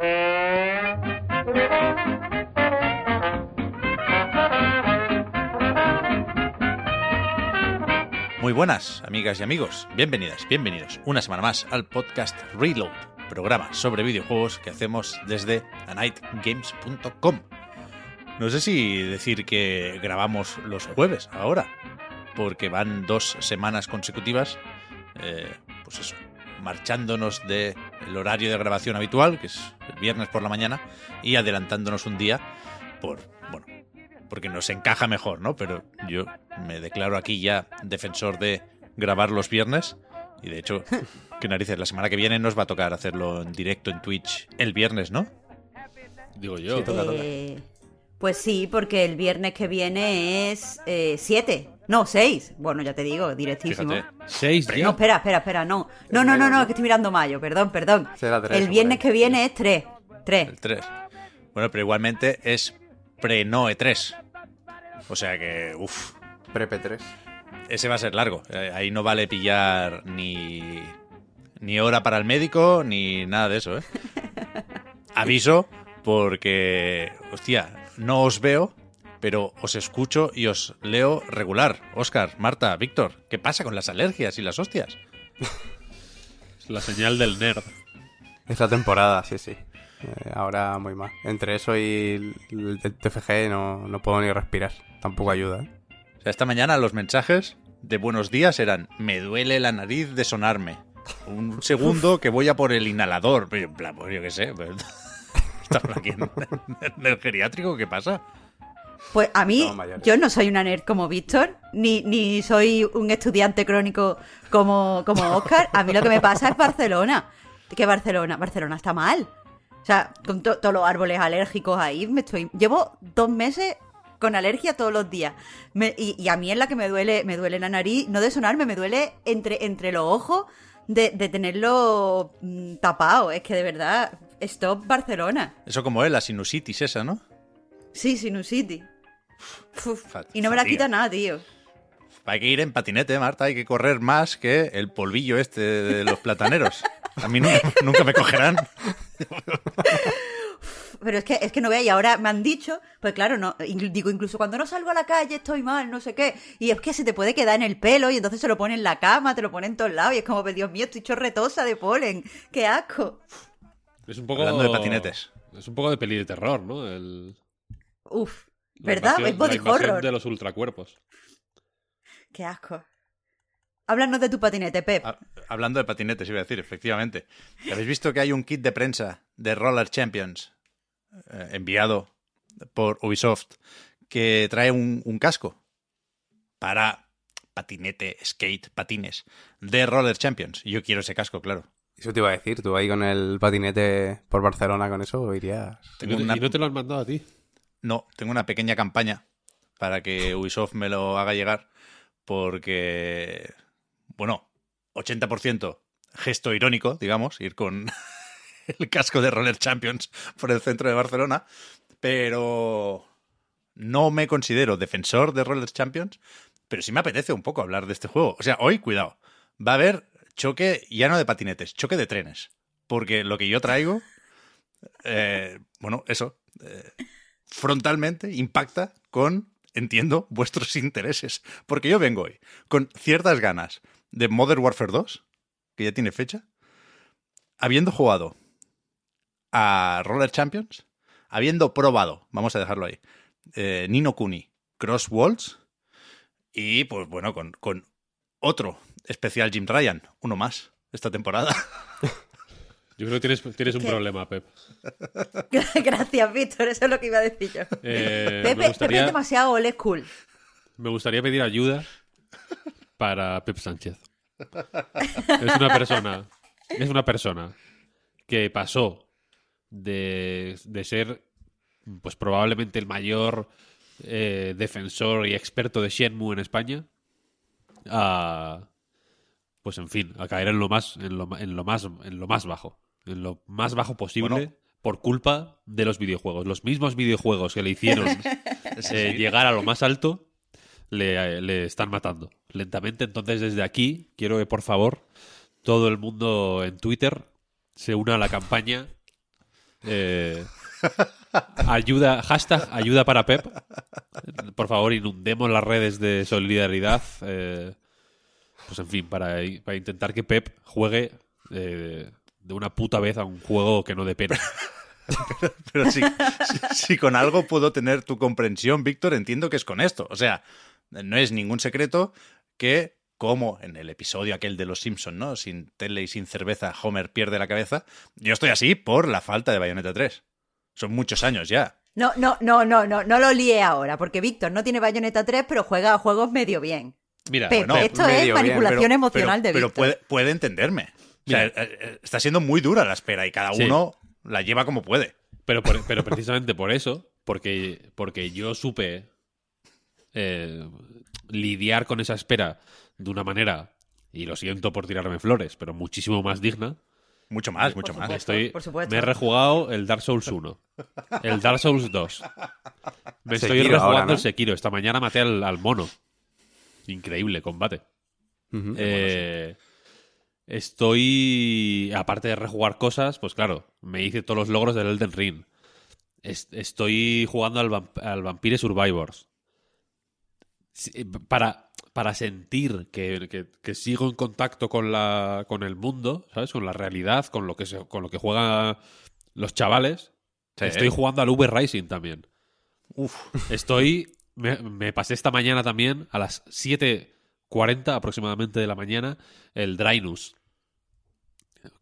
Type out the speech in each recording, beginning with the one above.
Muy buenas, amigas y amigos. Bienvenidas, bienvenidos una semana más al podcast Reload, programa sobre videojuegos que hacemos desde anightgames.com. No sé si decir que grabamos los jueves ahora, porque van dos semanas consecutivas, eh, pues eso, marchándonos del horario de grabación habitual, que es el viernes por la mañana, y adelantándonos un día por, bueno, porque nos encaja mejor, ¿no? Pero yo me declaro aquí ya defensor de grabar los viernes, y de hecho, que narices, la semana que viene nos va a tocar hacerlo en directo en Twitch el viernes, ¿no? Digo yo. Eh, pues sí, porque el viernes que viene es 7. no, 6. Bueno, ya te digo, directísimo. Fíjate. Seis No, ya. espera, espera, espera, no. No, no, no, no, que estoy mirando mayo, perdón, perdón. Será tres, el viernes que viene es 3. 3. El 3. Bueno, pero igualmente es pre-Noe 3. O sea que, uff, Prepe 3. ese va a ser largo. Eh, Ahí no vale pillar ni, ni hora para el médico ni nada de eso, ¿eh? Aviso porque, hostia, no os veo, pero os escucho y os leo regular. Oscar, Marta, Víctor, ¿qué pasa con las alergias y las hostias? Es la señal del nerd. Esta temporada, sí, sí. Eh, ahora muy mal. Entre eso y el el TFG no, no puedo ni respirar. Tampoco ayuda, ¿eh? O sea, esta mañana los mensajes de buenos días eran me duele la nariz de sonarme. Un segundo que voy a por el inhalador. Pero en plan, pues yo qué sé. pero- ¿Estás aquí en, en el geriátrico? ¿Qué pasa? Pues a mí, yo no soy una nerd como Víctor, ni, ni soy un estudiante crónico como, como Oscar. A mí lo que me pasa es Barcelona. Que Barcelona, Barcelona está mal. O sea, con to- todos los árboles alérgicos ahí, me estoy. Llevo dos meses con alergia todos los días. Me- y, y a mí es la que me duele, me duele la nariz, no de sonarme, me duele entre, entre los ojos de, de tenerlo mm, tapado. Es que de verdad, stop Barcelona. Eso como es, la sinusitis esa, ¿no? Sí, Sinusiti. Uf, y no me la quita nada, tío. Hay que ir en patinete, Marta. Hay que correr más que el polvillo este de los plataneros. A mí nunca, nunca me cogerán. Pero es que, es que no veis, y ahora me han dicho, pues claro, no, digo, incluso cuando no salgo a la calle estoy mal, no sé qué, y es que se te puede quedar en el pelo, y entonces se lo pone en la cama, te lo pone en todos lados, y es como, Dios mío, estoy chorretosa de polen, qué asco. Es un poco. Hablando de patinetes. Es un poco de peli de terror, ¿no? El, Uf, la ¿verdad? invasión- Es body la invasión horror. de los ultracuerpos. Qué asco. Háblanos de tu patinete, Pep. Ha- Hablando de patinetes, iba a decir, efectivamente. ¿Habéis visto que hay un kit de prensa de Roller Champions eh, enviado por Ubisoft que trae un, un casco para patinete, skate, patines de Roller Champions? Y Yo quiero ese casco, claro. Eso te iba a decir. Tú ahí con el patinete por Barcelona con eso irías... Y Tengo no, te- una- y no te lo han mandado a ti. No, tengo una pequeña campaña para que Ubisoft me lo haga llegar porque, bueno, 80% gesto irónico, digamos, ir con el casco de Roller Champions por el centro de Barcelona, pero no me considero defensor de Roller Champions, pero sí me apetece un poco hablar de este juego. O sea, hoy, cuidado, va a haber choque ya no de patinetes, choque de trenes, porque lo que yo traigo, eh, bueno, eso, eh, frontalmente impacta con, entiendo, vuestros intereses. Porque yo vengo hoy con ciertas ganas de Modern Warfare 2, que ya tiene fecha, habiendo jugado a Roller Champions, habiendo probado, vamos a dejarlo ahí, eh, Nino Kuni, Cross y pues bueno, con, con otro especial Jim Ryan, uno más esta temporada. Yo creo que tienes, tienes un ¿Qué? problema, Pep. Gracias, Víctor, eso es lo que iba a decir yo. Eh, Pepe, gustaría, Pepe es demasiado old school. me gustaría pedir ayuda para Pep Sánchez. Es una persona es una persona que pasó de, de ser, pues probablemente el mayor eh, defensor y experto de Shenmue en España a, pues en fin, a caer en lo más, en lo, en lo más, en lo más bajo, en lo más bajo posible. Bueno. Por culpa de los videojuegos. Los mismos videojuegos que le hicieron eh, llegar a lo más alto le, le están matando lentamente. Entonces, desde aquí, quiero que por favor todo el mundo en Twitter se una a la campaña. eh, ayuda, hashtag ayuda para Pep. Por favor, inundemos las redes de solidaridad. eh, pues en fin, para, para intentar que Pep juegue eh, de una puta vez a un juego que no dé pena. Pero si, si- si con algo puedo tener tu comprensión, Víctor, entiendo que es con esto. O sea, no es ningún secreto que, como en el episodio aquel de Los Simpson, ¿no? Sin tele y sin cerveza, Homer pierde la cabeza. Yo estoy así por la falta de Bayonetta 3. Son muchos años ya. No, no, no, no, no, no lo líe ahora, porque Víctor no tiene Bayonetta 3, pero juega a juegos medio bien. Mira, Pep, bueno, esto es bien, manipulación Pero- emocional pero- de Pero puede, puede entenderme. O sea, eh, eh, está siendo muy dura la espera y cada Sí. uno la lleva como puede. Pero, por- pero precisamente por eso, porque, porque yo supe eh, lidiar con esa espera de una manera, y lo siento por tirarme flores, pero muchísimo más digna. Mucho más, mucho más. supuesto. Estoy, por supuesto. Me he rejugado el Dark Souls 1, el Dark Souls 2. Me estoy Sekiro rejugando ahora, ¿no? el Sekiro. Esta mañana maté al, al mono. Increíble combate. Eh, estoy, aparte de rejugar cosas, pues claro, me hice todos los logros del Elden Ring. Es- estoy jugando al, Vamp- al Vampire Survivors. Sí, Para, para sentir que, que- que sigo en contacto con, la, con el mundo, ¿sabes? Con la realidad, con lo que, se- con lo que juegan los chavales. Sí. Estoy jugando al Uber Rising también. Uf, Estoy. Me, me pasé esta mañana también, a las 7.40 aproximadamente de la mañana, el Drainus.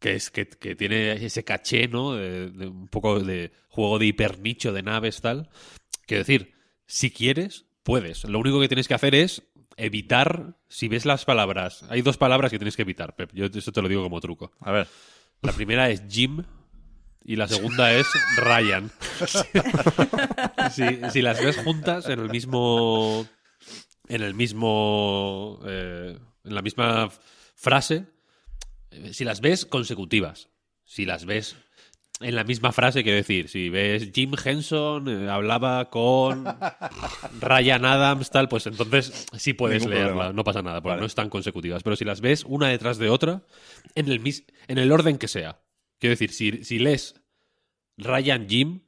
Que es que, que tiene ese caché, ¿no? De, de un poco de juego de hipernicho de naves, tal. Quiero decir, si quieres, puedes. Lo único que tienes que hacer es evitar. Si ves las palabras. Hay dos palabras que tienes que evitar, Pep. Yo eso te lo digo como truco. a ver. La primera es Jim y la segunda es Ryan. si, si las ves juntas en el mismo. En el mismo. eh, en la misma frase. eh, Si las ves consecutivas. Si las ves en la misma frase, quiero decir, si ves Jim Henson eh, hablaba con Ryan Adams, tal, pues entonces sí puedes Ningún leerla, problema. no pasa nada, porque Vale. no están consecutivas. Pero si las ves una detrás de otra, en el, mis- en el orden que sea. Quiero decir, si, lees Ryan Jim,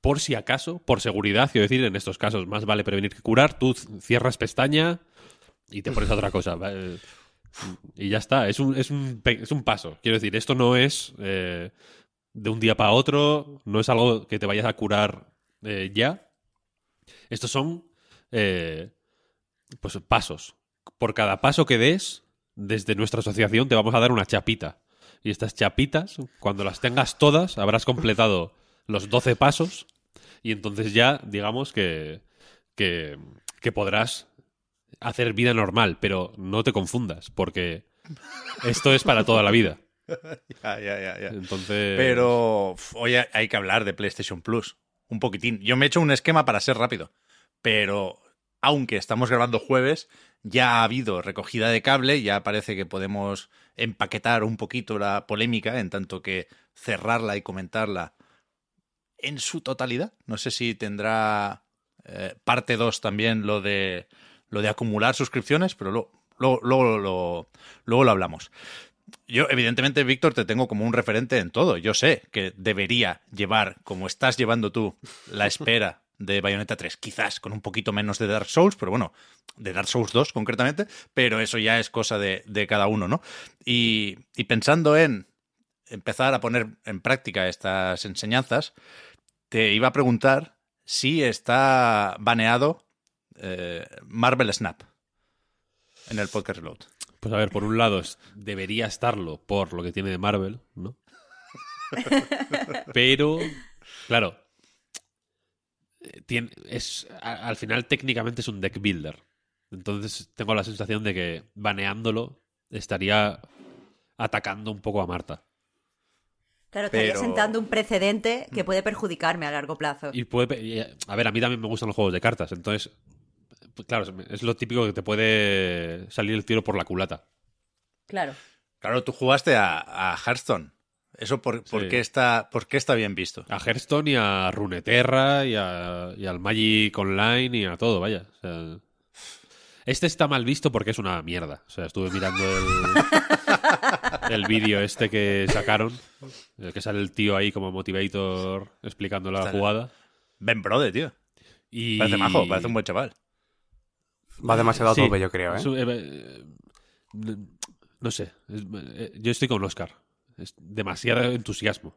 por si acaso, por seguridad, quiero decir, en estos casos más vale prevenir que curar, tú cierras pestaña y te pones a otra cosa. eh, Y ya está, es un, es un, es un paso. Quiero decir, esto no es eh, de un día para otro, no es algo que te vayas a curar eh, ya. Estos son pues pasos. Por cada paso que des, desde nuestra asociación te vamos a dar una chapita. Y estas chapitas, cuando las tengas todas, habrás completado los 12 pasos y entonces ya, digamos que, que, que podrás hacer vida normal, pero no te confundas, porque esto es para toda la vida. Ya, ya, ya, ya. Entonces... Pero hoy hay- hay que hablar de PlayStation Plus. Un poquitín. Yo me he hecho un esquema para ser rápido. Pero aunque estamos grabando jueves, ya ha habido recogida de cable, ya parece que podemos empaquetar un poquito la polémica, en tanto que cerrarla y comentarla en su totalidad. No sé si tendrá eh, parte 2 también lo de lo de acumular suscripciones, pero luego, luego, lo hablamos. Yo, evidentemente, Víctor, te tengo como un referente en todo. Yo sé que debería llevar, como estás llevando tú, la espera de Bayonetta 3, quizás con un poquito menos de Dark Souls, pero bueno, de Dark Souls 2 concretamente, pero eso ya es cosa de, de cada uno, ¿no? Y, y pensando en empezar a poner en práctica estas enseñanzas, te iba a preguntar si está baneado eh, Marvel Snap en el podcast Reload. Pues a ver, por un lado es- debería estarlo por lo que tiene de Marvel, ¿no? Pero, claro, tiene, es, a- al final técnicamente es un deck builder. Entonces tengo la sensación de que baneándolo estaría atacando un poco a Marta. Claro, estaría Pero- sentando un precedente que puede perjudicarme a largo plazo. Y puede, y, a ver, a mí también me gustan los juegos de cartas, entonces, pues, claro, es lo típico que te puede salir el tiro por la culata. Claro. Claro, tú jugaste a, a Hearthstone. ¿Eso por, por Sí. qué está, por qué está bien visto? A Hearthstone y a Runeterra y, a- y al Magic Online y a todo, vaya. O sea, este está mal visto porque es una mierda. O sea, estuve mirando el, el vídeo este que sacaron, el que sale el tío ahí como motivator explicando la Sale. jugada. Ben Brode, tío. Y... Parece majo, parece un buen chaval. Va demasiado a Sí, tope, yo creo, ¿eh? es un- eh, eh, no- no sé. es- eh, yo estoy con Oscar. Es demasiado entusiasmo.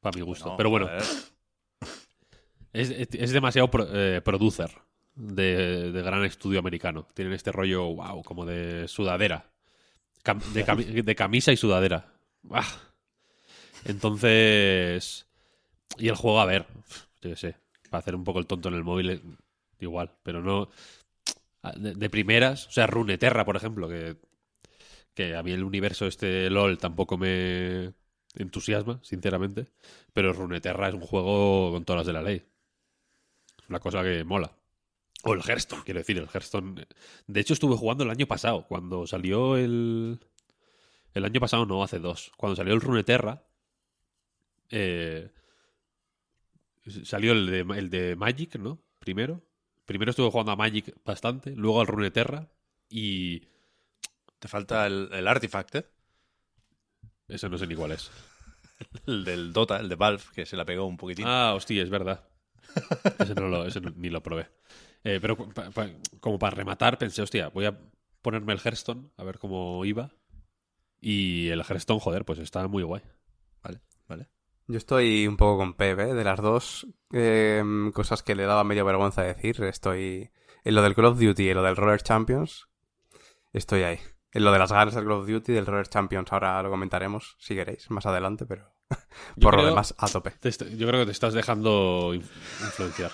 Para mi gusto. Pero bueno, es, es demasiado pro- eh, producer de, de gran estudio americano. Tienen este rollo, wow, como de sudadera. Cam- de, cami- de camisa y sudadera. Entonces. Y el juego, a ver, yo qué sé. Para hacer un poco el tonto en el móvil, eh, igual. Pero no. De, de primeras, o sea, Runeterra, por ejemplo, que, que a mí el universo este LOL tampoco me entusiasma, sinceramente. Pero Runeterra es un juego con todas las de la ley. Es una cosa que mola. O el Hearthstone, quiero decir, el Hearthstone. De hecho, estuve jugando el año pasado, cuando salió el. El año pasado, no, hace dos. Cuando salió el Runeterra. Eh, salió el de, el de Magic, ¿no? Primero. Primero estuve jugando a Magic bastante, luego al Runeterra. Y. Te falta el, el Artifact, ¿eh? Ese no sé ni cuál es. El del Dota, el de Valve, que se la pegó un poquitín. Ah, hostia, es verdad. Ese, no lo, ese no- ni lo probé. Eh, pero pa- pa- como para rematar, pensé, hostia, voy a ponerme el Hearthstone, a ver cómo iba. Y el Hearthstone, joder, pues está muy guay. Vale, vale. Yo estoy un poco con Pep, ¿eh? De las dos eh, cosas que le daba medio vergüenza decir, estoy... En lo del Call of Duty y en lo del Roller Champions, estoy ahí. En lo de las ganas del Call of Duty y del Roller Champions, ahora lo comentaremos, si queréis, más adelante, pero... Por lo demás, a tope. Yo creo que te estás dejando inf- influenciar.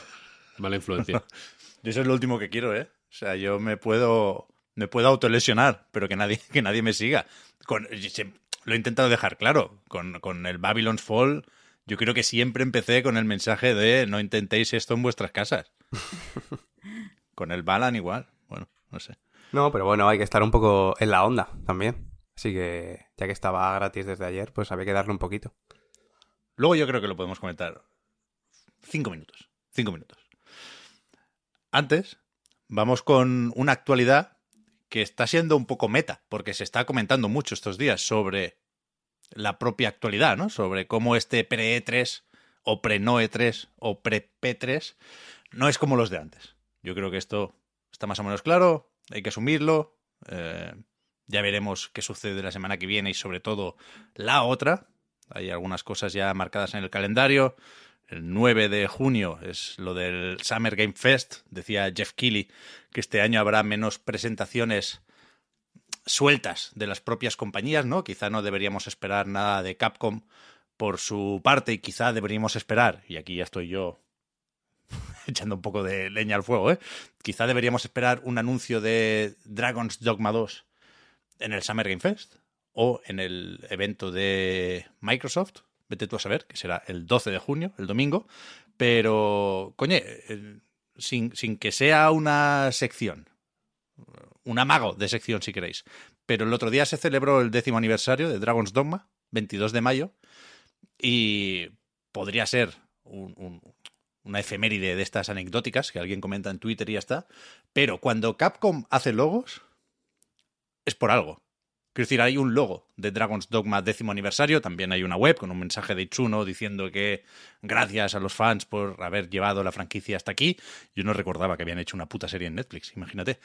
Mala influencia. Yo eso es lo último que quiero, ¿eh? O sea, yo me puedo me puedo autolesionar, pero que nadie que nadie me siga. Con, se- lo he intentado dejar claro. Con, con el Babylon's Fall, yo creo que siempre empecé con el mensaje de no intentéis esto en vuestras casas. con el Balan igual. Bueno, no sé. No, pero bueno, hay que estar un poco en la onda también. Así que, ya que estaba gratis desde ayer, pues había que darle un poquito. Luego yo creo que lo podemos comentar. Cinco minutos. Cinco minutos. Antes, vamos con una actualidad que está siendo un poco meta, porque se está comentando mucho estos días sobre la propia actualidad, ¿no? Sobre cómo este pre-E3 o pre-no E3 o pre-P3 no es como los de antes. Yo creo que esto está más o menos claro, hay que asumirlo. eh, ya veremos qué sucede la semana que viene y sobre todo la otra. Hay algunas cosas ya marcadas en el calendario. El 9 de junio es lo del Summer Game Fest. Decía Jeff Keighley que este año habrá menos presentaciones sueltas de las propias compañías, ¿no? Quizá no deberíamos esperar nada de Capcom por su parte y quizá deberíamos esperar, y aquí ya estoy yo echando un poco de leña al fuego, ¿eh? Quizá deberíamos esperar un anuncio de Dragon's Dogma 2 en el Summer Game Fest o en el evento de Microsoft, vete tú a saber, que será el 12 de junio, el domingo, pero, coño, eh, sin, sin que sea una sección, un amago de sección si queréis, pero el otro día se celebró el décimo aniversario de Dragon's Dogma, 22 de mayo, y podría ser un- un- una efeméride de estas anecdóticas que alguien comenta en Twitter y ya está, pero cuando Capcom hace logos, es por algo. Quiero decir, hay un logo de Dragon's Dogma décimo aniversario, también hay una web con un mensaje de Itsuno diciendo que gracias a los fans por haber llevado la franquicia hasta aquí. Yo no recordaba que habían hecho una puta serie en Netflix, imagínate.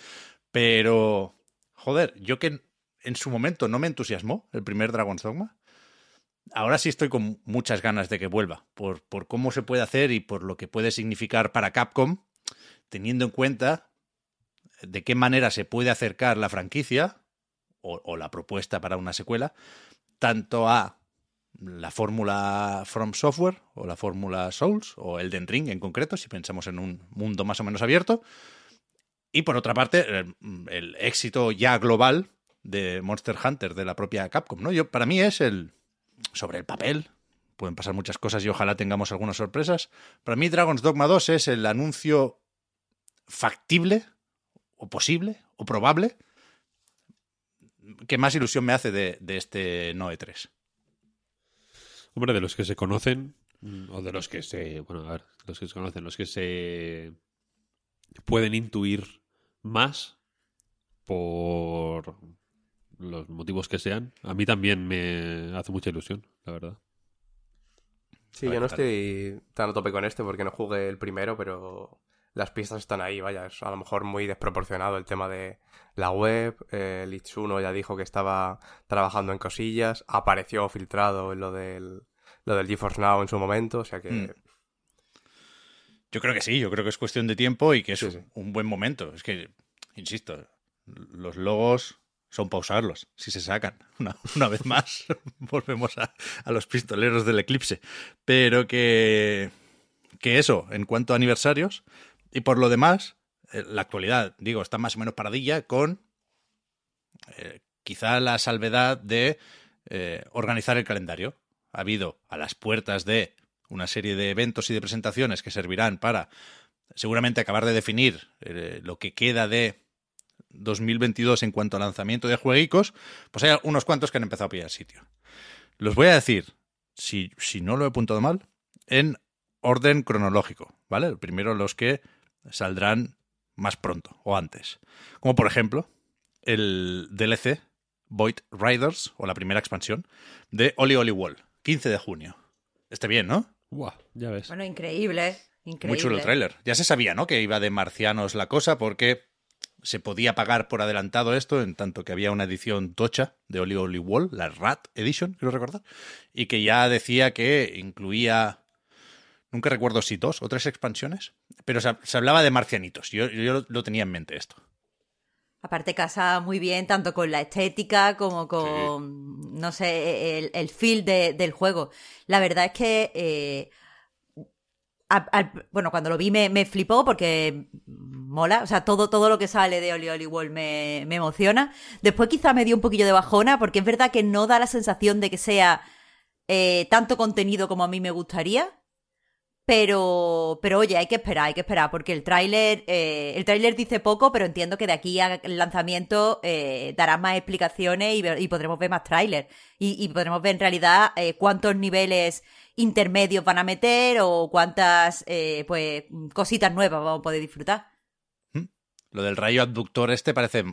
Pero, joder, yo que en su momento no me entusiasmó el primer Dragon's Dogma, ahora sí estoy con muchas ganas de que vuelva, por, por cómo se puede hacer y por lo que puede significar para Capcom, teniendo en cuenta de qué manera se puede acercar la franquicia o, la propuesta para una secuela, tanto a la fórmula From Software o la fórmula Souls o Elden Ring en concreto, si pensamos en un mundo más o menos abierto, y por otra parte, el, el éxito ya global de Monster Hunter de la propia Capcom, ¿no? Yo, para mí es el, sobre el papel, pueden pasar muchas cosas y ojalá tengamos algunas sorpresas. Para mí Dragon's Dogma 2 es el anuncio factible o posible o probable que más ilusión me hace de, de este Noe 3. Hombre, de los que se conocen, mm, o de los que se. Bueno, a ver, los que se conocen, los que se pueden intuir más por los motivos que sean, a mí también me hace mucha ilusión, la verdad. Sí, yo no estoy tan a tope con este porque no jugué el primero, pero las pistas están ahí, vaya, es a lo mejor muy desproporcionado el tema de la web, eh, el Itsuno ya dijo que estaba trabajando en cosillas, apareció filtrado en lo del, lo del GeForce Now en su momento, o sea que... Mm. Yo creo que sí, yo creo que es cuestión de tiempo y que es Sí, sí. un buen momento. Es que, insisto, los logos son para usarlos, si se sacan. Una, una vez más, volvemos a, a los pistoleros del eclipse. Pero que, que eso, en cuanto a aniversarios, y por lo demás, eh, la actualidad, digo, está más o menos paradilla con eh, quizá la salvedad de eh, organizar el calendario. Ha habido a las puertas de una serie de eventos y de presentaciones que servirán para seguramente acabar de definir lo que queda de 2022 en cuanto a lanzamiento de jueguicos, pues hay unos cuantos que han empezado a pillar sitio. Los voy a decir, si, si no lo he apuntado mal, en orden cronológico, ¿vale? Primero los que saldrán más pronto o antes. Como por ejemplo, el DLC Void Riders, o la primera expansión, de Oli Oli Wall, 15 de junio. Esté bien, ¿no? Buah, ya ves. Bueno, increíble, increíble. Muy chulo el tráiler. Ya se sabía, ¿no? Que iba de marcianos la cosa porque se podía pagar por adelantado esto, en tanto que había una edición tocha de Oli Oli Wall, la Rat Edition, quiero recordar, y que ya decía que incluía, nunca recuerdo si dos o tres expansiones, pero se, se hablaba de marcianitos. Yo, yo lo tenía en mente esto. Aparte casa muy bien tanto con la estética como con, no sé, el, el feel de- del juego. La verdad es que, eh, bueno, cuando lo vi me, flipó porque mola, o sea, todo, todo lo que sale de Oli Oli me, me emociona. Después quizá me dio un poquillo de bajona porque es verdad que no da la sensación de que sea eh, tanto contenido como a mí me gustaría. Pero, pero oye, hay que esperar, hay que esperar, porque el tráiler, eh, el tráiler dice poco, pero entiendo que de aquí al lanzamiento eh, dará más explicaciones y, podremos ver más tráiler. Y, y podremos ver en realidad eh, cuántos niveles intermedios van a meter o cuántas eh, pues cositas nuevas vamos a poder disfrutar. Lo del rayo abductor este parece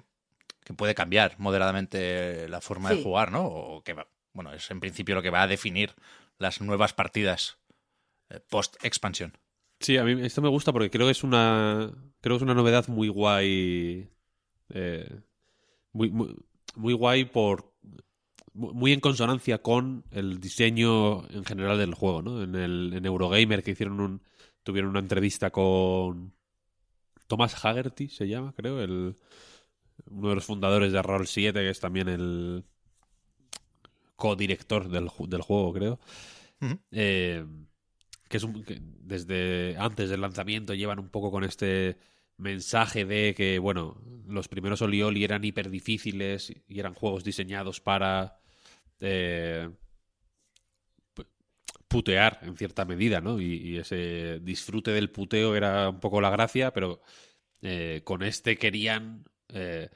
que puede cambiar moderadamente la forma de jugar, ¿no? O que va- bueno, es en principio lo que va a definir las nuevas partidas post-expansión. Sí, a mí esto me gusta porque creo que es una creo que es una novedad muy guay eh, muy, muy, muy guay por mu- muy en consonancia con el diseño en general del juego, ¿no? En el en Eurogamer que hicieron un tuvieron una entrevista con Thomas Haggerty se llama, creo, el uno de los fundadores de Roll 7 que es también el codirector del, del juego, creo. Eh, que es un, que desde antes del lanzamiento llevan un poco con este mensaje de que, bueno, los primeros Oli Oli eran hiper difíciles y eran juegos diseñados para eh, pu- putear en cierta medida, ¿no? Y, y ese disfrute del puteo era un poco la gracia, pero eh, con este querían eh,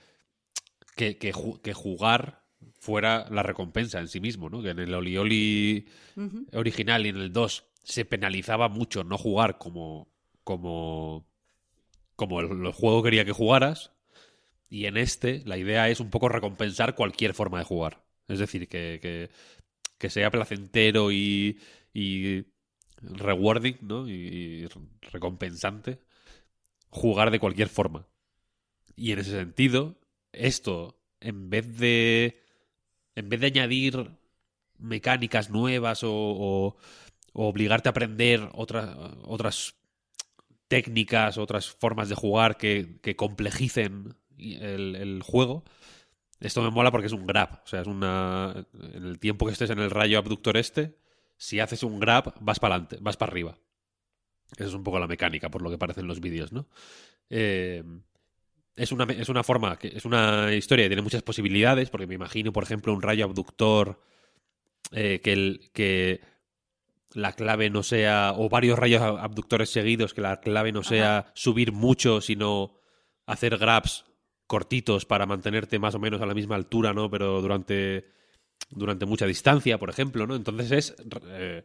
que, que ju- que jugar fuera la recompensa en sí mismo, ¿no? Que en el Oli Oli Ujú. original y en el 2 se penalizaba mucho no jugar como como como el, juego quería que jugaras. Y en este la idea es un poco recompensar cualquier forma de jugar. Es decir que, que, que sea placentero y, y rewarding ¿no? y, y recompensante jugar de cualquier forma. Y en ese sentido esto en vez de en vez de añadir mecánicas nuevas o, o- o obligarte a aprender otras técnicas, otras formas de jugar que, complejicen el, el juego. Esto me mola porque es un grab. O sea, es una. En el tiempo que estés en el rayo abductor este, si haces un grab, vas para adelante, vas para arriba. Esa es un poco la mecánica, por lo que parecen los vídeos, ¿no? Eh, es una, es una forma, que es una historia que tiene muchas posibilidades, porque me imagino, por ejemplo, un rayo abductor eh, que, el, que la clave no sea, o varios rayos abductores seguidos, que la clave no sea subir mucho, sino hacer grabs cortitos para mantenerte más o menos a la misma altura, ¿no? Pero durante, durante mucha distancia, por ejemplo, ¿no? Entonces es, eh,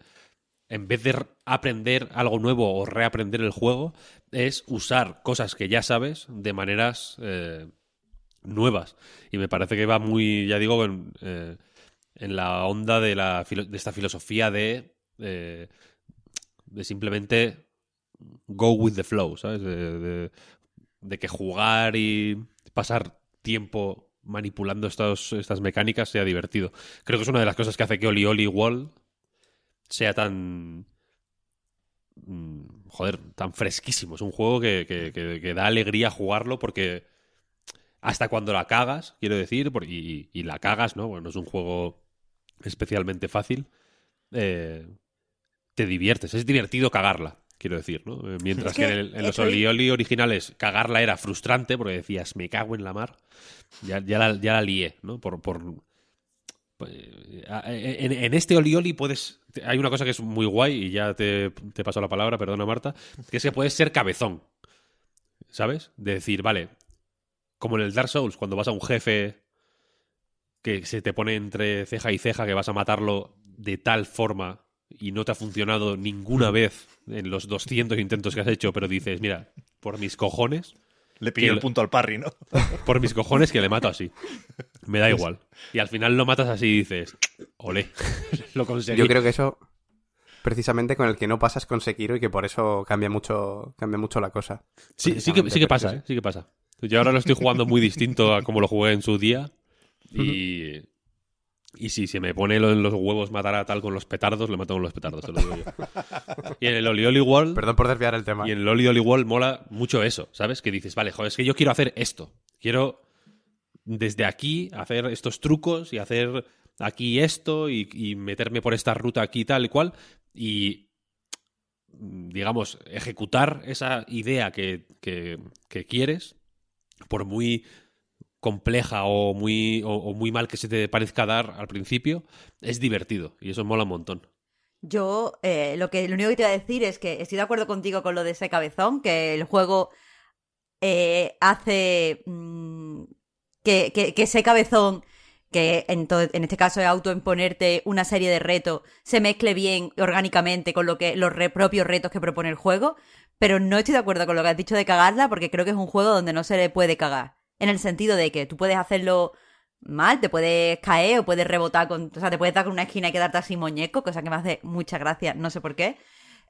en vez de aprender algo nuevo o reaprender el juego, es usar cosas que ya sabes de maneras eh, nuevas. Y me parece que va muy, ya digo, en, eh, en la onda de, la, de esta filosofía de, de simplemente go with the flow, ¿sabes? De, de- que jugar y pasar tiempo manipulando estos, estas mecánicas sea divertido. Creo que es una de las cosas que hace que Oli Oli Wall sea tan... mm, Joder, tan fresquísimo. Es un juego que, que- que- da alegría jugarlo porque hasta cuando la cagas, quiero decir, y, y la cagas, ¿no? Bueno, no es un juego especialmente fácil. eh, te diviertes. Es divertido cagarla, quiero decir, ¿no? Eh, Mientras Es que, que en, el- en los Olioli originales cagarla era frustrante porque decías, me cago en la mar. Ya, ya, la, ya la lié, ¿no? Por, por, pues, en, en este Olioli puedes. Hay una cosa que es muy guay, y ya te, te paso la palabra, perdona Marta, que es que puedes ser cabezón. ¿Sabes? De decir, vale, como en el Dark Souls, cuando vas a un jefe que se te pone entre ceja y ceja, que vas a matarlo de tal forma y no te ha funcionado ninguna vez en los 200 intentos que has hecho, pero dices, mira, por mis cojones, Le pilló Que el punto al parry, ¿no? por mis cojones que le mato así. Me da igual. Y al final lo matas así y dices, olé, lo conseguí. Yo creo que eso, precisamente con el que no pasas con Sekiro y que por eso cambia mucho, cambia mucho la cosa. Sí, sí que, sí que pasa, ¿eh? Sí que pasa. Yo ahora lo estoy jugando muy distinto a como lo jugué en su día. Y, y si se me pone lo- en los huevos matar a tal con los petardos, le mato con los petardos, te lo digo yo. Y en el Oli Oli World, Perdón por desviar el tema. y en el Oli Oli World mola mucho eso, ¿sabes? Que dices, vale, joder, es que yo quiero hacer esto. Quiero desde aquí hacer estos trucos y hacer aquí esto y, y meterme por esta ruta aquí tal y cual. Y digamos, ejecutar esa idea que, que- que quieres, por muy compleja o muy, o, muy mal que se te parezca dar al principio, es divertido y eso mola un montón. Yo, eh, lo que lo único que te iba a decir es que estoy de acuerdo contigo con lo de ese cabezón, que el juego eh, hace mm, que, que- ese cabezón, que en, en este caso es autoimponerte una serie de retos, se mezcle bien orgánicamente con lo que los re- propios retos que propone el juego. Pero no estoy de acuerdo con lo que has dicho de cagarla, porque creo que es un juego donde no se le puede cagar. En el sentido de que tú puedes hacerlo mal, te puedes caer o puedes rebotar con. O sea, te puedes dar con una esquina y quedarte así muñeco, cosa que me hace mucha gracia, no sé por qué.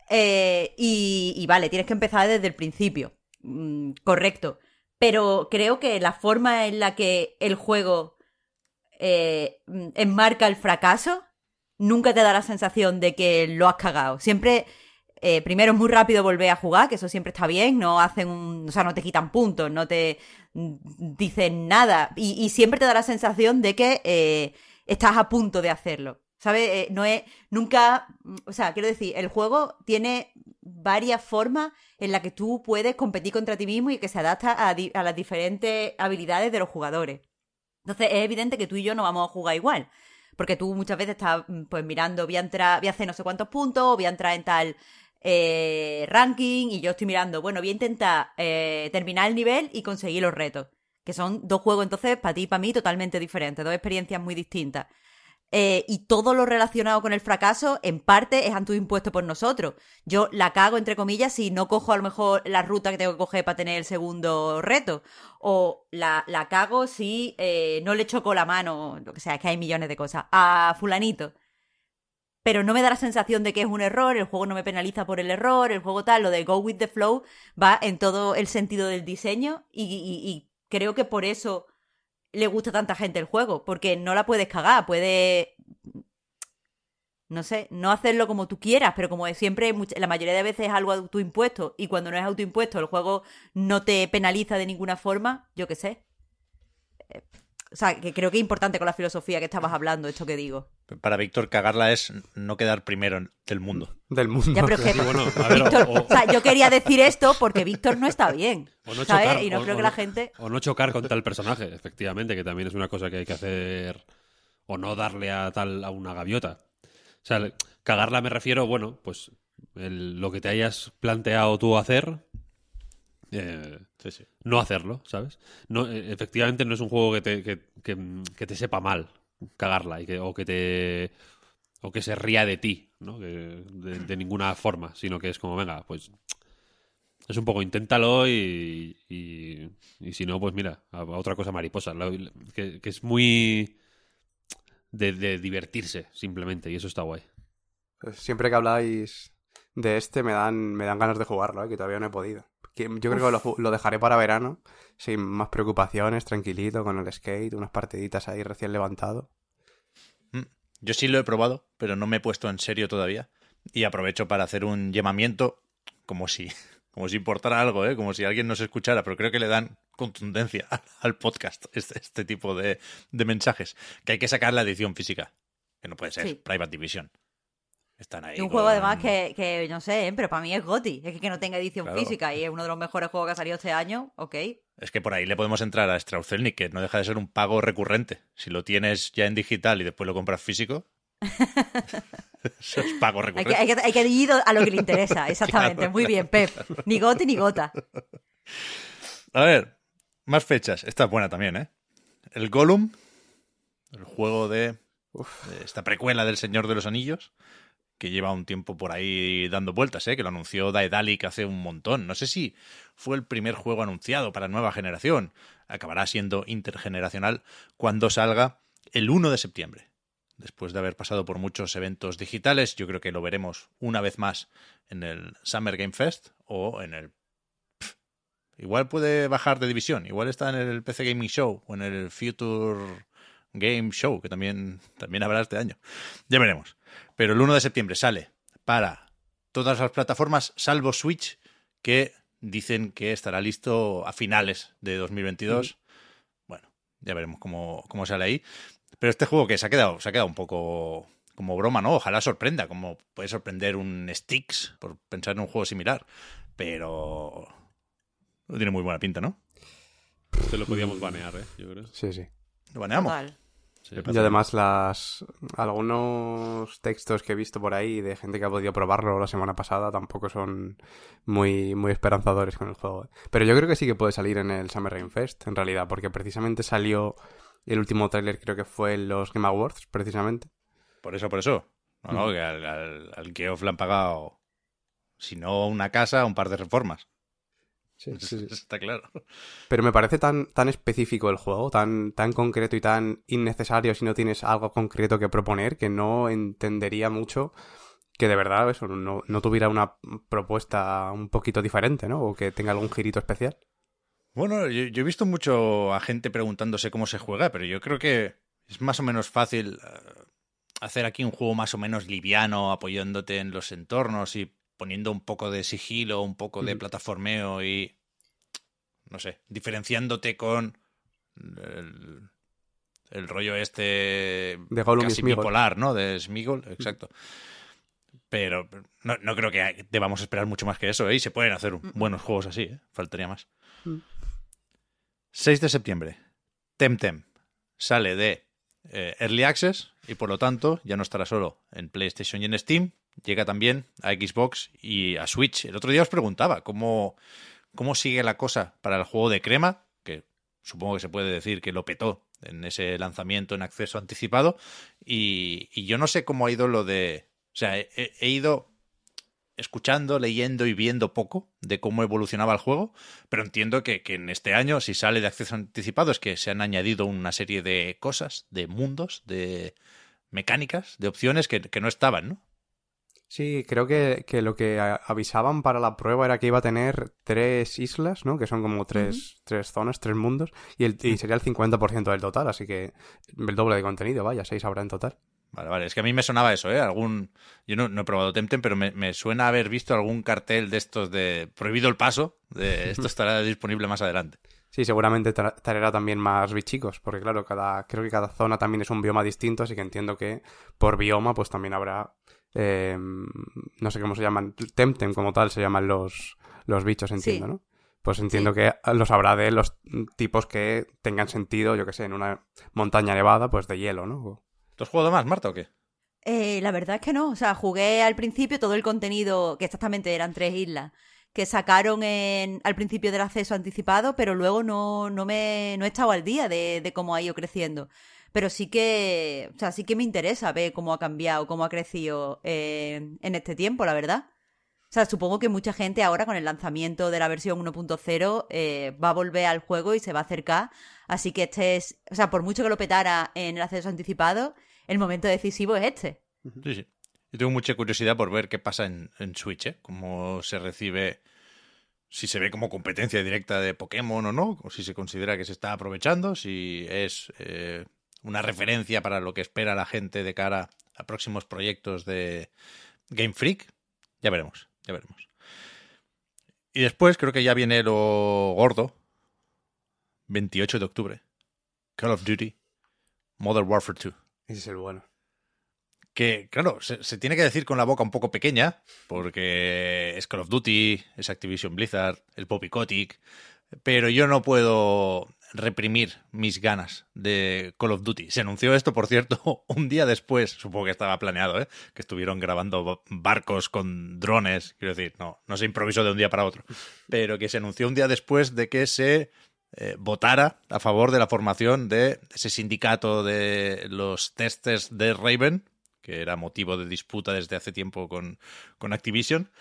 Eh, y, vale, tienes que empezar desde el principio. Mm, correcto. Pero creo que la forma en la que el juego eh, mm, enmarca el fracaso nunca te da la sensación de que lo has cagado. Siempre, eh, primero es muy rápido volver a jugar, que eso siempre está bien, no hacen un, o sea, no te quitan puntos, no te dicen nada. Y, siempre te da la sensación de que eh, estás a punto de hacerlo. ¿Sabes? Eh, no es. Nunca. O sea, quiero decir, el juego tiene varias formas en las que tú puedes competir contra ti mismo y que se adapta a, las diferentes habilidades de los jugadores. Entonces es evidente que tú y yo no vamos a jugar igual. Porque tú muchas veces estás pues mirando, voy a entrar, voy a hacer no sé cuántos puntos, voy a entrar en tal eh, ranking, y yo estoy mirando, bueno, voy a intentar eh, terminar el nivel y conseguir los retos. Que son dos juegos entonces, para ti y para mí, totalmente diferentes, dos experiencias muy distintas. Eh, y todo lo relacionado con el fracaso, en parte, es impuesto por nosotros. Yo la cago, entre comillas, si no cojo a lo mejor la ruta que tengo que coger para tener el segundo reto. O la, la cago si eh, no le choco la mano, lo que sea, es que hay millones de cosas, a fulanito. Pero no me da la sensación de que es un error, el juego no me penaliza por el error, el juego tal, lo de go with the flow va en todo el sentido del diseño y, y- y creo que por eso le gusta tanta gente el juego, porque no la puedes cagar, puedes, no sé, no hacerlo como tú quieras, pero como siempre, la mayoría de veces es algo autoimpuesto, y cuando no es autoimpuesto, el juego no te penaliza de ninguna forma, yo qué sé. O sea, que creo que es importante con la filosofía que estabas hablando, esto que digo. Para Víctor, cagarla es no quedar primero del mundo. Del mundo. Ya, pero es que Sí, bueno, a ver, Víctor, o- o sea, yo quería decir esto porque Víctor no está bien, O no ¿sabes? chocar, y no o- creo que la gente... O no chocar con tal personaje, efectivamente, que también es una cosa que hay que hacer. O no darle a tal a una gaviota. O sea, cagarla me refiero, bueno, pues el- lo que te hayas planteado tú hacer, eh, No hacerlo, ¿sabes? Eh, efectivamente no es un juego que te, que, que- te sepa mal cagarla y que, o que te o que se ría de ti, ¿no? De, ninguna forma, sino que es como, venga, pues es un poco inténtalo y, y, si no, pues mira, otra cosa mariposa, que, que es muy de, de divertirse simplemente y eso está guay. Pues siempre que habláis de este me dan, me dan ganas de jugarlo, ¿eh? que todavía no he podido. Que yo creo que lo, dejaré para verano, sin más preocupaciones, tranquilito, con el skate, unas partiditas ahí recién levantado. Mm. Yo sí lo he probado, pero no me he puesto en serio todavía. Y aprovecho para hacer un llamamiento como si, como si importara algo, ¿eh? como si alguien nos escuchara, pero creo que le dan contundencia al podcast este, este tipo de, de mensajes. Que hay que sacar la edición física, que no puede ser Sí. Private Division. Están ahí. Y un con- juego además que, que no sé, ¿eh? pero para mí es GOTI. Es que, que no tenga edición Claro. física y es uno de los mejores juegos que ha salido este año, ok. Es que por ahí le podemos entrar a Strauzelnik, que no deja de ser un pago recurrente. Si lo tienes ya en digital y después lo compras físico, eso es pago Hay recurrente. que, hay, que, hay que ir a lo que le interesa, exactamente. Claro, Muy bien, Pep. Ni GOTI ni gota. A ver, más fechas. Esta es buena también, ¿eh? El Gollum, el juego de, de esta precuela del Señor de los Anillos, que lleva un tiempo por ahí dando vueltas, ¿eh? Que lo anunció Daedalic hace un montón. No sé si fue el primer juego anunciado para nueva generación. Acabará siendo intergeneracional cuando salga el 1 de septiembre. Después de haber pasado por muchos eventos digitales, yo creo que lo veremos una vez más en el Summer Game Fest o en el Igual puede bajar de división. Igual está en el PC Gaming Show o en el Future Game Show, que también, también habrá este año. Ya veremos. Pero el 1 de septiembre sale para todas las plataformas, salvo Switch, que dicen que estará listo a finales de 2022. Bueno, ya veremos cómo, cómo sale ahí. Pero este juego que se ha quedado, se ha quedado un poco como broma, ¿no? Ojalá sorprenda, como puede sorprender un Styx, por pensar en un juego similar. Pero no tiene muy buena pinta, ¿no? Te lo podíamos banear, ¿eh? Yo creo. Sí, sí. Lo baneamos. Total. Sí. Y además las algunos textos que he visto por ahí de gente que ha podido probarlo la semana pasada tampoco son muy, muy esperanzadores con el juego. ¿eh? Pero yo creo que sí que puede salir en el Summer Game Fest, en realidad, porque precisamente salió el último tráiler, creo que fue en los Game Awards, precisamente. Por eso, por eso. No, no, que al, al, al Geoff le han pagado, si no una casa, un par de reformas. Está claro. Pero me parece tan, tan específico el juego, tan, tan concreto y tan innecesario si no tienes algo concreto que proponer, que no entendería mucho que de verdad eso no, no tuviera una propuesta un poquito diferente, ¿no? O que tenga algún girito especial. Bueno, yo, yo he visto mucho a gente preguntándose cómo se juega, pero yo creo que es más o menos fácil eh, hacer aquí un juego más o menos liviano, apoyándote en los entornos y poniendo un poco de sigilo, un poco de plataformeo y, no sé, diferenciándote con el, el rollo este De Gollum casi bipolar, ¿no? De Smigol, exacto. Pero no, no creo que debamos esperar mucho más que eso, ¿eh? Y se pueden hacer buenos juegos así, ¿eh? Faltaría más. Mm. 6 de septiembre. Temtem sale de eh, Early Access y por lo tanto ya no estará solo en PlayStation y en Steam, llega también a Xbox y a Switch. El otro día os preguntaba cómo, cómo sigue la cosa para el juego de crema, que supongo que se puede decir que lo petó en ese lanzamiento en acceso anticipado, y, yo no sé cómo ha ido lo de... O sea, he, he ido escuchando, leyendo y viendo poco de cómo evolucionaba el juego, pero entiendo que, que, en este año, si sale de acceso anticipado, es que se han añadido una serie de cosas, de mundos, de mecánicas, de opciones que, que no estaban, ¿no? Sí, creo que, que, lo que avisaban para la prueba era que iba a tener tres islas, ¿no? Que son como tres, uh -huh. tres zonas, tres mundos, y, el, y sería el 50% del total, así que el doble de contenido, vaya, seis habrá en total. Vale, vale. Es que a mí me sonaba eso, ¿eh? Algún... Yo no, no he probado Temtem, pero me, me, suena haber visto algún cartel de estos de prohibido el paso, de esto estará disponible más adelante. Sí, seguramente tra- traerá también más bichicos, porque claro, cada, creo que cada zona también es un bioma distinto, así que entiendo que por bioma pues también habrá, eh, no sé cómo se llaman, Temtem como tal se llaman los, los bichos, entiendo, Sí. ¿no? Pues entiendo que los habrá de los tipos que tengan sentido, yo que sé, en una montaña nevada, pues de hielo, ¿no? ¿Tú has jugado más, Marta, o qué? Eh, la verdad es que no. O sea, jugué al principio todo el contenido, que exactamente eran tres islas, que sacaron en, al principio del acceso anticipado, pero luego no, no me no he estado al día de, de cómo ha ido creciendo. Pero sí que, o sea, sí que me interesa ver cómo ha cambiado, cómo ha crecido eh, en este tiempo, la verdad. O sea, supongo que mucha gente ahora con el lanzamiento de la versión 1.0 eh, va a volver al juego y se va a acercar. Así que este es, o sea, por mucho que lo petara en el acceso anticipado, el momento decisivo es este. Sí, sí. Yo tengo mucha curiosidad por ver qué pasa en, en Switch, ¿eh? Cómo se recibe, si se ve como competencia directa de Pokémon o no, o si se considera que se está aprovechando, si es eh, una referencia para lo que espera la gente de cara a próximos proyectos de Game Freak. Ya veremos, ya veremos. Y después creo que ya viene lo gordo, 28 de octubre, Call of Duty, Modern Warfare 2 Ese es el bueno. que, claro, se, se tiene que decir con la boca un poco pequeña, porque es Call of Duty, es Activision Blizzard, el Poppy Kotick, pero yo no puedo reprimir mis ganas de Call of Duty. Se anunció esto, por cierto, un día después, supongo que estaba planeado, ¿eh? que estuvieron grabando barcos con drones, quiero decir, no, no se improvisó de un día para otro, pero que se anunció un día después de que se eh, votara a favor de la formación de ese sindicato de los testers de Raven, que era motivo de disputa desde hace tiempo con, con Activision,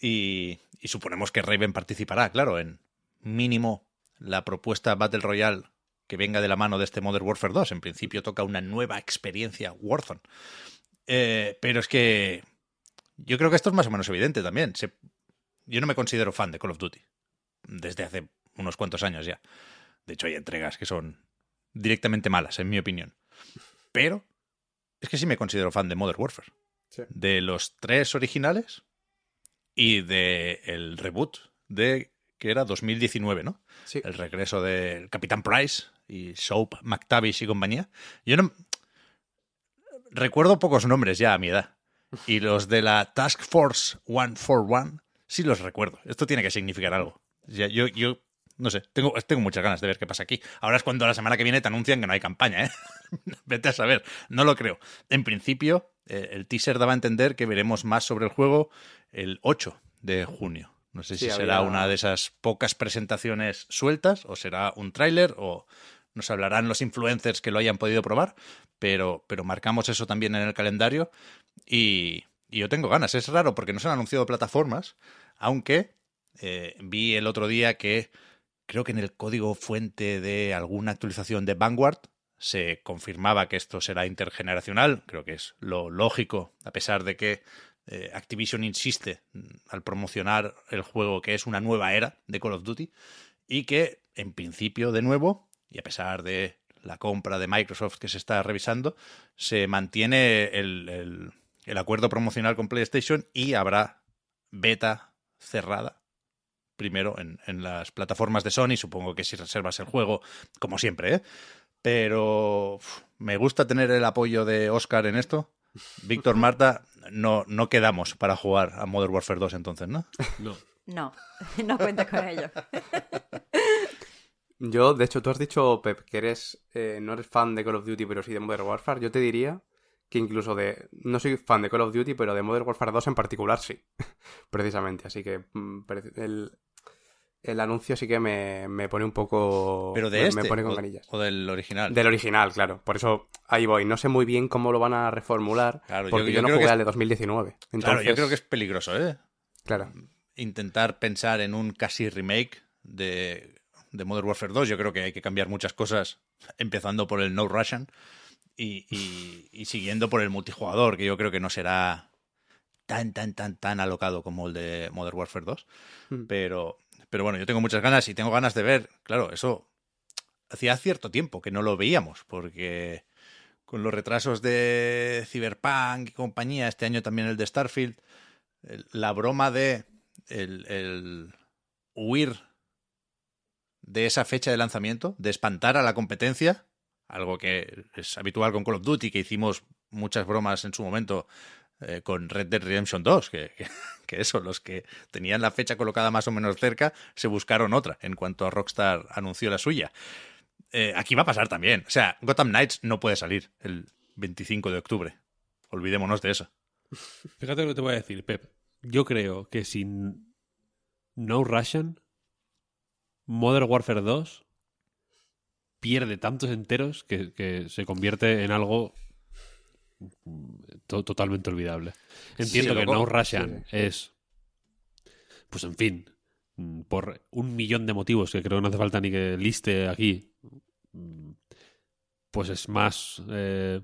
y, y suponemos que Raven participará, claro, en mínimo la propuesta Battle Royale que venga de la mano de este Modern Warfare 2. En principio toca una nueva experiencia Warzone. Eh, pero es que yo creo que esto es más o menos evidente también. Se- yo no me considero fan de Call of Duty desde hace unos cuantos años ya. De hecho, hay entregas que son directamente malas, en mi opinión. Pero es que sí me considero fan de Modern Warfare. Sí. De los tres originales y de el reboot de que era 2019, ¿no? Sí. El regreso del Capitán Price y Soap McTavish y compañía. Yo no recuerdo pocos nombres ya a mi edad. Y los de la Task Force 141 sí los recuerdo. Esto tiene que significar algo. Ya, yo, yo, no sé, tengo, tengo muchas ganas de ver qué pasa aquí. Ahora es cuando la semana que viene te anuncian que no hay campaña, ¿eh? Vete a saber, no lo creo. En principio, eh, el teaser daba a entender que veremos más sobre el juego el 8 de junio. No sé Sí, si será había- una de esas pocas presentaciones sueltas o será un tráiler o nos hablarán los influencers que lo hayan podido probar, pero, pero marcamos eso también en el calendario y, y yo tengo ganas. Es raro porque no se han anunciado plataformas, aunque eh, vi el otro día que creo que en el código fuente de alguna actualización de Vanguard se confirmaba que esto será intergeneracional. Creo que es lo lógico, a pesar de que eh, Activision insiste mm, al promocionar el juego que es una nueva era de Call of Duty y que en principio de nuevo y a pesar de la compra de Microsoft que se está revisando se mantiene el, el- acuerdo promocional con PlayStation y habrá beta cerrada primero en, en las plataformas de Sony supongo que si reservas el juego como siempre ¿eh? pero me gusta tener el apoyo de Oscar en esto Víctor Marta no, no quedamos para jugar a Modern Warfare 2 entonces, ¿no? No. No, no cuentes con ello. Yo, de hecho, tú has dicho, Pep, que eres eh, no eres fan de Call of Duty, pero sí de Modern Warfare. Yo te diría que incluso de... No soy fan de Call of Duty, pero de Modern Warfare 2 en particular sí. Precisamente. Así que mm, el, el anuncio sí que me, me pone un poco... Pero de me, este me pone con o, del original. Del original, claro. Por eso ahí voy. No sé muy bien cómo lo van a reformular. Claro, yo- porque yo, yo no creo jugué que al de 2019. Entonces, Claro, yo creo que es peligroso, ¿eh? Claro. Intentar pensar en un casi remake de, de Modern Warfare 2. Yo creo que hay que cambiar muchas cosas, empezando por el No Russian y, y- y siguiendo por el multijugador, que yo creo que no será tan, tan, tan, tan alocado como el de Modern Warfare 2. Mm. Pero, pero bueno, yo tengo muchas ganas y tengo ganas de ver, claro, eso hacía cierto tiempo que no lo veíamos, porque con los retrasos de Cyberpunk y compañía, este año también el de Starfield, el- la broma de el, el huir de esa fecha de lanzamiento, de espantar a la competencia, algo que es habitual con Call of Duty, que hicimos muchas bromas en su momento eh, con Red Dead Redemption 2, que, que, eso, los que tenían la fecha colocada más o menos cerca, se buscaron otra en cuanto a Rockstar anunció la suya. Eh, aquí va a pasar también. O sea, Gotham Knights no puede salir el 25 de octubre. Olvidémonos de eso. Fíjate lo que te voy a decir, Pep. Yo creo que sin No Russian, Modern Warfare 2 pierde tantos enteros que, se convierte en algo to- totalmente olvidable. Entiendo Sí, que No Russian es, pues en fin, mm, por un millón de motivos que creo que no hace falta ni que liste aquí, mm, pues es más eh,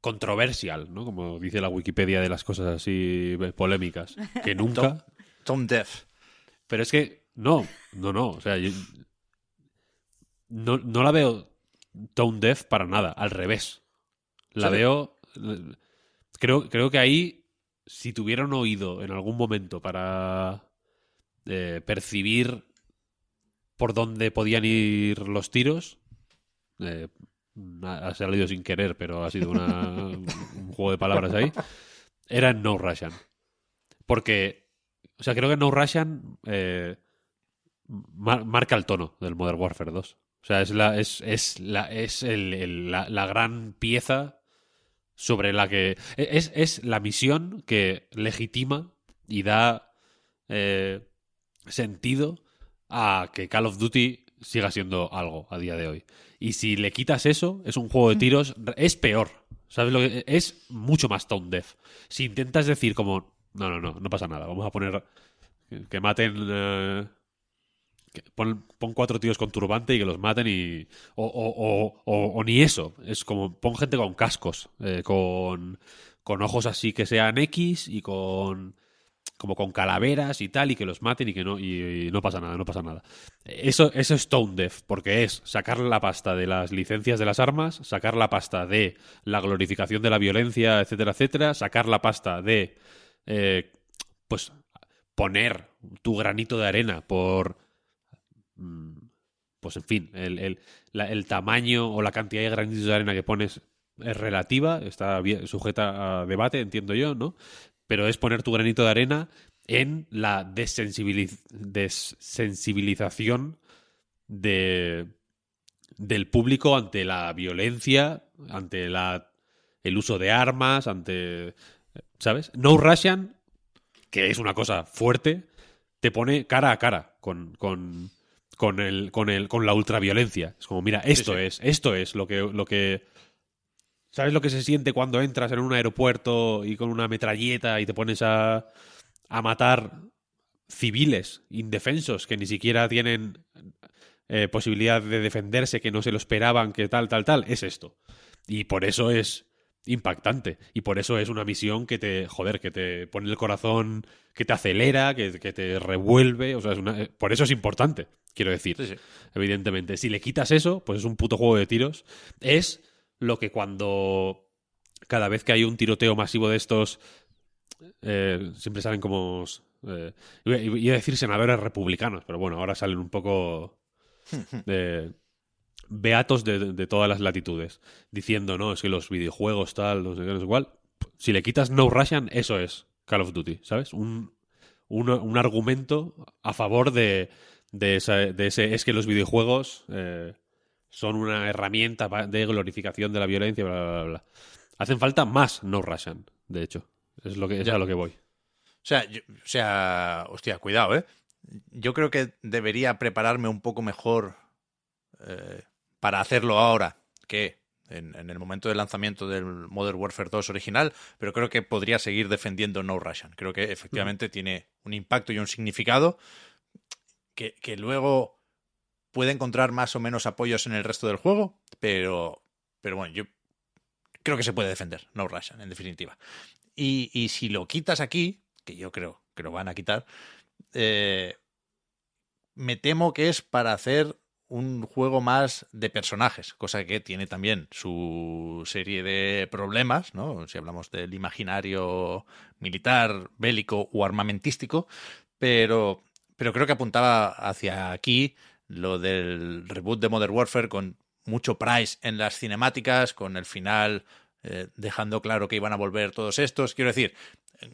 controversial, ¿no? Como dice la Wikipedia de las cosas así eh, polémicas, que nunca. Tom Def. Pero es que no, no, no. O sea, yo no, no la veo tone deaf para nada. Al revés. La veo. Creo, creo que ahí, si tuviera un oído en algún momento para eh, percibir por dónde podían ir los tiros, eh, ha ha salido sin querer, pero ha sido una- un juego de palabras ahí, era en No Russian. Porque, o sea, creo que No Russian eh, mar- marca el tono del Modern Warfare 2. O sea, es la, es, es la, es el- el- la, la gran pieza sobre la que. Es, es la misión que legitima y da eh, sentido a que Call of Duty siga siendo algo a día de hoy. Y si le quitas eso, es un juego de tiros, es peor. ¿Sabes lo que es? mucho más tone deaf. Si intentas decir como, no, no, no, no pasa nada, vamos a poner que, maten eh, pon, pon cuatro tíos con turbante y que los maten y o, o- o- o- ni eso, es como pon gente con cascos, eh, con con ojos así que sean X y con como con calaveras y tal y que los maten y que no y, no pasa nada, no pasa nada. Eso eso es tone deaf porque es sacar la pasta de las licencias de las armas, sacar la pasta de la glorificación de la violencia, etcétera, etcétera, sacar la pasta de eh, pues poner tu granito de arena por pues en fin, el, el- tamaño o la cantidad de granitos de arena que pones es relativa, está sujeta a debate, entiendo yo, ¿no? Pero es poner tu granito de arena en la desensibiliz- desensibilización de, del público ante la violencia, ante la, el uso de armas, ante... ¿Sabes? No Russian, que es una cosa fuerte, te pone cara a cara con, con, con, el, con, el, con la ultraviolencia. Es como, mira, esto sí. es, esto es lo que, lo que. ¿Sabes lo que se siente cuando entras en un aeropuerto y con una metralleta y te pones a, a matar civiles indefensos que ni siquiera tienen eh, posibilidad de defenderse, que no se lo esperaban, que tal, tal, tal? Es esto. Y por eso es impactante. Y por eso es una misión que te, joder, que te pone el corazón, que te acelera, que, que te revuelve. O sea, es una- eh, por eso es importante, quiero decir. Sí, sí. Evidentemente. Si le quitas eso, pues es un puto juego de tiros. Es lo que cuando cada vez que hay un tiroteo masivo de estos, eh, siempre salen como... Eh, iba iba a decir senadores republicanos, pero bueno, ahora salen un poco... eh, beatos de, de todas las latitudes, diciendo, no, es que los videojuegos tal, no sé qué, no sé cuál. Si le quitas No Russian, eso es Call of Duty, ¿sabes? Un, un, un argumento a favor de, de, esa- de ese... Es que los videojuegos eh, son una herramienta de glorificación de la violencia, bla, bla, bla, bla. Hacen falta más No Russian, de hecho. Es, lo que, es Ya. a lo que voy. O sea, yo- o sea, hostia, cuidado, ¿eh? Yo creo que debería prepararme un poco mejor eh, para hacerlo ahora que en, en el momento del lanzamiento del Modern Warfare 2 original, pero creo que podría seguir defendiendo No Russian. Creo que efectivamente tiene un impacto y un significado que, que luego puede encontrar más o menos apoyos en el resto del juego, pero, pero bueno, yo creo que se puede defender No Russian, en definitiva. Y, y si lo quitas aquí, que yo creo que lo van a quitar, eh, me temo que es para hacer un juego más de personajes, cosa que tiene también su serie de problemas, ¿no? Si hablamos del imaginario militar, bélico o armamentístico, pero, pero creo que apuntaba hacia aquí, lo del reboot de Modern Warfare con mucho price en las cinemáticas, con el final eh, dejando claro que iban a volver todos estos. Quiero decir,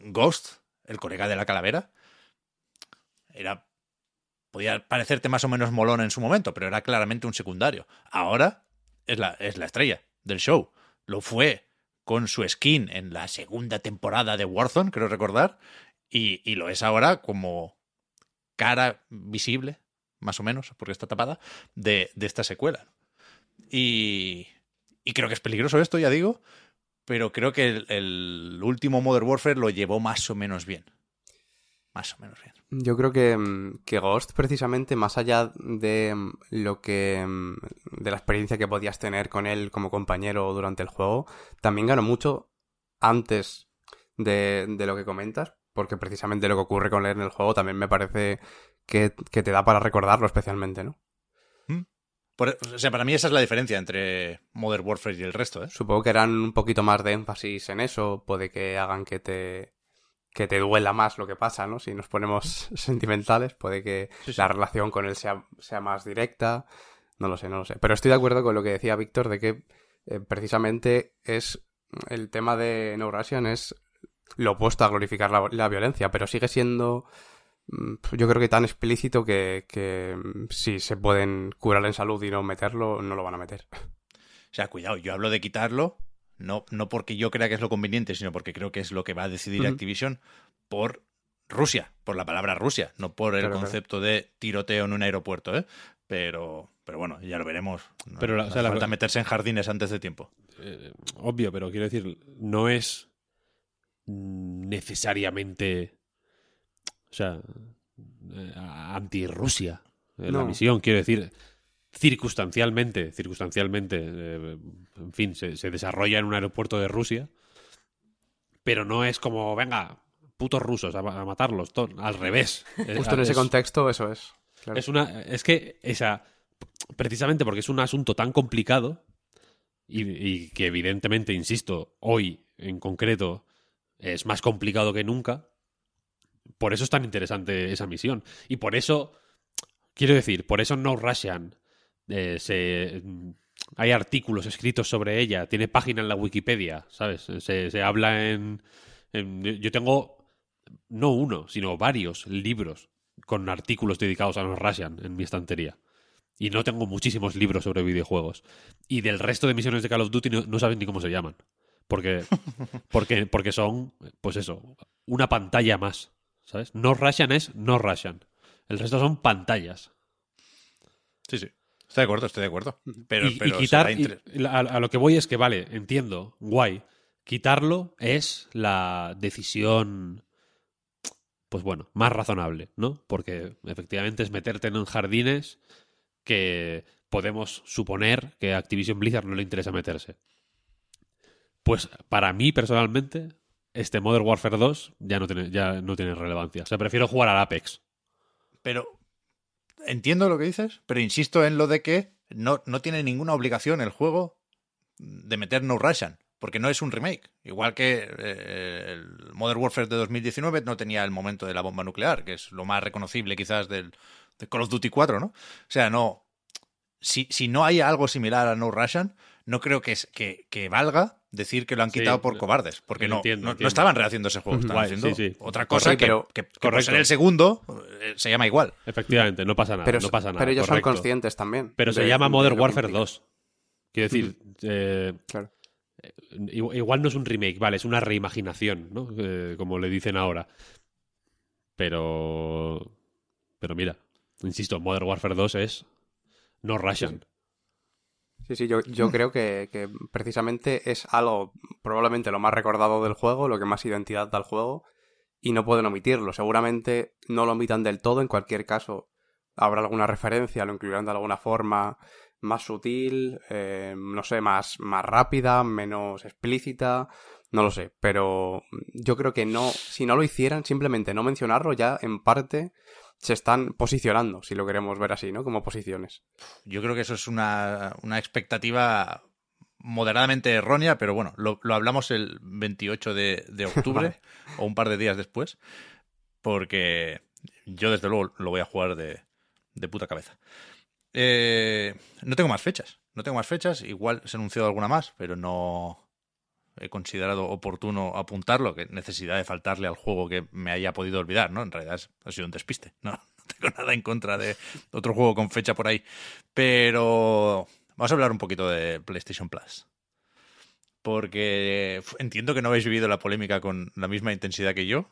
Ghost, el colega de la calavera, era podía parecerte más o menos molón en su momento, pero era claramente un secundario. Ahora es la, es la estrella del show. Lo fue con su skin en la segunda temporada de Warzone, creo recordar, y, y lo es ahora como cara visible, más o menos, porque está tapada, de, de esta secuela. Y, y creo que es peligroso esto, ya digo, pero creo que el, el último Modern Warfare lo llevó más o menos bien. Más o menos bien. Yo creo que, mm, que Ghost, precisamente, más allá de mm, lo que. mm, de la experiencia que podías tener con él como compañero durante el juego, también ganó mucho antes de, de lo que comentas, porque precisamente lo que ocurre con él en el juego también me parece que, que te da para recordarlo especialmente, ¿no? Por- o sea, para mí esa es la diferencia entre Modern Warfare y el resto, ¿eh? Supongo que eran un poquito más de énfasis en eso, puede que hagan que te que te duela más lo que pasa, ¿no? Si nos ponemos sentimentales, puede que Sí, sí. la relación con él sea, sea más directa, no lo sé, no lo sé. Pero estoy de acuerdo con lo que decía Víctor de que eh, precisamente es el tema de No Russian es lo opuesto a glorificar la, la violencia, pero sigue siendo mm, yo creo que tan explícito que, que mm, si se pueden curar en salud y no meterlo, no lo van a meter. O sea, cuidado, yo hablo de quitarlo, no, no porque yo crea que es lo conveniente, sino porque creo que es lo que va a decidir. Activision por Rusia, por la palabra Rusia, no por el Claro, claro. concepto de tiroteo en un aeropuerto, ¿eh? Pero, pero bueno, ya lo veremos. No, Pero la- no o sea, hace la- falta meterse en jardines antes de tiempo. Eh, obvio, pero quiero decir, no es necesariamente. O sea, eh, anti-Rusia eh, la misión, quiero decir. Circunstancialmente, circunstancialmente, eh, en fin, se, se desarrolla en un aeropuerto de Rusia, pero no es como, venga, putos rusos, a, a matarlos, al revés. Eh, Justo en ese es- contexto, eso es. Claro. es una. Es que esa. Precisamente porque es un asunto tan complicado. Y, y que evidentemente, insisto, hoy en concreto es más complicado que nunca. Por eso es tan interesante esa misión. Y por eso. Quiero decir, por eso No Russian. Eh, se, hay artículos escritos sobre ella. Tiene página en la Wikipedia, ¿sabes? Se, se habla en, en- Yo tengo. No uno, sino varios libros con artículos dedicados a los Russian en mi estantería. Y no tengo muchísimos libros sobre videojuegos. Y del resto de misiones de Call of Duty no, no saben ni cómo se llaman. Porque, porque, porque son, pues eso, una pantalla más. ¿Sabes? No Russian es no Russian. El resto son pantallas. Sí, sí. Estoy de acuerdo, estoy de acuerdo. Pero, y, quitar. será inter- y a, a lo que voy es que, vale, entiendo, guay. Quitarlo es la decisión. Pues bueno, más razonable, ¿no? Porque efectivamente es meterte en jardines que podemos suponer que a Activision Blizzard no le interesa meterse. Pues para mí, personalmente, este Modern Warfare 2 ya no tiene, ya no tiene relevancia. O sea, prefiero jugar al Apex. Pero entiendo lo que dices, pero insisto en lo de que no, no tiene ninguna obligación el juego de meter No Russian, porque no es un remake. Igual que eh, el Modern Warfare de 2019 no tenía el momento de la bomba nuclear, que es lo más reconocible quizás del, de Call of Duty 4, ¿no? O sea, no. Si, si no hay algo similar a No Russian, no creo que, que, que valga decir que lo han Sí, quitado por cobardes, porque no, entiendo, no, estaban rehaciendo ese juego, estaban Guay, haciendo sí, sí. otra cosa que, pero- que, que por ser el segundo eh, se llama igual. Efectivamente, no pasa nada. pero, no pasa nada. pero ellos correcto. son conscientes también. Pero se llama de Modern Warfare implica. 2. Quiero decir, eh, Claro. igual igual no es un remake, vale, es una reimaginación, ¿no? Eh, como le dicen ahora. Pero. Pero mira, insisto, Modern Warfare 2 es. No Russian. Sí, sí, yo, yo creo que, que precisamente es algo probablemente lo más recordado del juego, lo que más identidad da al juego, y no pueden omitirlo. Seguramente no lo omitan del todo, en cualquier caso habrá alguna referencia, lo incluirán de alguna forma más sutil, eh, no sé, más, más rápida, menos explícita, no lo sé, pero yo creo que no, si no lo hicieran, simplemente no mencionarlo ya en parte se están posicionando, si lo queremos ver así, ¿no? Como posiciones. Yo creo que eso es una, una expectativa moderadamente errónea, pero bueno, lo, lo hablamos el 28 de, de octubre o un par de días después, porque yo desde luego lo voy a jugar de, de puta cabeza. Eh, no tengo más fechas. No tengo más fechas. Igual se ha anunciado alguna más, pero no he considerado oportuno apuntarlo, que necesidad de faltarle al juego que me haya podido olvidar, ¿no? En realidad es- ha sido un despiste. No, no tengo nada en contra de otro juego con fecha por ahí. Pero vamos a hablar un poquito de PlayStation Plus. Porque entiendo que no habéis vivido la polémica con la misma intensidad que yo.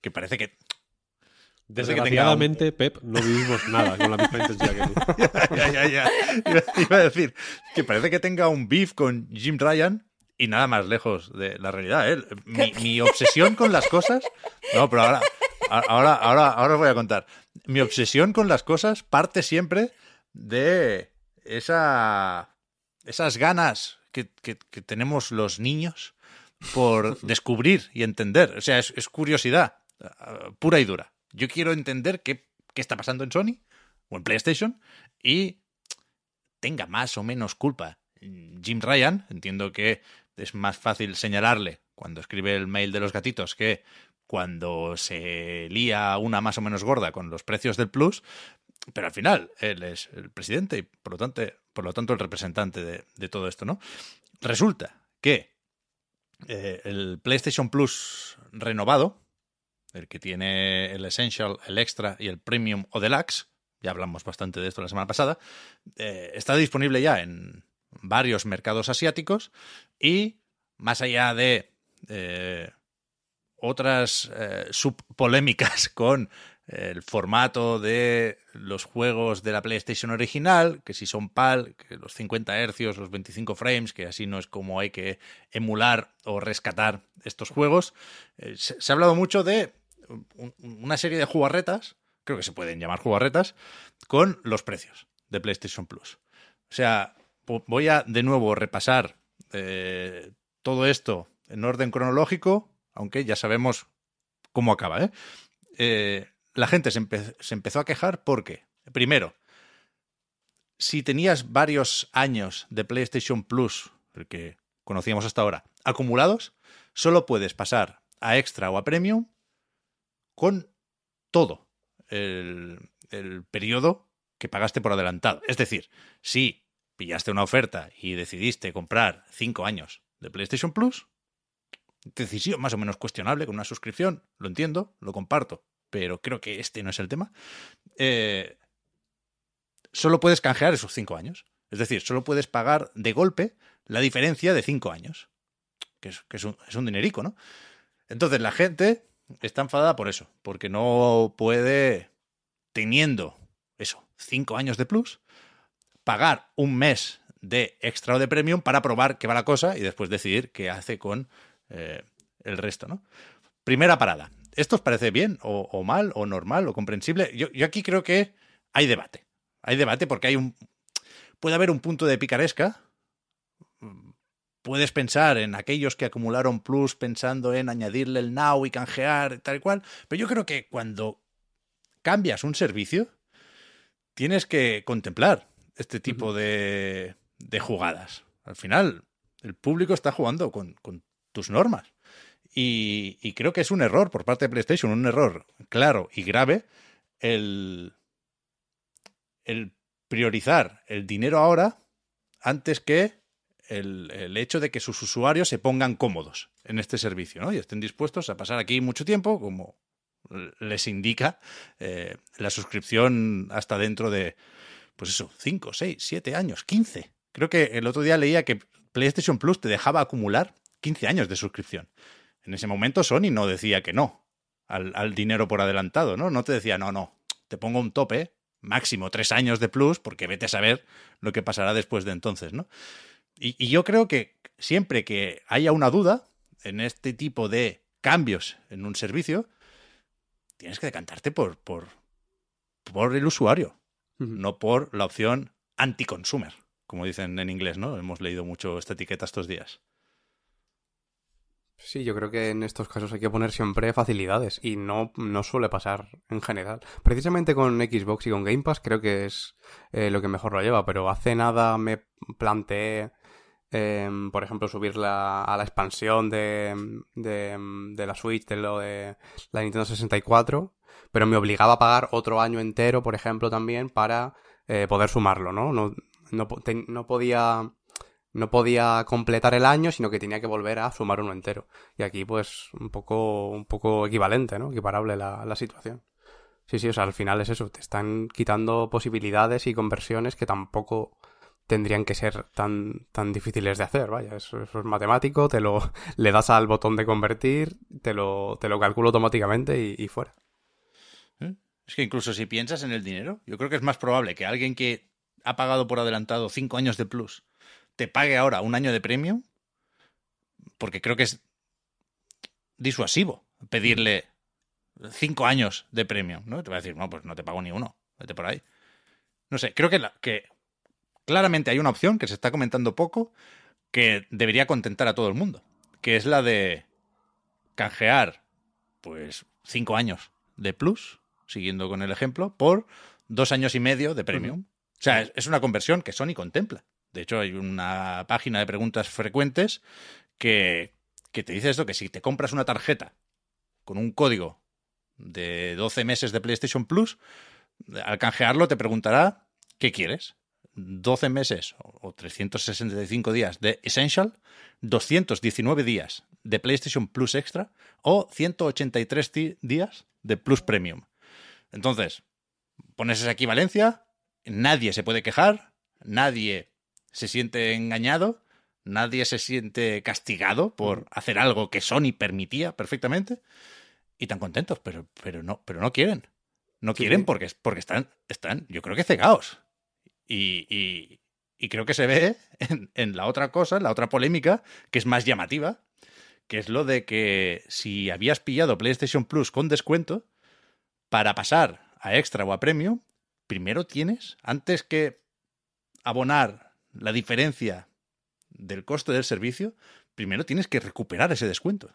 Que parece que un- Desgraciadamente, Pep, no vivimos nada con la misma intensidad que tú. ya, ya, ya. Iba a decir que parece que tenga un beef con Jim Ryan y nada más lejos de la realidad. ¿eh? Mi, mi obsesión con las cosas. No, pero ahora, ahora, ahora, ahora os voy a contar. Mi obsesión con las cosas parte siempre de esa, esas ganas que, que- que tenemos los niños por descubrir y entender. O sea, es, es curiosidad uh, pura y dura. Yo quiero entender qué, qué está pasando en Sony o en PlayStation y tenga más o menos culpa Jim Ryan. Entiendo que es más fácil señalarle cuando escribe el mail de los gatitos que cuando se lía una más o menos gorda con los precios del Plus, pero al final él es el presidente y por lo tanto, por lo tanto el representante de, de todo esto, ¿no? Resulta que eh, el PlayStation Plus renovado, el que tiene el Essential, el Extra y el Premium o Deluxe, ya hablamos bastante de esto la semana pasada, eh, está disponible ya en varios mercados asiáticos y más allá de eh, otras eh, subpolémicas con el formato de los juegos de la PlayStation original, que si son PAL, los 50 hercios, los 25 frames, que así no es como hay que emular o rescatar estos juegos. Eh, se, ha hablado mucho de un, una serie de jugarretas, creo que se pueden llamar jugarretas, con los precios de PlayStation Plus. O sea, voy a de nuevo repasar eh, todo esto en orden cronológico, aunque ya sabemos cómo acaba. ¿eh? Eh, la gente se, empe se, empezó a quejar porque, primero, si tenías varios años de PlayStation Plus, el que conocíamos hasta ahora, acumulados, solo puedes pasar a Extra o a Premium con todo el, el periodo que pagaste por adelantado. Es decir, si pillaste una oferta y decidiste comprar 5 años de PlayStation Plus, decisión más o menos cuestionable con una suscripción, lo entiendo, lo comparto, pero creo que este no es el tema. Eh, solo puedes canjear esos 5 años. Es decir, solo puedes pagar de golpe la diferencia de 5 años, que, es, un, es un dinerico, ¿no? Entonces la gente está enfadada por eso, porque no puede, teniendo eso, 5 años de plus, pagar un mes de extra o de premium para probar qué va la cosa y después decidir qué hace con eh, el resto, ¿no? Primera parada. ¿Esto os parece bien o, mal o normal o comprensible? Yo, yo, aquí creo que hay debate. Hay debate porque hay un... Puede haber un punto de picaresca. Puedes pensar en aquellos que acumularon plus pensando en añadirle el now y canjear tal y cual. Pero yo creo que cuando cambias un servicio, tienes que contemplar este tipo de, de jugadas. Al final, el público está jugando con, con tus normas. Y, y, creo que es un error por parte de PlayStation, un error claro y grave, el, el priorizar el dinero ahora antes que el, el, hecho de que sus usuarios se pongan cómodos en este servicio ¿no? y estén dispuestos a pasar aquí mucho tiempo, como les indica eh, la suscripción hasta dentro de, pues eso, 5, 6, 7 años, 15. Creo que el otro día leía que PlayStation Plus te dejaba acumular 15 años de suscripción. En ese momento Sony no decía que no al, al, dinero por adelantado, ¿no? No te decía, no, no, te pongo un tope, máximo tres años de plus, porque vete a saber lo que pasará después de entonces, ¿no? Y, y yo creo que siempre que haya una duda en este tipo de cambios en un servicio, tienes que decantarte por, por, por el usuario, uh -huh. no por la opción anti-consumer, como dicen en inglés, ¿no? Hemos leído mucho esta etiqueta estos días. Sí, yo creo que en estos casos hay que poner siempre facilidades y no, no suele pasar en general. Precisamente con Xbox y con Game Pass creo que es eh, lo que mejor lo lleva, pero hace nada me planteé, eh, por ejemplo, subir la, a la expansión de, de, la Switch, de lo de la Nintendo 64, pero me obligaba a pagar otro año entero, por ejemplo, también para eh, poder sumarlo, ¿no? No, no, no podía no podía completar el año, sino que tenía que volver a sumar uno entero. Y aquí, pues, un poco, un poco equivalente, ¿no? Equiparable la, la situación. Sí, sí, o sea, al final es eso, te están quitando posibilidades y conversiones que tampoco tendrían que ser tan, tan difíciles de hacer, vaya, eso, es matemático, te lo, le das al botón de convertir, te lo, te lo calculo automáticamente y, fuera. Es que incluso si piensas en el dinero, yo creo que es más probable que alguien que ha pagado por adelantado cinco años de plus te pague ahora un año de premium, porque creo que es disuasivo pedirle cinco años de premium, ¿no? Te va a decir, no, pues no te pago ni uno, vete por ahí. No sé, creo que, la- que claramente hay una opción que se está comentando poco que debería contentar a todo el mundo, que es la de canjear, pues, cinco años de plus, siguiendo con el ejemplo, por dos años y medio de premium. O sea, es, es una conversión que Sony contempla. De hecho, hay una página de preguntas frecuentes que, que te dice esto, que si te compras una tarjeta con un código de 12 meses de PlayStation Plus, al canjearlo te preguntará qué quieres. 12 meses o 365 días de Essential, 219 días de PlayStation Plus Extra o 183 ti- días de Plus Premium. Entonces, pones esa equivalencia, nadie se puede quejar, nadie se siente engañado, nadie se siente castigado por hacer algo que Sony permitía perfectamente y tan contentos, pero, pero no, pero no quieren. No quieren porque, porque están, están, yo creo que cegados. Y, y- creo que se ve en, la otra cosa, la otra polémica, que es más llamativa, que es lo de que si habías pillado PlayStation Plus con descuento, para pasar a extra o a premium, primero tienes, antes que abonar la diferencia del coste del servicio, primero tienes que recuperar ese descuento.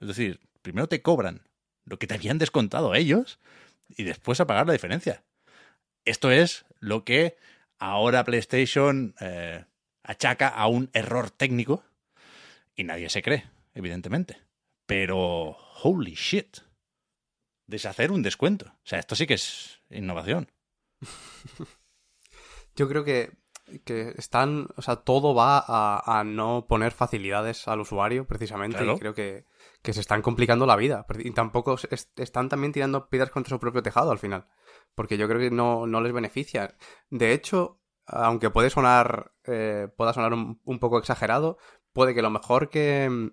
Es decir, primero te cobran lo que te habían descontado ellos y después a pagar la diferencia. Esto es lo que ahora PlayStation eh, achaca a un error técnico y nadie se cree, evidentemente. Pero, holy shit, deshacer un descuento. O sea, esto sí que es innovación. Yo creo que, que están, o sea, todo va a, a no poner facilidades al usuario, precisamente, Claro. y creo que, que se están complicando la vida. Y tampoco es- están también tirando piedras contra su propio tejado al final, porque yo creo que no, no les beneficia. De hecho, aunque puede sonar, eh, pueda sonar un, poco exagerado, puede que lo mejor que,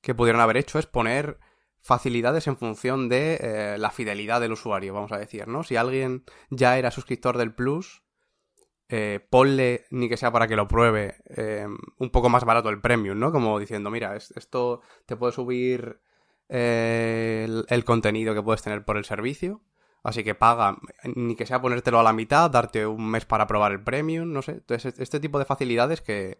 que pudieran haber hecho es poner facilidades en función de eh, la fidelidad del usuario, vamos a decir, ¿no? Si alguien ya era suscriptor del Plus, eh, ponle, ni que sea para que lo pruebe, eh, un poco más barato el premium, ¿no? Como diciendo, mira, es- esto te puede subir eh, el contenido que puedes tener por el servicio, así que paga, ni que sea ponértelo a la mitad, darte un mes para probar el premium, no sé. Entonces, este tipo de facilidades que,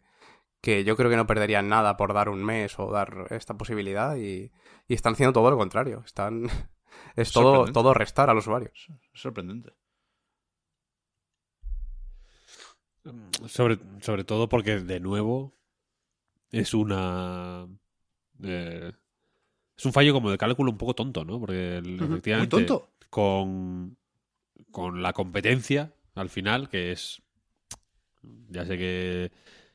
que yo creo que no perderían nada por dar un mes o dar esta posibilidad y, y están haciendo todo lo contrario. Están... Es todo, todo restar al usuario. Es sorprendente. Sobre, sobre todo porque, de nuevo, es una. eh, es un fallo como de cálculo un poco tonto, ¿no? Porque el- efectivamente. Muy tonto. Con, con la competencia, al final, que es. Ya sé que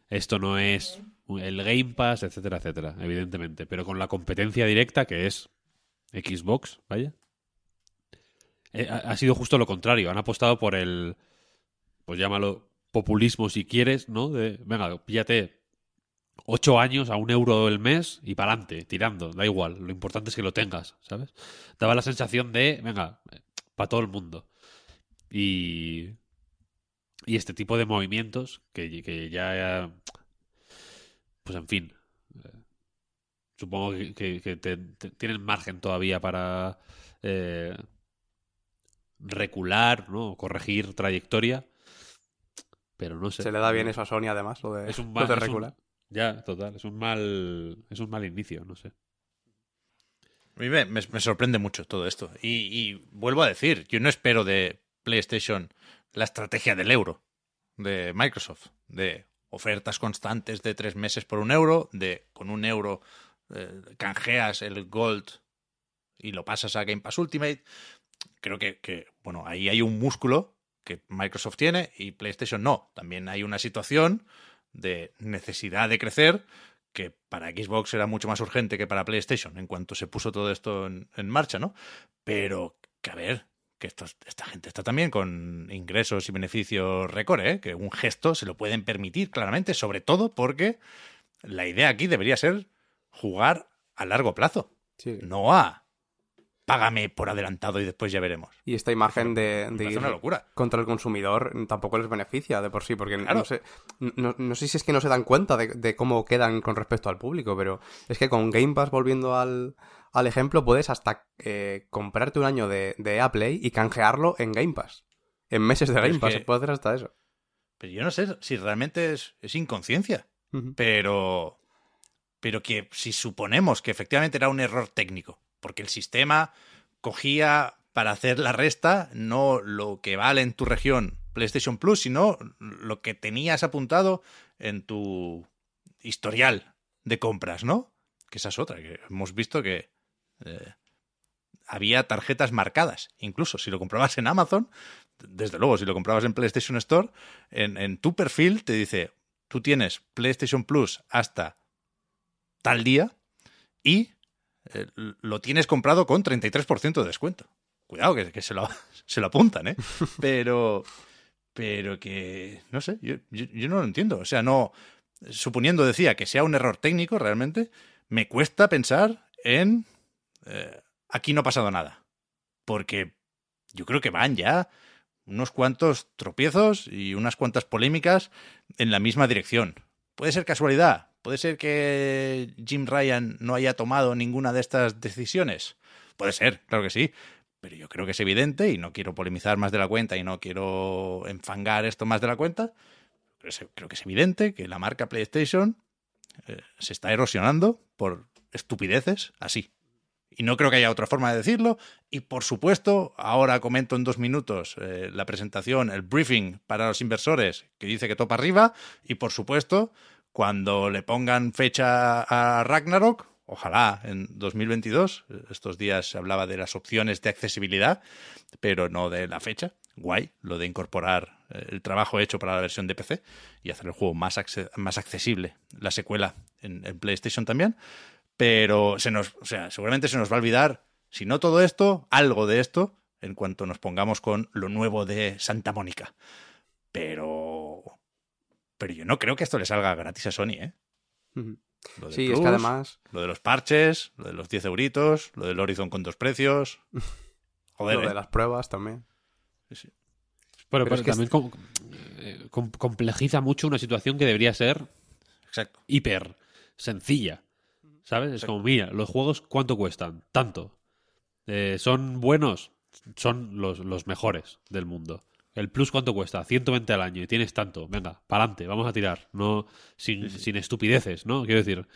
esto no es el Game Pass, etcétera, etcétera, evidentemente. Pero con la competencia directa, que es Xbox, vaya. eh, ha, ha sido justo lo contrario. Han apostado por el. Pues llámalo populismo si quieres, ¿no? De, venga, píllate ocho años a un euro el mes y para adelante, tirando, da igual. Lo importante es que lo tengas, ¿sabes? Daba la sensación de, venga, para todo el mundo. Y. Y este tipo de movimientos que, que ya. Pues en fin. eh, Supongo que, que- que te- te- tienen margen todavía para eh, recular, ¿no? Corregir trayectoria. Pero no sé. Se le da bien eso a Sony, además, lo de, Es un lo es un-. Ya, total. Es un mal. Es un mal inicio, no sé. A mí me, me- sorprende mucho todo esto. Y, y vuelvo a decir, yo no espero de PlayStation la estrategia del euro de Microsoft, de ofertas constantes de tres meses por un euro, de con un euro eh, canjeas el Gold y lo pasas a Game Pass Ultimate. Creo que, que, bueno, ahí hay un músculo que Microsoft tiene y PlayStation no. También hay una situación de necesidad de crecer que para Xbox era mucho más urgente que para PlayStation en cuanto se puso todo esto en, en marcha, ¿no? Pero que a ver, que estos- esta gente está también con ingresos y beneficios récord, ¿eh? que un gesto se lo pueden permitir claramente, sobre todo porque la idea aquí debería ser jugar a largo plazo, Sí. no a págame por adelantado y después ya veremos. Y esta imagen de, ir una locura. contra el consumidor tampoco les beneficia de por sí, porque Claro. no, sé, no, no sé si es que no se dan cuenta de, de cómo quedan con respecto al público, pero es que con Game Pass, volviendo al, al ejemplo, puedes hasta eh, comprarte un año de, de Play y canjearlo en Game Pass. En meses de Pero Game Pass, que- se puede hacer hasta eso. Pero yo no sé si realmente es, es inconsciencia, pero, pero que si suponemos que efectivamente era un error técnico, porque el sistema cogía para hacer la resta no lo que vale en tu región PlayStation Plus, sino lo que tenías apuntado en tu historial de compras, ¿no? Que esa es otra, que hemos visto que eh, había tarjetas marcadas, incluso si lo comprabas en Amazon, desde luego, si lo comprabas en PlayStation Store, en, en tu perfil te dice, tú tienes PlayStation Plus hasta tal día y eh, lo tienes comprado con 33% de descuento. Cuidado, que, que se, lo, se lo apuntan, ¿eh? Pero, pero que, no sé, yo, yo, yo no lo entiendo. O sea, no, suponiendo, decía, que sea un error técnico realmente, me cuesta pensar en... eh, aquí no ha pasado nada. Porque yo creo que van ya unos cuantos tropiezos y unas cuantas polémicas en la misma dirección. Puede ser casualidad, puede ser que Jim Ryan no haya tomado ninguna de estas decisiones. Puede ser, claro que sí. Pero yo creo que es evidente y no quiero polemizar más de la cuenta y no quiero enfangar esto más de la cuenta. Creo que es evidente que la marca PlayStation eh, se está erosionando por estupideces así. Y no creo que haya otra forma de decirlo. Y por supuesto, ahora comento en dos minutos eh, la presentación, el briefing para los inversores que dice que topa arriba. Y por supuesto, cuando le pongan fecha a Ragnarok, ojalá en 2022, eh, estos días se hablaba de las opciones de accesibilidad, pero no de la fecha. Guay, lo de incorporar eh, el trabajo hecho para la versión de PC y hacer el juego más, más accesible, la secuela en, en PlayStation también pero se nos, o sea, seguramente se nos va a olvidar, si no todo esto, algo de esto, en cuanto nos pongamos con lo nuevo de Santa Mónica. Pero, pero yo no creo que esto le salga gratis a Sony, ¿eh? Lo Sí, es que además lo de los parches, lo de los 10 euritos, lo del Horizon con dos precios. Joder, lo ¿eh? de las pruebas también. Pero, Pero pero es que también eh, com- complejiza mucho una situación que debería ser Exacto. hiper sencilla. ¿Sabes? Es como, mira, los juegos, ¿cuánto cuestan? Tanto. Eh, ¿Son buenos? Son los, los mejores del mundo. ¿El plus cuánto cuesta? 120 al año y tienes tanto. Venga, para adelante, vamos a tirar. No, sin, sin estupideces, ¿no? Quiero decir.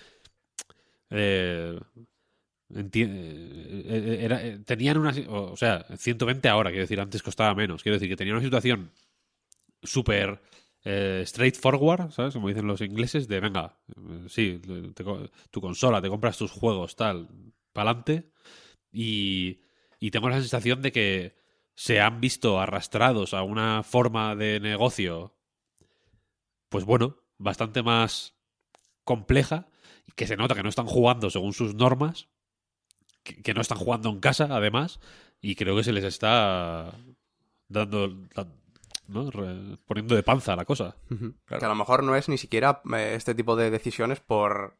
eh, eh, eh, era- eh, tenían una. O sea, 120 ahora, quiero decir, antes costaba menos. Quiero decir que tenían una situación súper straightforward, ¿sabes? Como dicen los ingleses, de venga, sí, te tu consola, te compras tus juegos, tal, pa'lante. Y, y tengo la sensación de que se han visto arrastrados a una forma de negocio, pues bueno, bastante más compleja, y que se nota que no están jugando según sus normas, que, que no están jugando en casa, además, y creo que se les está dando, da- ¿no? Poniendo de panza la cosa. Claro. Que a lo mejor no es ni siquiera eh, este tipo de decisiones por,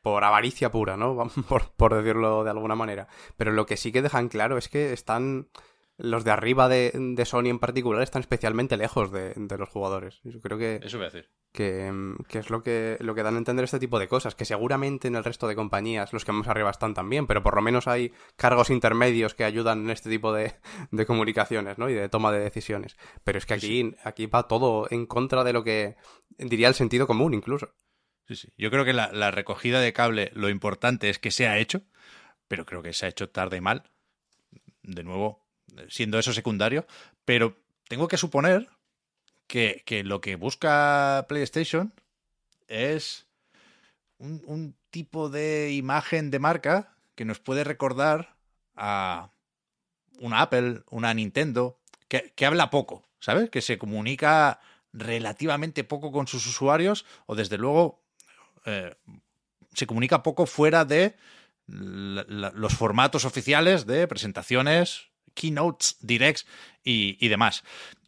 por avaricia pura, ¿no? Por, por decirlo de alguna manera. Pero lo que sí que dejan claro es que están. Los de arriba de, de Sony en particular están especialmente lejos de, de los jugadores. Yo creo que, Eso voy a decir. que, mm, que es lo que, lo que dan a entender este tipo de cosas. Que seguramente en el resto de compañías los que más arriba están también, pero por lo menos hay cargos intermedios que ayudan en este tipo de, de comunicaciones, ¿no? Y de toma de decisiones. Pero es que aquí, aquí va todo en contra de lo que diría el sentido común, incluso. Sí, sí. Yo creo que la, la recogida de cable, lo importante es que se ha hecho, pero creo que se ha hecho tarde y mal. De nuevo, siendo eso secundario. Pero tengo que suponer que, que lo que busca PlayStation es un, un tipo de imagen de marca que nos puede recordar a una Apple, una Nintendo, que, que habla poco, ¿sabes? Que se comunica relativamente poco con sus usuarios o desde luego eh, se comunica poco fuera de los formatos oficiales de presentaciones, keynotes, directs y, y demás.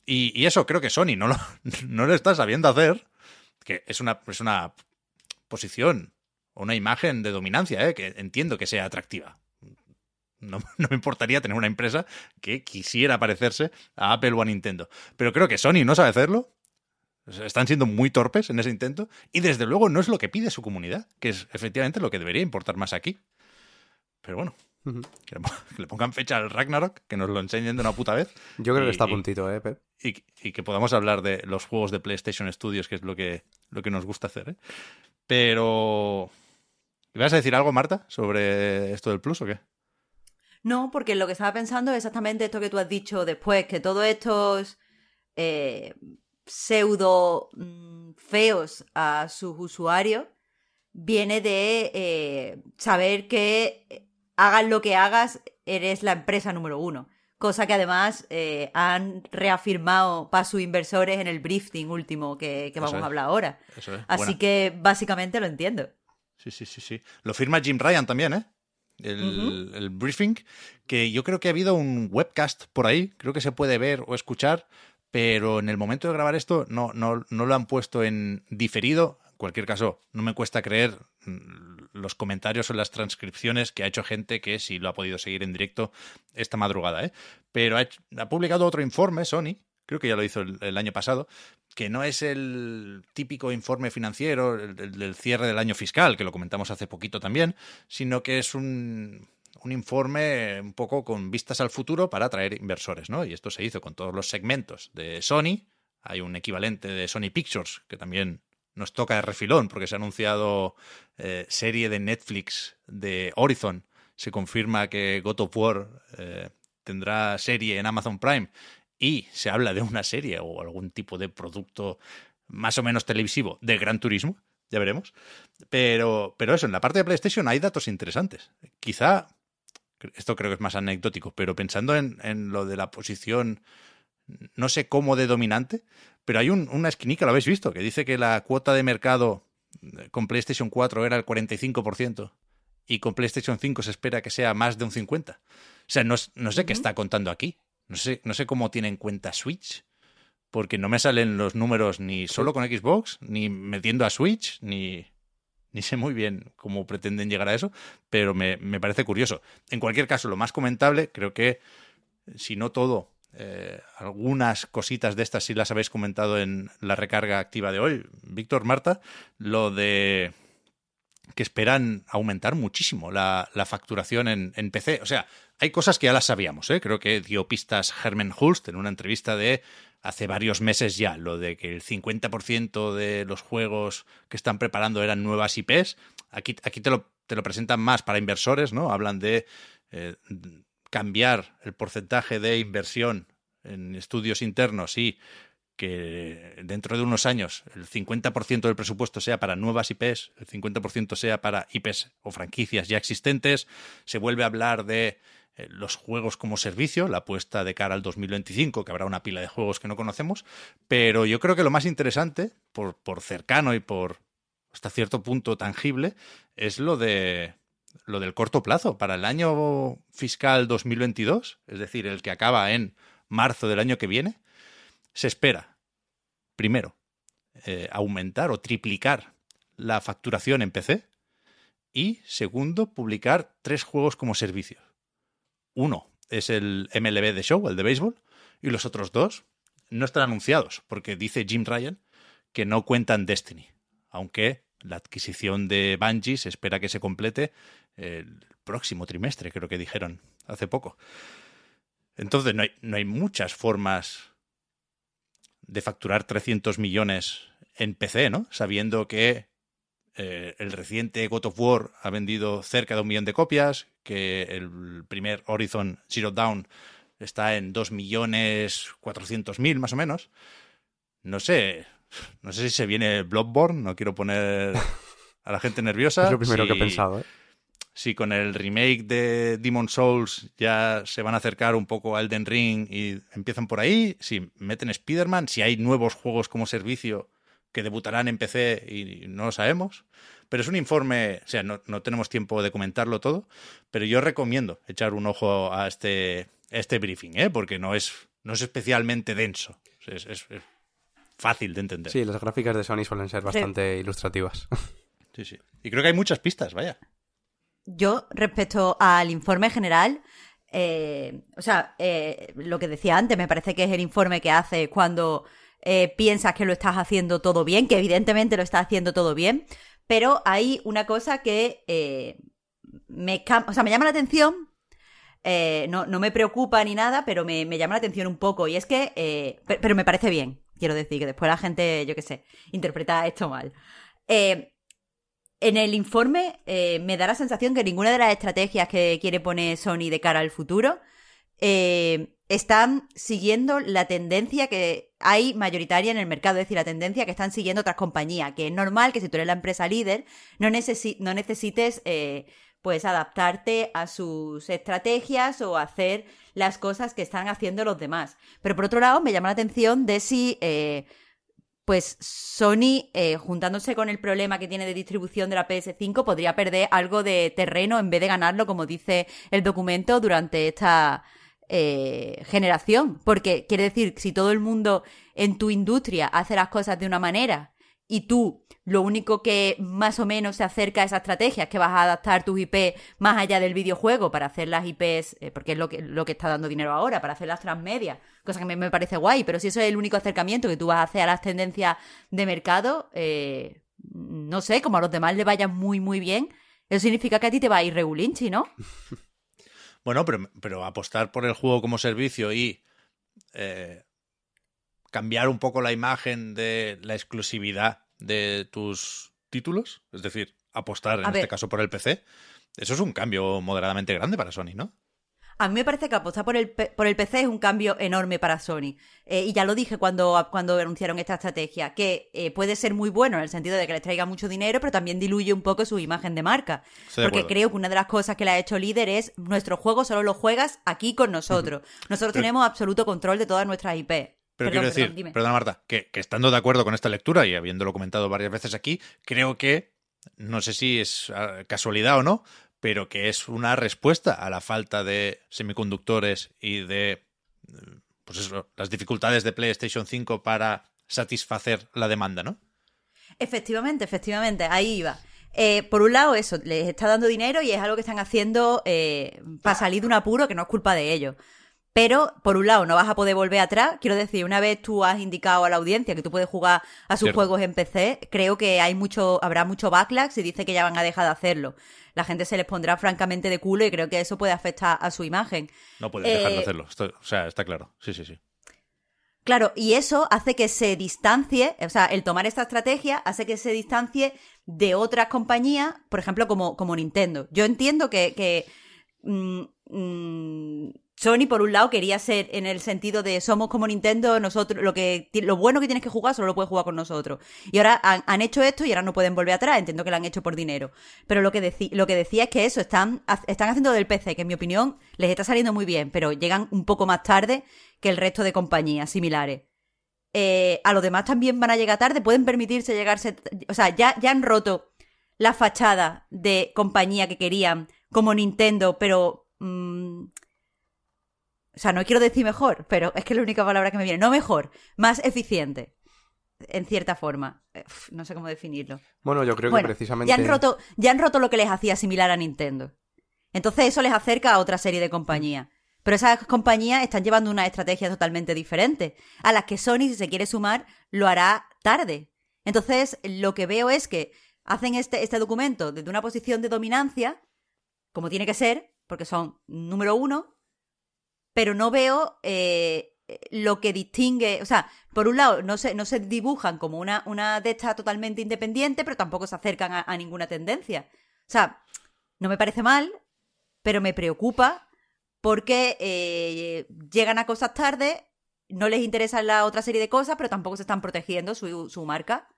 Y, y eso creo que Sony no lo, no lo está sabiendo hacer, que es una, es una posición o una imagen de dominancia, ¿eh? que entiendo que sea atractiva. No, no me importaría tener una empresa que quisiera parecerse a Apple o a Nintendo. Pero creo que Sony no sabe hacerlo. Están siendo muy torpes en ese intento. Y desde luego no es lo que pide su comunidad, que es efectivamente lo que debería importar más aquí. Pero bueno, Que le, pon- que le pongan fecha al Ragnarok, que nos lo enseñen de una puta vez. Yo creo Y- que está a puntito, ¿eh, Pep? y, y que podamos hablar de los juegos de PlayStation Studios, que es lo que, lo que nos gusta hacer. ¿eh? Pero. ¿Vas a decir algo, Marta, sobre esto del Plus o qué? No, porque lo que estaba pensando es exactamente esto que tú has dicho después, que todos estos eh, pseudo mm, feos a sus usuarios viene de eh, saber que eh, hagas lo que hagas, eres la empresa número uno. Cosa que además eh, han reafirmado para sus inversores en el briefing último que, vamos es. a hablar ahora. Eso es. Así Buena. que básicamente lo entiendo. Sí, sí, sí, sí. Lo firma Jim Ryan también, ¿eh? El, el briefing, que yo creo que ha habido un webcast por ahí, creo que se puede ver o escuchar, pero en el momento de grabar esto no, no, no lo han puesto en diferido. En cualquier caso, no me cuesta creer los comentarios o las transcripciones que ha hecho gente que sí lo ha podido seguir en directo esta madrugada, ¿eh? Pero ha, publicado otro informe, Sony, creo que ya lo hizo el, el año pasado, que no es el típico informe financiero el, el del cierre del año fiscal, que lo comentamos hace poquito también, sino que es un, un informe un poco con vistas al futuro para atraer inversores, ¿no? Y esto se hizo con todos los segmentos de Sony. Hay un equivalente de Sony Pictures, que también nos toca de refilón, porque se ha anunciado eh, serie de Netflix de Horizon. Se confirma que God of War eh, tendrá serie en Amazon Prime y se habla de una serie o algún tipo de producto más o menos televisivo de Gran Turismo, ya veremos. Pero, pero eso, en la parte de PlayStation hay datos interesantes. Quizá, esto creo que es más anecdótico, pero pensando en, en lo de la posición, no sé cómo de dominante, pero hay un- una esquinica, lo habéis visto, que dice que la cuota de mercado eh, con PlayStation 4 era el 45% y con PlayStation 5 se espera que sea más de un 50%. O sea, no, sé qué está contando aquí. No sé, no sé cómo tiene en cuenta Switch, porque no me salen los números ni solo con Xbox, ni metiendo a Switch, ni, ni sé muy bien cómo pretenden llegar a eso, pero me, me parece curioso. En cualquier caso, lo más comentable, creo que, si no todo, eh, algunas cositas de estas sí las habéis comentado en la recarga activa de hoy. Víctor, Marta, lo de que esperan aumentar muchísimo la, facturación en, en PC. O sea, hay cosas que ya las sabíamos, ¿eh? Creo que dio pistas Herman Hulst en una entrevista de hace varios meses ya, lo de que el 50% de los juegos que están preparando eran nuevas IPs. Aquí, aquí te, lo, te lo presentan más para inversores, ¿no? Hablan de eh, cambiar el porcentaje de inversión en estudios internos y que dentro de unos años el 50% del presupuesto sea para nuevas IPs, el 50% sea para IPs o franquicias ya existentes, se vuelve a hablar de eh, los juegos como servicio, la apuesta de cara al 2025, que habrá una pila de juegos que no conocemos, pero yo creo que lo más interesante, por, por cercano y por hasta cierto punto tangible, es lo de lo del corto plazo para el año fiscal 2022, es decir, el que acaba en marzo del año que viene, se espera, primero, eh, aumentar o triplicar la facturación en PC y, segundo, publicar tres juegos como servicio. Uno es el MLB de Show, el de béisbol, y los otros dos no están anunciados, porque dice Jim Ryan que no cuentan Destiny, aunque la adquisición de Bungie se espera que se complete el próximo trimestre, creo que dijeron hace poco. Entonces no hay, no hay muchas formas de facturar 300 millones en PC, ¿no? Sabiendo que eh, el reciente God of War ha vendido cerca de un millón de copias, que el primer Horizon Zero Dawn está en 2 millones 400 mil más o menos. No sé, no sé si se viene Bloodborne, no quiero poner a la gente nerviosa. Es lo primero que he pensado, ¿eh? Si con el remake de Demon Souls ya se van a acercar un poco a Elden Ring y empiezan por ahí, si meten Spider-Man, si hay nuevos juegos como servicio que debutarán en PC y no lo sabemos. Pero es un informe, o sea, no, no tenemos tiempo de comentarlo todo, pero yo recomiendo echar un ojo a este, este briefing, ¿eh? porque no es, no es especialmente denso, es, es- es fácil de entender. Sí, las gráficas de Sony suelen ser bastante ilustrativas. sí, sí. Y creo que hay muchas pistas, vaya. Yo, respecto al informe general, eh, o sea, eh, lo que decía antes, me parece que es el informe que hace cuando eh, piensas que lo estás haciendo todo bien, que evidentemente lo estás haciendo todo bien, pero hay una cosa que me, o sea, me llama la atención. no, no me preocupa ni nada, pero me, me llama la atención un poco. Y es que. pe- pero me parece bien. Quiero decir que después la gente, yo qué sé, interpreta esto mal. En el informe eh, me da la sensación que ninguna de las estrategias que quiere poner Sony de cara al futuro eh, están siguiendo la tendencia que hay mayoritaria en el mercado, es decir, la tendencia que están siguiendo otras compañías, que es normal que si tú eres la empresa líder no, necesi- no necesites eh, pues adaptarte a sus estrategias o hacer las cosas que están haciendo los demás. Pero por otro lado, me llama la atención de si pues Sony, eh, juntándose con el problema que tiene de distribución de la PS5, podría perder algo de terreno en vez de ganarlo, como dice el documento, durante esta eh, generación. Porque quiere decir, si todo el mundo en tu industria hace las cosas de una manera y tú lo único que más o menos se acerca a esa estrategia es que vas a adaptar tus IP más allá del videojuego para hacer las IPs, eh, porque es lo que, lo que está dando dinero ahora, para hacer las transmedias, cosa que me, me parece guay, pero si eso es el único acercamiento que tú vas a hacer a las tendencias de mercado, eh, no sé, como a los demás le vaya muy, muy bien, eso significa que a ti te va a ir regulinchi, ¿no? Bueno, pero, pero apostar por el juego como servicio y eh, cambiar un poco la imagen de la exclusividad de tus títulos, es decir, apostar en A este ver. caso por el PC, eso es un cambio moderadamente grande para Sony, ¿no? A mí me parece que apostar por el, por el PC es un cambio enorme para Sony. Eh, y ya lo dije cuando, cuando anunciaron esta estrategia, que eh, puede ser muy bueno en el sentido de que les traiga mucho dinero, pero también diluye un poco su imagen de marca. Porque creo que una de las cosas que le ha hecho líder es nuestro juego solo lo juegas aquí con nosotros. Nosotros Pero- tenemos absoluto control de todas nuestras IP. Pero Perdón, quiero decir, perdón, perdona Marta, que, que estando de acuerdo con esta lectura y habiéndolo comentado varias veces aquí, creo que, no sé si es ah, casualidad o no, pero que es una respuesta a la falta de semiconductores y de eh, pues eso, las dificultades de PlayStation 5 para satisfacer la demanda, ¿no? Efectivamente, efectivamente, ahí iba. Eh, por un lado, eso, les está dando dinero y es algo que están haciendo eh, para salir de un apuro que no es culpa de ellos. Pero, por un lado, no vas a poder volver atrás. Quiero decir, una vez tú has indicado a la audiencia que tú puedes jugar a sus Cierto. juegos en PC, creo que hay mucho, habrá mucho backlash si dice que ya van a dejar de hacerlo. La gente se les pondrá francamente de culo y creo que eso puede afectar a su imagen. No puedes dejar de Eh, hacerlo. Esto- o sea, está claro. Sí, sí, sí. Claro, y eso hace que se distancie, o sea, el tomar esta estrategia hace que se distancie de otras compañías, por ejemplo, como, como Nintendo. Yo entiendo que, que, mm, mm, Sony, por un lado, quería ser en el sentido de somos como Nintendo, nosotros, lo que lo bueno que tienes que jugar solo lo puedes jugar con nosotros. Y ahora han, hecho esto y ahora no pueden volver atrás, entiendo que lo han hecho por dinero. Pero lo que, lo que decía es que eso, están, están haciendo del PC, que en mi opinión les está saliendo muy bien, pero llegan un poco más tarde que el resto de compañías similares. Eh, a los demás también van a llegar tarde, pueden permitirse llegarse. O sea, ya, ya han roto la fachada de compañía que querían, como Nintendo, pero. mm, o sea, no quiero decir mejor, pero es que es la única palabra que me viene. No mejor, más eficiente. En cierta forma. Eh, uf, No sé cómo definirlo. Bueno, yo creo Bueno, que precisamente... ya han roto, ya han roto lo que les hacía similar a Nintendo. Entonces eso les acerca a otra serie de compañías. Pero esas compañías están llevando una estrategia totalmente diferente, a las que Sony, si se quiere sumar, lo hará tarde. Entonces, lo que veo es que hacen este, este documento desde una posición de dominancia, como tiene que ser, porque son número uno, pero no veo eh, lo que distingue, o sea, por un lado, no se, no se dibujan como una, una de estas totalmente independiente, pero tampoco se acercan a, a ninguna tendencia. O sea, no me parece mal, pero me preocupa porque eh, llegan a cosas tarde, no les interesa la otra serie de cosas, pero tampoco se están protegiendo su, su marca.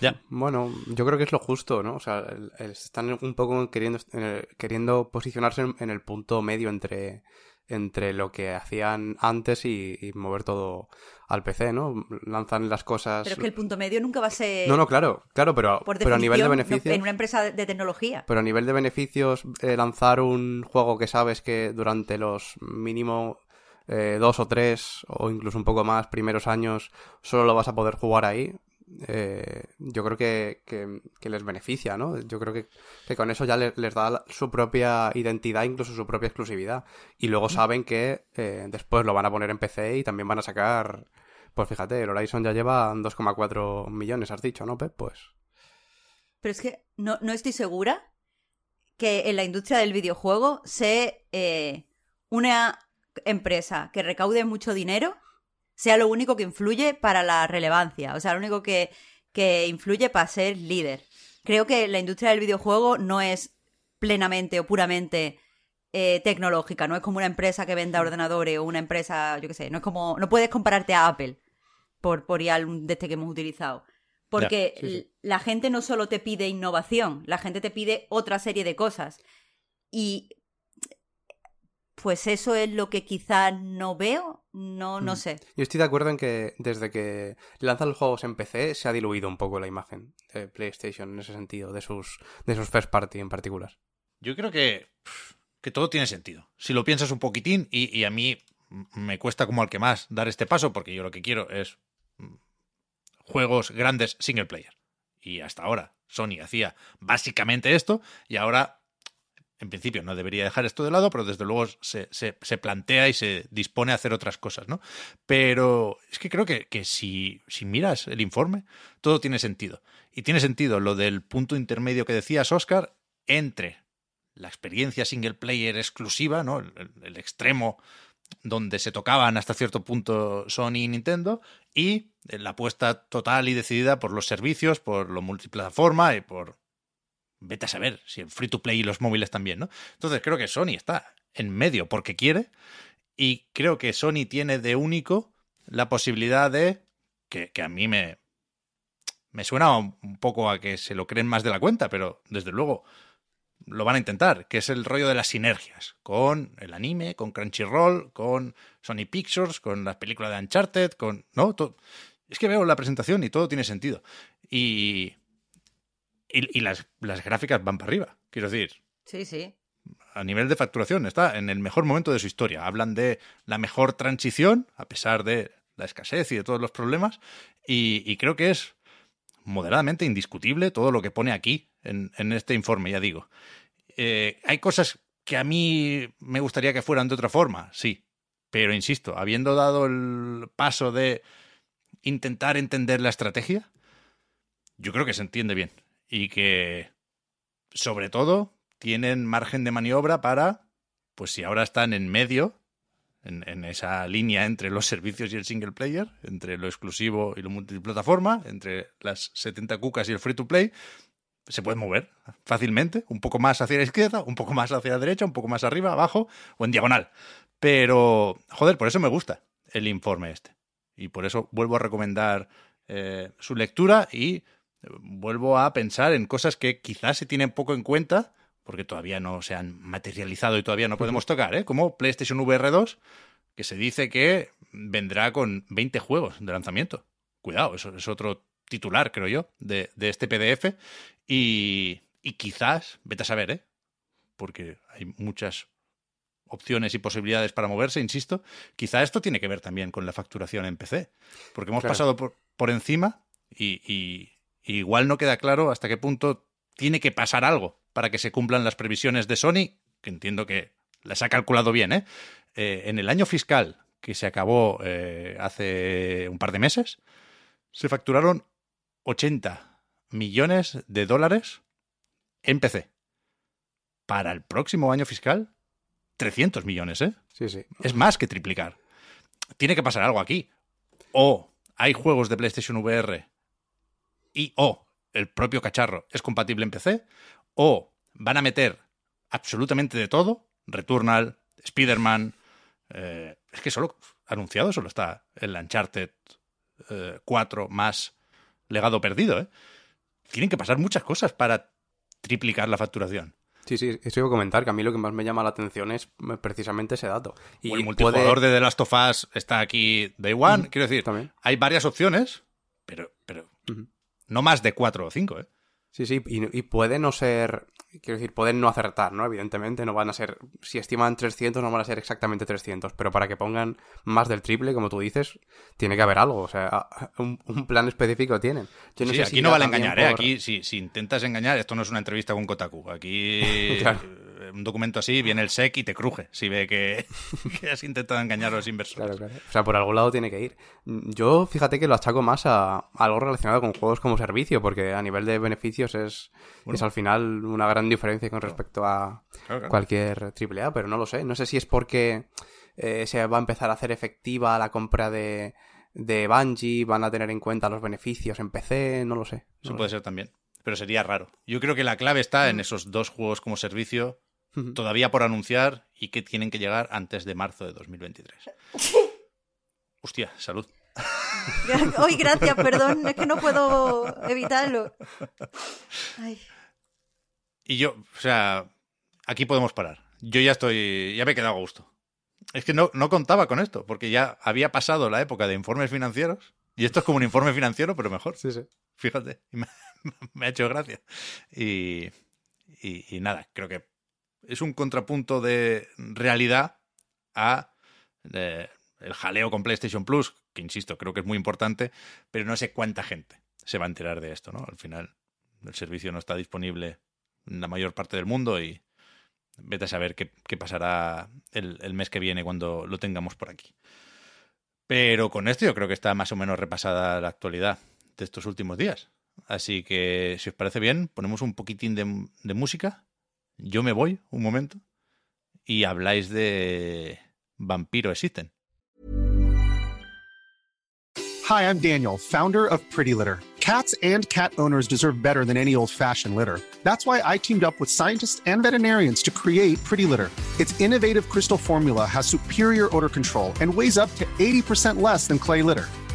Ya. Bueno, yo creo que es lo justo, ¿no? O sea, el- el- están un poco queriendo, en el- queriendo posicionarse en, en el punto medio entre, entre lo que hacían antes y, y mover todo al PC, ¿no? Lanzan las cosas... Pero es que el punto medio nunca va a ser. No, no, claro, claro, pero, por pero a nivel de beneficios... en una empresa de, de tecnología. Pero a nivel de beneficios, eh, lanzar un juego que sabes que durante los mínimo eh, dos o tres, o incluso un poco más, primeros años, solo lo vas a poder jugar ahí, eh, yo creo que, que- les beneficia, ¿no? Yo creo que, que con eso ya le- les da su propia identidad, incluso su propia exclusividad. Y luego saben que eh, después lo van a poner en PC y también van a sacar... Pues fíjate, el Horizon ya lleva 2,4 millones, has dicho, ¿no, Pep? Pues... Pero es que no, no estoy segura que en la industria del videojuego se eh, una empresa que recaude mucho dinero sea lo único que influye para la relevancia, o sea, lo único que, que influye para ser líder. Creo que la industria del videojuego no es plenamente o puramente eh, tecnológica, no es como una empresa que venda ordenadores o una empresa, yo qué sé, no es como, no puedes compararte a Apple por, por ir al de este que hemos utilizado. Porque sí, sí. la gente no solo te pide innovación, la gente te pide otra serie de cosas. Y pues eso es lo que quizá no veo, no, no Mm. sé. Yo estoy de acuerdo en que desde que lanzan los juegos en PC se ha diluido un poco la imagen de PlayStation en ese sentido, de sus, de sus first party en particular. Yo creo que, que todo tiene sentido. Si lo piensas un poquitín, y, y a mí me cuesta como al que más dar este paso, porque yo lo que quiero es mm, juegos grandes single player. Y hasta ahora Sony hacía básicamente esto, y ahora, en principio, no debería dejar esto de lado, pero desde luego se, se- plantea y se dispone a hacer otras cosas, ¿no? Pero es que creo que, que si, si miras el informe, todo tiene sentido. Y tiene sentido lo del punto intermedio que decías, Oscar, entre la experiencia single player exclusiva, ¿no? El, el- el extremo donde se tocaban hasta cierto punto Sony y Nintendo, y la apuesta total y decidida por los servicios, por lo multiplataforma y por. Vete a saber si el free to play y los móviles también, ¿no? Entonces creo que Sony está en medio porque quiere, y creo que Sony tiene de único la posibilidad de. que, a mí me. me suena un poco a que se lo creen más de la cuenta, pero desde luego lo van a intentar, que es el rollo de las sinergias con el anime, con Crunchyroll, con Sony Pictures, con las películas de Uncharted, con... No, es que veo la presentación y todo tiene sentido. Y, y, y las, las gráficas van para arriba. Quiero decir, Sí, sí. a nivel de facturación está en el mejor momento de su historia. Hablan de la mejor transición, a pesar de la escasez y de todos los problemas, y, y creo que es moderadamente indiscutible todo lo que pone aquí en, en este informe, ya digo. Eh, hay cosas que a mí me gustaría que fueran de otra forma, sí, pero insisto, habiendo dado el paso de intentar entender la estrategia, yo creo que se entiende bien y que, sobre todo, tienen margen de maniobra para, pues si ahora están en medio, en, esa línea entre los servicios y el single player, entre lo exclusivo y lo multiplataforma, entre las 70 cucas y el free to play, se pueden mover fácilmente, un poco más hacia la izquierda, un poco más hacia la derecha, un poco más arriba, abajo o en diagonal. Pero, joder, por eso me gusta el informe este. Y por eso vuelvo a recomendar eh, su lectura y vuelvo a pensar en cosas que quizás se tienen poco en cuenta, porque todavía no se han materializado y todavía no podemos tocar, ¿eh? como PlayStation VR 2, que se dice que vendrá con 20 juegos de lanzamiento. Cuidado, eso es otro titular, creo yo, de, de este PDF. Y, y quizás, vete a saber, ¿eh? porque hay muchas opciones y posibilidades para moverse, insisto, quizá esto tiene que ver también con la facturación en PC, porque hemos Claro. pasado por, por encima y, y- y igual no queda claro hasta qué punto tiene que pasar algo para que se cumplan las previsiones de Sony, que entiendo que las ha calculado bien, ¿eh? Eh, en el año fiscal que se acabó eh, hace un par de meses, se facturaron 80 millones de dólares en PC. Para el próximo año fiscal, 300 millones, ¿eh? Sí, sí. Es más que triplicar. Tiene que pasar algo aquí. O hay juegos de PlayStation VR y o el propio cacharro es compatible en PC, o van a meter absolutamente de todo, Returnal, Spider-Man, eh, es que solo anunciado solo está el Uncharted eh, 4 más legado perdido, ¿eh? Tienen que pasar muchas cosas para triplicar la facturación. Sí, sí, eso iba a comentar, que a mí lo que más me llama la atención es eh, precisamente ese dato. Y el multijugador de The Last of Us está aquí Day One. Quiero decir, También. hay varias opciones, pero, pero. No más de cuatro o cinco, ¿eh? Sí, sí, y, y puede no ser, quiero decir, pueden no acertar, ¿no? Evidentemente, no van a ser, si estiman 300, no van a ser exactamente 300, pero para que pongan más del triple, como tú dices, tiene que haber algo, o sea, un, un plan específico tienen. Yo no sí, sé aquí si no vale engañar, ¿eh? Aquí, si, si intentas engañar, esto no es una entrevista con Kotaku. Aquí, Claro. Eh, un documento así, viene el SEC y te cruje si ve que, que has intentado engañar a los inversores. Claro, claro. O sea, por algún lado tiene que ir. Yo, fíjate que lo achaco más a, a algo relacionado con juegos como servicio, porque a nivel de beneficios es, es al final una gran diferencia con respecto a Claro, cualquier AAA, pero no lo sé. No sé si es porque eh, se va a empezar a hacer efectiva la compra de, de Bungie, van a tener en cuenta los beneficios en PC, no lo sé. no Eso lo puede ser también. Pero sería raro. Yo creo que la clave está en esos dos juegos como servicio todavía por anunciar y que tienen que llegar antes de marzo de 2023. Hostia, salud. Hoy, gracias, perdón, es que no puedo evitarlo. Ay. Y yo, o sea, aquí podemos parar. Yo ya estoy, ya me he quedado a gusto. Es que no, no contaba con esto, porque ya había pasado la época de informes financieros. Y esto es como un informe financiero, pero mejor. Sí, sí. Fíjate, me, me ha hecho gracia. Y, y- y nada, creo que es un contrapunto de realidad a eh, el jaleo con PlayStation Plus, que insisto, creo que es muy importante, pero no sé cuánta gente se va a enterar de esto, ¿no? Al final, el servicio no está disponible en la mayor parte del mundo y vete a saber qué, pasará el, mes que viene cuando lo tengamos por aquí. Pero con esto yo creo que está más o menos repasada la actualidad de estos últimos días. Así que, si os parece bien, ponemos un poquitín de música. Yo me voy un momento y habláis de Vampiro Existen. Hi, I'm Daniel, founder of Pretty Litter. Cats and cat owners deserve better than any old fashioned litter. That's why I teamed up with scientists and veterinarians to create Pretty Litter. Its innovative crystal formula has superior odor control and weighs up to 80% less than clay litter.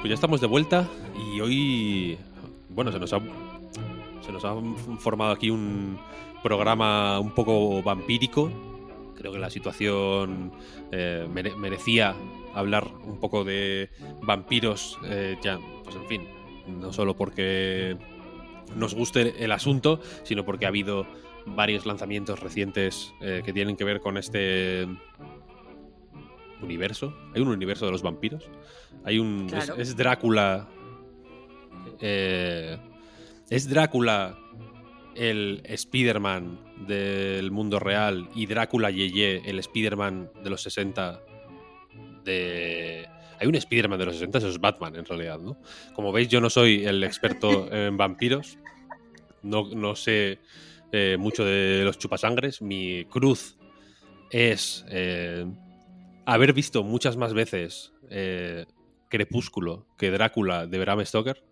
Pues ya estamos de vuelta y hoy, bueno, se nos ha, formado aquí un programa un poco vampírico. Creo que la situación eh, mere- merecía hablar un poco de vampiros, eh, ya, pues en fin, no solo porque nos guste el asunto, sino porque ha habido varios lanzamientos recientes eh, que tienen que ver con este universo. Hay un universo de los vampiros. Hay un. es- Drácula. eh, es Drácula el Spider-Man del mundo real y Drácula Yeye el Spider-Man de los 60 de... Hay un Spider-Man de los 60, eso es Batman en realidad, ¿no? Como veis, yo no soy el experto en vampiros. No, no sé eh, mucho de los chupasangres. Mi cruz es eh, haber visto muchas más veces eh, Crepúsculo que Drácula de Bram Stoker,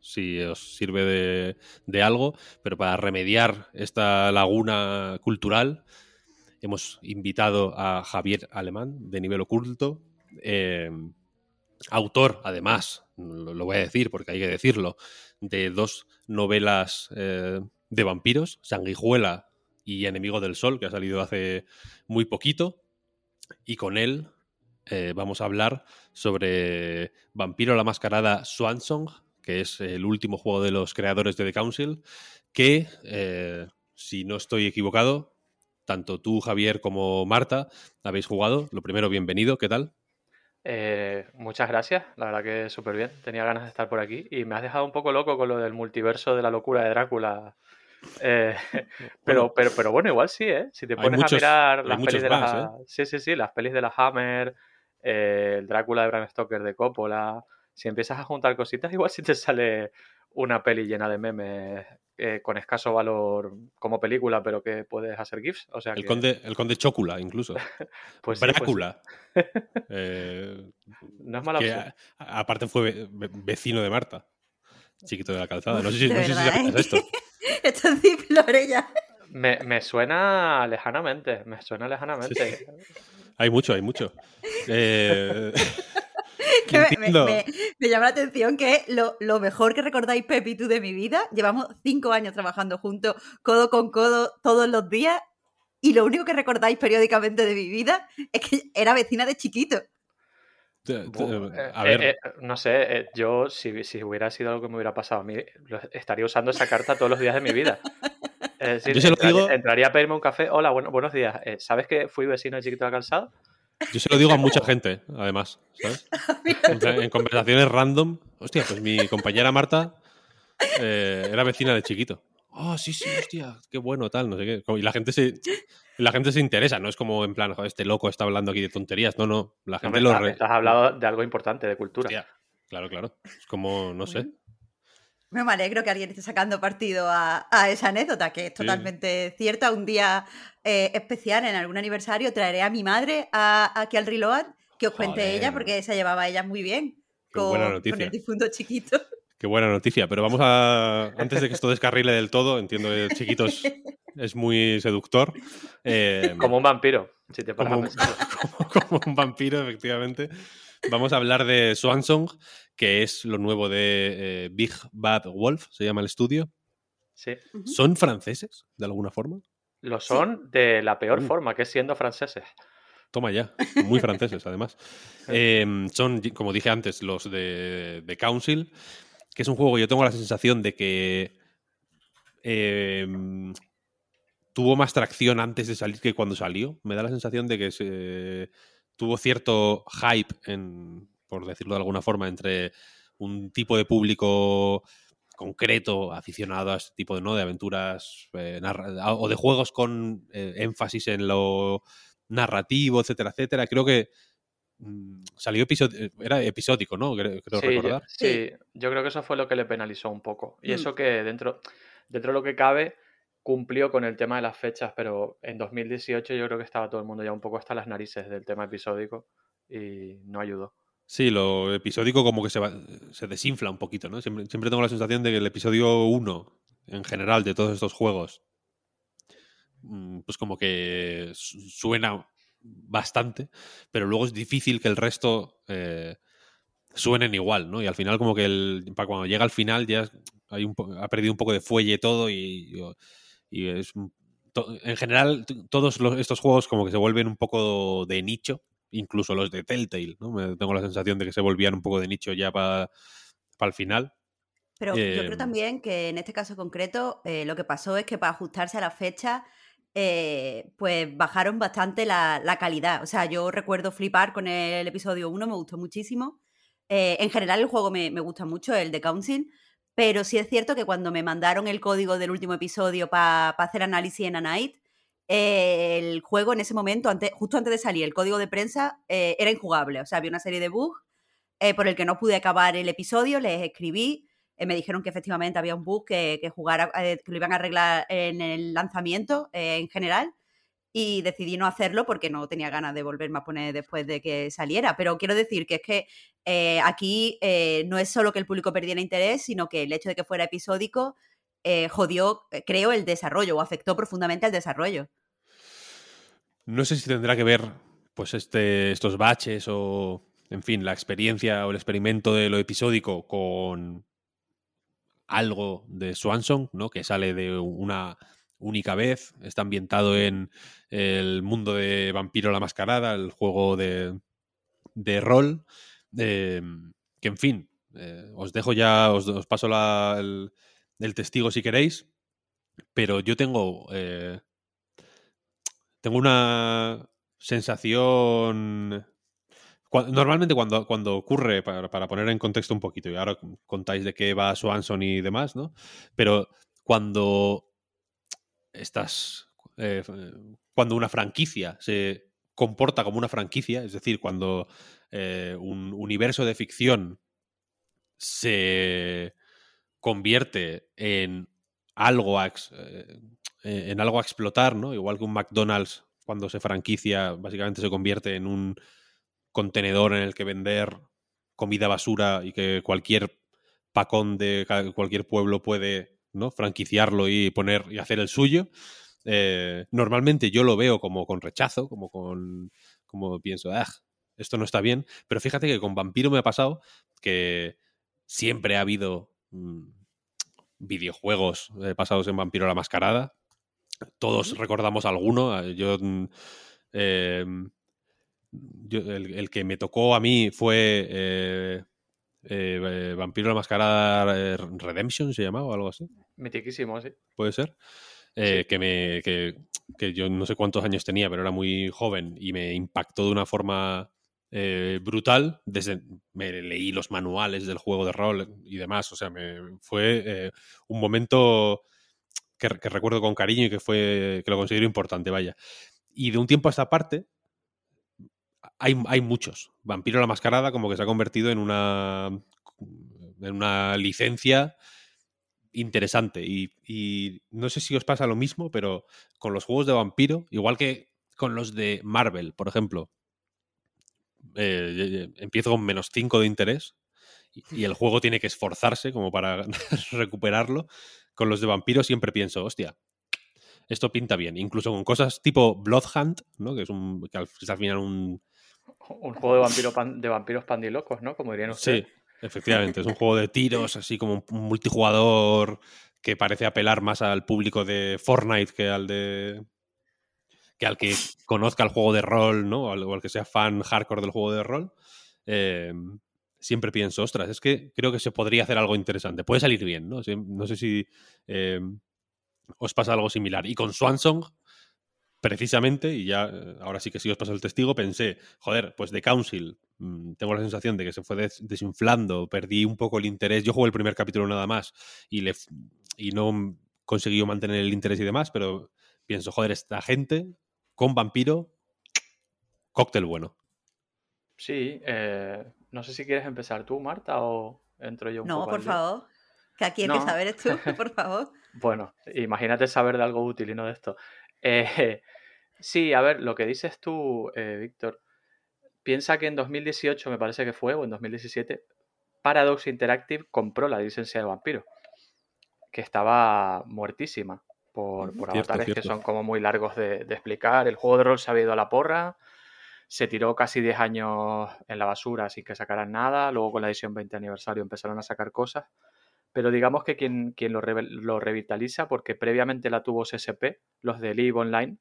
si os sirve de, algo, pero para remediar esta laguna cultural hemos invitado a Javier Alemán de nivel oculto, autor además, lo, voy a decir porque hay que decirlo, de dos novelas de vampiros, Sanguijuela y Enemigo del Sol, que ha salido hace muy poquito, y con él eh, vamos a hablar sobre Vampiro la Mascarada Swansong, que es el último juego de los creadores de The Council, que, eh, si no estoy equivocado, tanto tú, Javier, como Marta habéis jugado. Lo primero, bienvenido, ¿qué tal? Eh, muchas gracias, la verdad que súper bien. Tenía ganas de estar por aquí y me has dejado un poco loco con lo del multiverso de la locura de Drácula. Eh, pero, pero, pero bueno, igual sí, ¿eh? Si te pones muchos- a mirar las pelis de la... más, ¿eh? Sí, sí, sí, las pelis de la Hammer, eh, el Drácula de Bram Stoker de Coppola. Si empiezas a juntar cositas, igual sí te sale una peli llena de memes eh, con escaso valor como película, pero que puedes hacer GIFs. O sea El que, conde, el conde Chocula, incluso. pues sí, pues sí. Eh, No es mala que opción. a- aparte fue ve- ve- vecino de Marta. Chiquito de la calzada. No sé si, no sé si ¿eh? esto. Esto es ya. Me, me suena lejanamente, me suena lejanamente. Hay mucho, hay mucho. Eh, Que me, me- Entiendo. me- me llama la atención que lo, lo mejor que recordáis, Pepi, y tú de mi vida. Llevamos cinco años trabajando juntos, codo con codo, todos los días. Y lo único que recordáis periódicamente de mi vida es que era vecina de chiquito. Eh, eh, eh, no sé, yo si, si hubiera sido algo que me hubiera pasado a mí, estaría usando esa carta todos los días de mi vida. Es decir, Yo se lo entraría, digo- entraría a pedirme un café. Hola, bueno, buenos días. ¿Sabes que fui vecino de Chiquito de la Calzada? yo se lo digo a mucha gente, además. ¿sabes? En, conversaciones random. Hostia, pues mi compañera Marta eh, era vecina de chiquito. Oh, sí, sí, hostia, qué bueno, tal, no sé qué. Y la gente se, la gente se interesa, no es como en plan, "Joder, este loco está hablando aquí de tonterías. No, no, la No, gente me lo. re- estás hablando de algo importante, de cultura. Hostia, claro, claro. Es como, no sé. Me alegro que alguien esté sacando partido a, a esa anécdota, que es totalmente cierta. Un día eh, especial, en algún aniversario, traeré a mi madre a- aquí al Reload, que os cuente Joder. ella, porque se llevaba ella muy bien con, con el difunto chiquito. Qué buena noticia, pero vamos a. Antes de que esto descarrile del todo, entiendo que chiquitos es muy seductor. eh, Como un vampiro, si te como, pensarlo. como- como un vampiro, efectivamente. Vamos a hablar de Swansong, que es lo nuevo de eh, Big Bad Wolf, se llama el estudio. Sí. ¿Son franceses, de alguna forma? Lo son de la peor Uh. forma, que es siendo franceses. Toma ya, muy franceses además. Eh, son, como dije antes, los de, de Council, que es un juego que yo tengo la sensación de que eh, tuvo más tracción antes de salir que cuando salió. Me da la sensación de que se, tuvo cierto hype, en, por decirlo de alguna forma, entre un tipo de público concreto, aficionado a este tipo de, ¿no? de aventuras eh, o de juegos con eh, énfasis en lo narrativo, etcétera, etcétera. Creo que salió episódico, era episódico, ¿no? Creo, creo Sí, yo, recordar. sí, yo creo que eso fue lo que le penalizó un poco. Y Mm. eso que dentro, dentro de lo que cabe cumplió con el tema de las fechas, pero en 2018 yo creo que estaba todo el mundo ya un poco hasta las narices del tema episódico y no ayudó. Sí, lo episódico como que se, va- se desinfla un poquito, ¿no? Siempre, siempre tengo la sensación de que el episodio 1, en general, de todos estos juegos, mm, pues como que su- suena bastante, pero luego es difícil que el resto eh, suenen igual, ¿no? Y al final como que el, para cuando llega al final ya hay un po- ha perdido un poco de fuelle todo y, y es... to- En general, todos los- estos juegos como que se vuelven un poco de nicho, incluso los de Telltale, ¿no? Me- tengo la sensación de que se volvían un poco de nicho ya para el final. Pero yo Eh, creo también que en este caso concreto eh, lo que pasó es que para ajustarse a la fecha, eh, pues bajaron bastante la, la calidad. O sea, yo recuerdo flipar con el episodio 1, me gustó muchísimo. Eh, en general el juego me, me gusta mucho, el de Council, pero sí es cierto que cuando me mandaron el código del último episodio para hacer análisis en A Night, eh, el juego en ese momento, antes, justo antes de salir, el código de prensa era injugable. O sea, había una serie de bugs por el que no pude acabar el episodio, les escribí, eh, me dijeron que efectivamente había un bug que, que, jugara, eh, que lo iban a arreglar en el lanzamiento eh, en general y decidí no hacerlo porque no tenía ganas de volverme a poner después de que saliera. Pero quiero decir que es que eh, aquí no es solo que el público perdiera interés, sino que el hecho de que fuera episódico jodió, creo, el desarrollo o afectó profundamente al desarrollo. No sé si tendrá que ver pues este, estos baches o, en fin, la experiencia o el experimento de lo episódico con algo de Swansong, ¿no? Que sale de una única vez, está ambientado en el mundo de Vampiro la Mascarada, el juego de, de rol, eh, que en fin, eh, os dejo ya, os, os paso la- el, el testigo si queréis, pero yo tengo, eh, tengo una sensación... Normalmente cuando, cuando ocurre, para, para poner en contexto un poquito, y ahora contáis de qué va Swanson y demás, ¿no? Pero cuando estás... eh, cuando una franquicia se comporta como una franquicia, es decir, cuando eh, un universo de ficción se convierte en algo a, eh, en algo a explotar, ¿no? Igual que un McDonald's cuando se franquicia, básicamente se convierte en un contenedor en el que vender comida basura y que cualquier pacón de cualquier pueblo puede ¿no? franquiciarlo y poner y hacer el suyo. Eh, normalmente yo lo veo como con rechazo, como con como pienso, "Ah, esto no está bien. Pero fíjate que con Vampiro me ha pasado que siempre ha habido mm, videojuegos eh, basados en Vampiro la Mascarada. Todos recordamos alguno. eh, Yo, mm, eh, yo- el, el que me tocó a mí fue eh, eh, eh, Vampiro la Mascarada Redemption, se llamaba o algo así Mitiquísimo, sí. puede ser. Eh, que, me, que, que yo no sé cuántos años tenía, pero era muy joven y me impactó de una forma eh, brutal. Desde me leí los manuales del juego de rol y demás. O sea, me fue eh, un momento que, que recuerdo con cariño y que fue que lo considero importante, vaya. Y de un tiempo a esta parte hay, hay muchos. Vampiro la Mascarada como que se ha convertido en una en una licencia interesante. Y, y no sé si os pasa lo mismo, pero con los juegos de vampiro, igual que con los de Marvel, por ejemplo, eh, ye- empiezo con menos 5 de interés y, el juego tiene que esforzarse como para recuperarlo. Con los de vampiro siempre pienso, hostia, esto pinta bien. Incluso con cosas tipo Bloodhunt, ¿no? que es, un, que es al final un, Un juego de, vampiro pan- de vampiros pandilocos, ¿no? Como dirían ustedes. Sí, efectivamente. Es un juego de tiros, así como un- multijugador que parece apelar más al público de Fortnite que al de. que al que conozca el juego de rol, ¿no? O al, o al que sea fan hardcore del juego de rol. Eh, siempre pienso, ostras, es que creo que se podría hacer algo interesante. Puede salir bien, ¿no? No sé si eh, os pasa algo similar. Y con Swansong, precisamente, y ya eh, ahora sí que sí os paso el testigo, pensé, joder, pues The Council, mm, tengo la sensación de que se fue des- desinflando, perdí un poco el interés. Yo jugué el primer capítulo nada más y, le, y no consiguió mantener el interés y demás, pero pienso, joder, esta gente con vampiro, cóctel bueno. Sí, eh, no sé si quieres empezar tú, Marta, o entro yo un No, poco por favor. Que aquí el que No. saber es tú, por favor. Bueno, imagínate saber de algo útil y no de esto. Eh, sí, a ver, lo que dices tú, eh, Víctor, piensa que en 2018, me parece que fue, o en 2017, Paradox Interactive compró la licencia de Vampiro, que estaba muertísima por, por Cierto, avatares que son como muy largos de, de explicar. El juego de rol se había ido a la porra, se tiró casi 10 años en la basura sin que sacaran nada, luego con la edición 20 aniversario empezaron a sacar cosas, pero digamos que quien, quien lo, re- lo revitaliza, porque previamente la tuvo CSP, los de Live Online,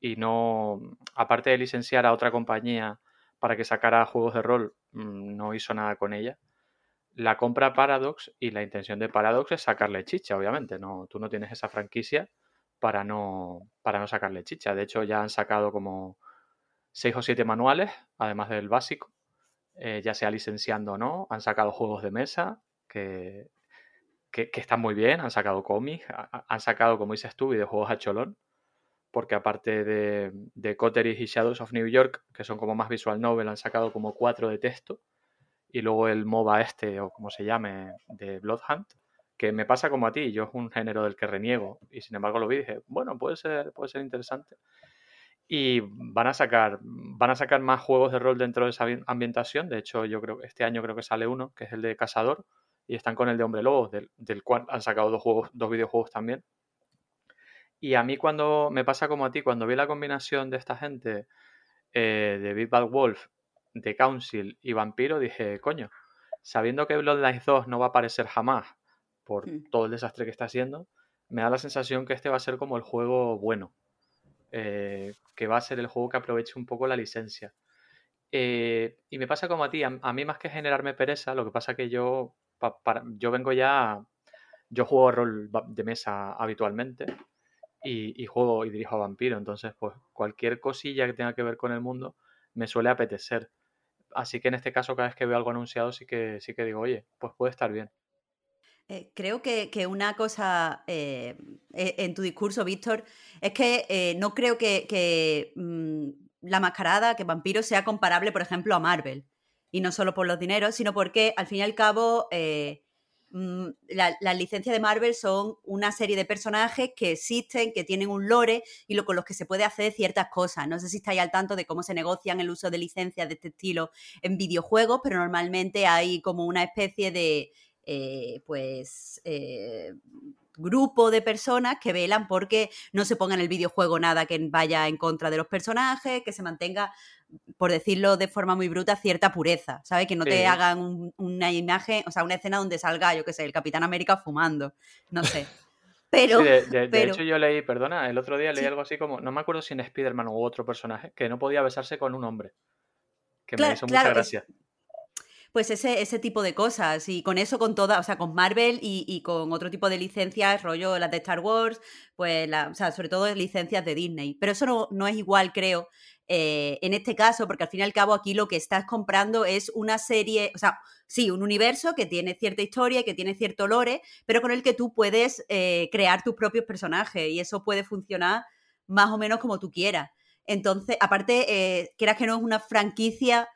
y no, aparte de licenciar a otra compañía para que sacara juegos de rol, mm, no hizo nada con ella. La compra Paradox y la intención de Paradox es sacarle chicha, obviamente. No, tú no tienes esa franquicia para no, para no sacarle chicha. De hecho, ya han sacado como seis o siete manuales, además del básico, eh, ya sea licenciando o no. Han sacado juegos de mesa que, están muy bien, han sacado cómics, ha- ha- han sacado, como dices tú, videojuegos a cholón, porque aparte de, de Coteries y Shadows of New York, que son como más visual novel, han sacado como cuatro de texto, y luego el MOBA este, o como se llame, de Bloodhunt, que me pasa como a ti, yo es un género del que reniego, y sin embargo lo vi y dije, bueno, puede ser, puede ser interesante. Y van a sacar, van a sacar más juegos de rol dentro de esa ambi- ambientación. De hecho, yo creo que este año creo que sale uno, que es el de Cazador, y están con el de Hombre Lobo, del, del cual han sacado dos juegos, dos videojuegos también. Y a mí cuando me pasa como a ti, cuando vi la combinación de esta gente, eh, de Big Bad Wolf, de Council y Vampiro, dije, coño, sabiendo que Bloodlines 2 no va a aparecer jamás por Mm. todo el desastre que está haciendo, me da la sensación que este va a ser como el juego bueno, eh, que va a ser el juego que aproveche un poco la licencia. Eh, y me pasa como a ti, a, a mí más que generarme pereza, lo que pasa que yo, pa- yo vengo ya, yo juego rol de mesa habitualmente y, juego y dirijo a vampiro, entonces pues cualquier cosilla que tenga que ver con el mundo me suele apetecer. Así que en este caso cada vez que veo algo anunciado sí que, sí que digo, oye, pues puede estar bien. Eh, creo que, que una cosa eh, eh, en tu discurso, Víctor, es que eh, no creo que, que, mm, la mascarada, que Vampiro, sea comparable, por ejemplo, a Marvel. Y no solo por los dineros, sino porque, al fin y al cabo, eh, mm, la- las licencias de Marvel son una serie de personajes que existen, que tienen un lore y con los que se puede hacer ciertas cosas. No sé si estáis al tanto de cómo se negocian el uso de licencias de este estilo en videojuegos, pero normalmente hay como una especie de eh, pues eh, grupo de personas que velan porque no se ponga en el videojuego nada que vaya en contra de los personajes, que se mantenga, por decirlo de forma muy bruta, cierta pureza, ¿sabes? Que no Sí. te hagan un- una imagen, o sea, una escena donde salga, yo qué sé, el Capitán América fumando, no sé. Pero, Sí, de, de- de pero- hecho yo leí, perdona, el otro día leí Sí. algo así como, no me acuerdo si en Spider-Man u otro personaje, que no podía besarse con un hombre. Que Claro, me hizo claro, mucha es- gracia. Pues ese, ese tipo de cosas. Y con eso, con toda, o sea, con Marvel y, y con otro tipo de licencias, rollo las de Star Wars, pues, la, o sea, sobre todo licencias de Disney. Pero eso no, no es igual, creo, eh, en este caso, porque al fin y al cabo aquí lo que estás comprando es una serie, o sea, sí, un universo que tiene cierta historia, que tiene cierto lore, pero con el que tú puedes eh, crear tus propios personajes y eso puede funcionar más o menos como tú quieras. Entonces, aparte, eh, que no es una franquicia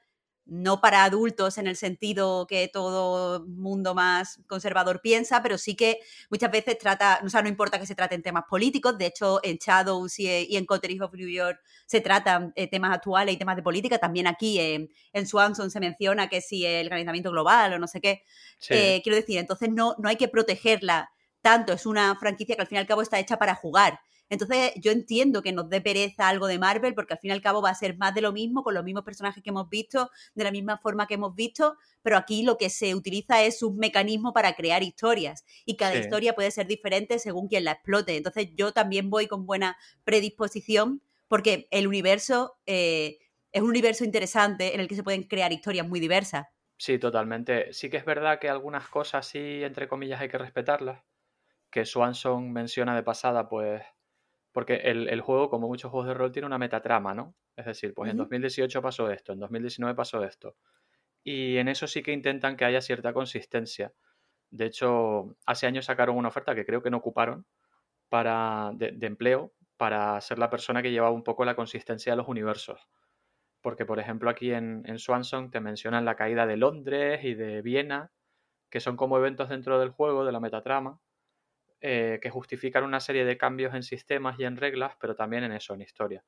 no para adultos en el sentido que todo mundo más conservador piensa, pero sí que muchas veces trata, o sea, no importa que se traten temas políticos, de hecho en Shadows y, y en Coteries of New York se tratan eh, temas actuales y temas de política, también aquí en, en Swanson se menciona que si el calentamiento global o no sé qué, Sí. eh, quiero decir, entonces no, no hay que protegerla tanto, es una franquicia que al fin y al cabo está hecha para jugar. Entonces yo entiendo que nos dé pereza algo de Marvel porque al fin y al cabo va a ser más de lo mismo, con los mismos personajes que hemos visto, de la misma forma que hemos visto, pero aquí lo que se utiliza es un mecanismo para crear historias y cada Sí. historia puede ser diferente según quien la explote. Entonces yo también voy con buena predisposición porque el universo eh, es un universo interesante en el que se pueden crear historias muy diversas. Sí, totalmente. Sí que es verdad que algunas cosas sí, entre comillas, hay que respetarlas. Que Swanson menciona de pasada, pues. Porque el, el juego, como muchos juegos de rol, tiene una metatrama, ¿no? Es decir, pues en Ujú. 2018 pasó esto, en 2019 pasó esto. Y en eso sí que intentan que haya cierta consistencia. De hecho, hace años sacaron una oferta que creo que no ocuparon para, de, de empleo para ser la persona que llevaba un poco la consistencia de los universos. Porque, por ejemplo, aquí en, en Swanson te mencionan la caída de Londres y de Viena, que son como eventos dentro del juego, de la metatrama, eh, que justifican una serie de cambios en sistemas y en reglas, pero también en eso, en historia.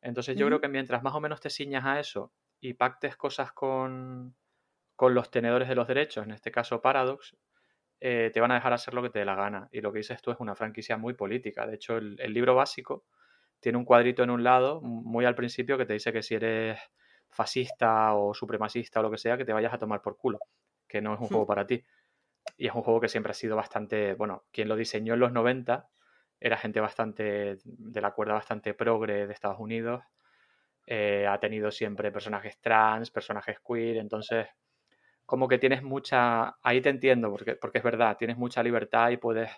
Entonces yo creo que mientras más o menos te ciñas a eso y pactes cosas con, con los tenedores de los derechos, en este caso Paradox, eh, te van a dejar hacer lo que te dé la gana. Y lo que dices tú es una franquicia muy política. De hecho, el, el libro básico tiene un cuadrito en un lado, muy al principio, que te dice que si eres fascista o supremacista o lo que sea, que te vayas a tomar por culo, que no es un juego para ti. Y es un juego que siempre ha sido bastante, bueno, quien lo diseñó en los 90 era gente bastante, de la cuerda bastante progre de Estados Unidos. Eh, ha tenido siempre personajes trans, personajes queer, entonces como que tienes mucha, ahí te entiendo, porque, porque es verdad, tienes mucha libertad y puedes